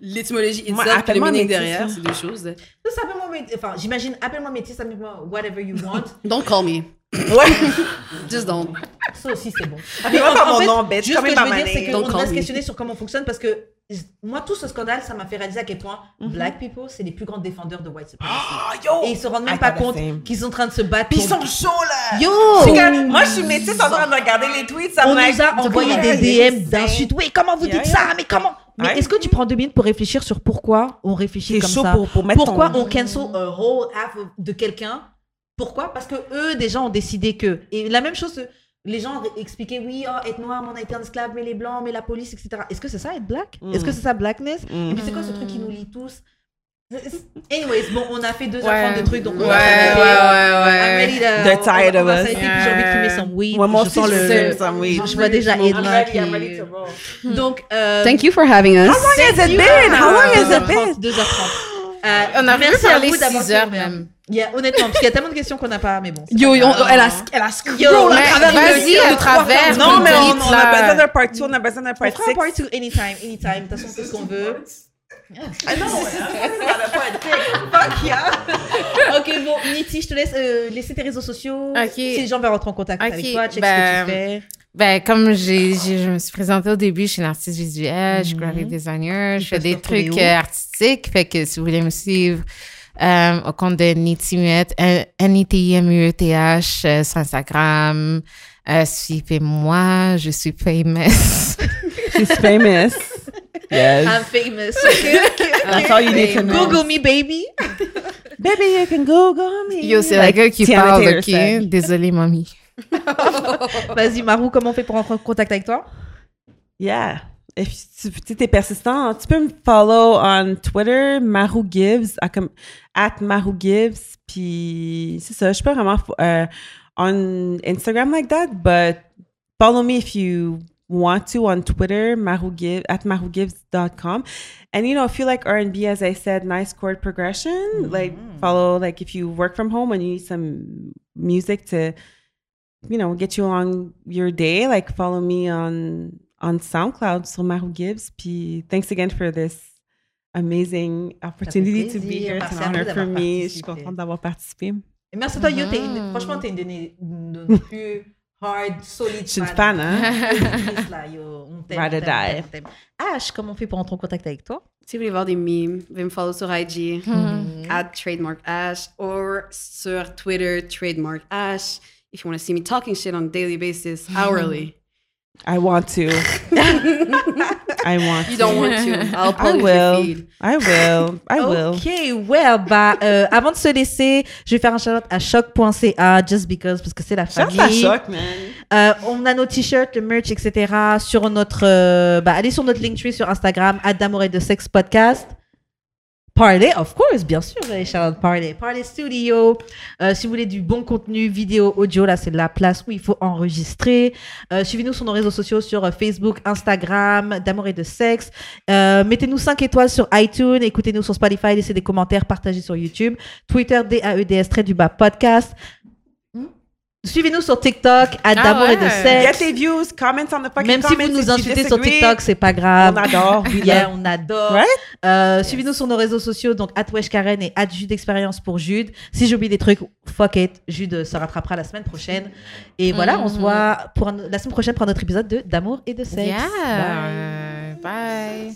l'étymologie Moi, itself, puis le meaning métis, derrière, c'est deux choses. Appelle-moi métis. Enfin, j'imagine, appelle-moi métis, appelle-moi whatever you want. Don't call me. Ouais. Just don't. Ça aussi, c'est bon. Appelle-moi En mon nom, bitch. Juste ce que je veux dire, c'est qu'on doit se questionner sur comment on fonctionne parce que moi, tout ce scandale, ça m'a fait réaliser à quel point Mhm. black people, c'est les plus grands défendeurs de white supremacy. Ah, yo! Et ils se rendent I même pas compte qu'ils sont en train de se battre. Puis ils sont chauds, là! Yo! Moi, je suis métisse en train de regarder les tweets. I'm On nous a envoyé des DM d'insultes. Oui, comment vous dites yeah. ça? Mais comment? Mais Ouais. est-ce que tu prends deux minutes pour réfléchir sur pourquoi on réfléchit comme chaud ça? pour- pour mettre Pourquoi ton- on cancel a whole half of- de quelqu'un? Pourquoi? Parce que eux déjà ont décidé que. Et la même chose, les gens expliquaient oui, oh, être noir, mais on a été un esclave, mais les blancs, mais la police, etc. Est-ce que c'est ça être black? Mm. Est-ce que c'est ça blackness? Mm. Et puis c'est quoi ce truc qui nous lie tous? Anyways, bon, on a fait deux Ouais. de trucs, donc on Ouais, va ouais, s'arrêter. ouais, I'm ouais. ready to- They're tired on of us. j'ai envie de fumer some weed. Ouais, moi je sens je le. fume some weed. Je vois déjà Edna qui. Donc, euh, Thank you for having us. How long has it been? How long has it 2h30, been? 2h30. Euh, On a merci à d'avoir 6 heures fait ouvert. même. Il y a, honnêtement, parce qu'il y a tellement de questions qu'on n'a pas, mais bon. Yo, pas yo, elle a, elle a scroll Yo, à travers vas-y, à travers. Non, mais on, on a besoin d'un part 2, on a besoin d'un On part fera un 6. part 2 anytime, anytime. De toute façon, c'est ce qu'on veut. Ah non, Fuck yeah. Ok, bon, Niti, je te laisse euh, laisser tes réseaux sociaux. Ok. Si les gens veulent rentrer en contact avec toi, check ben, ce que tu fais. Ben, comme j'ai, j'ai- je me suis présentée au début, je suis une artiste visuelle, je suis graphic designer, je fais des trucs euh, artistiques. Fait que si vous voulez me suivre euh, au compte de Niti Muet, N-I-T-I-M-U-E-T-H euh, sur Instagram, euh, suivez-moi, je suis famous. She's famous. Yes. I'm famous. Okay, okay, That's all you need to know. Google me, baby. Baby, you can Google me. Yo, c'est la gueule qui Tiana parle, Taylor ok? Désolée, mamie. Vas-y, Marou, comment on fait pour rentrer en contact avec toi? Yeah. If tu tu t'es persistant, tu peux me follow on Twitter, Maru Gibbs, at Maru Gibbs. Puis c'est ça, je suis pas vraiment euh, on Instagram like that, but follow me if you want to on Twitter, Maru Gibbs, at marugibbs.com. And you know, if you like R&B, as I said, nice chord progression, like follow, like if you work from home and you need some music to you know, get you along your day, like follow me on on SoundCloud so Maru Gibbs. Puis thanks again for this amazing opportunity to be here. It's an honor for d'avoir me. Je suis participé. contente d'avoir participé. Et merci à toi, Yo. une- Mhm. franchement, t'es une de nos- une de nos plus hard, solide Je suis une fan, hein? Là, yo. On t'aime, Ride on or t'aime, die. on t'aime. Ash, comment on fait pour rentrer en contact avec toi? Si vous voulez voir des memes, vous pouvez me follow sur IG, at trademark ash, or sur Twitter, trademark ash. If you want to see me talking shit on a daily basis, hourly. I want to. I want You don't want to. I'll I will. I will. I will. Ok, well, bah, euh, avant de se laisser, je vais faire un shout à choc.ca, just because, parce que c'est la famille. ça choque, man. Euh, on a nos t-shirts, le merch, etc. Sur notre, euh, bah, allez sur notre Linktree sur Instagram, et de sexe podcast. Parley, of course, bien sûr, les shout out Parley. Parley Studio. Euh, si vous voulez du bon contenu vidéo, audio, là, c'est la place où il faut enregistrer. Euh, Suivez-nous sur nos réseaux sociaux, sur euh, Facebook, Instagram, d'amour et de sexe. Euh, Mettez-nous 5 étoiles sur iTunes, écoutez-nous sur Spotify, laissez des commentaires, partagez sur YouTube. Twitter, D-A-E-D-S, trait du bas, podcast. Suivez-nous sur TikTok, à d'amour et de sexe. Get tes views, comments on the fucking Même si vous nous if you insultez sur. TikTok, c'est pas grave. On adore. Yeah, on adore. Right? Euh, Suivez-nous sur nos réseaux sociaux, donc Karen et Jude Expérience pour Jude. Si j'oublie des trucs, fuck it, Jude se rattrapera la semaine prochaine. Et voilà, on se voit pour un- la semaine prochaine pour un autre épisode de D'amour et de sexe. Yeah. Bye.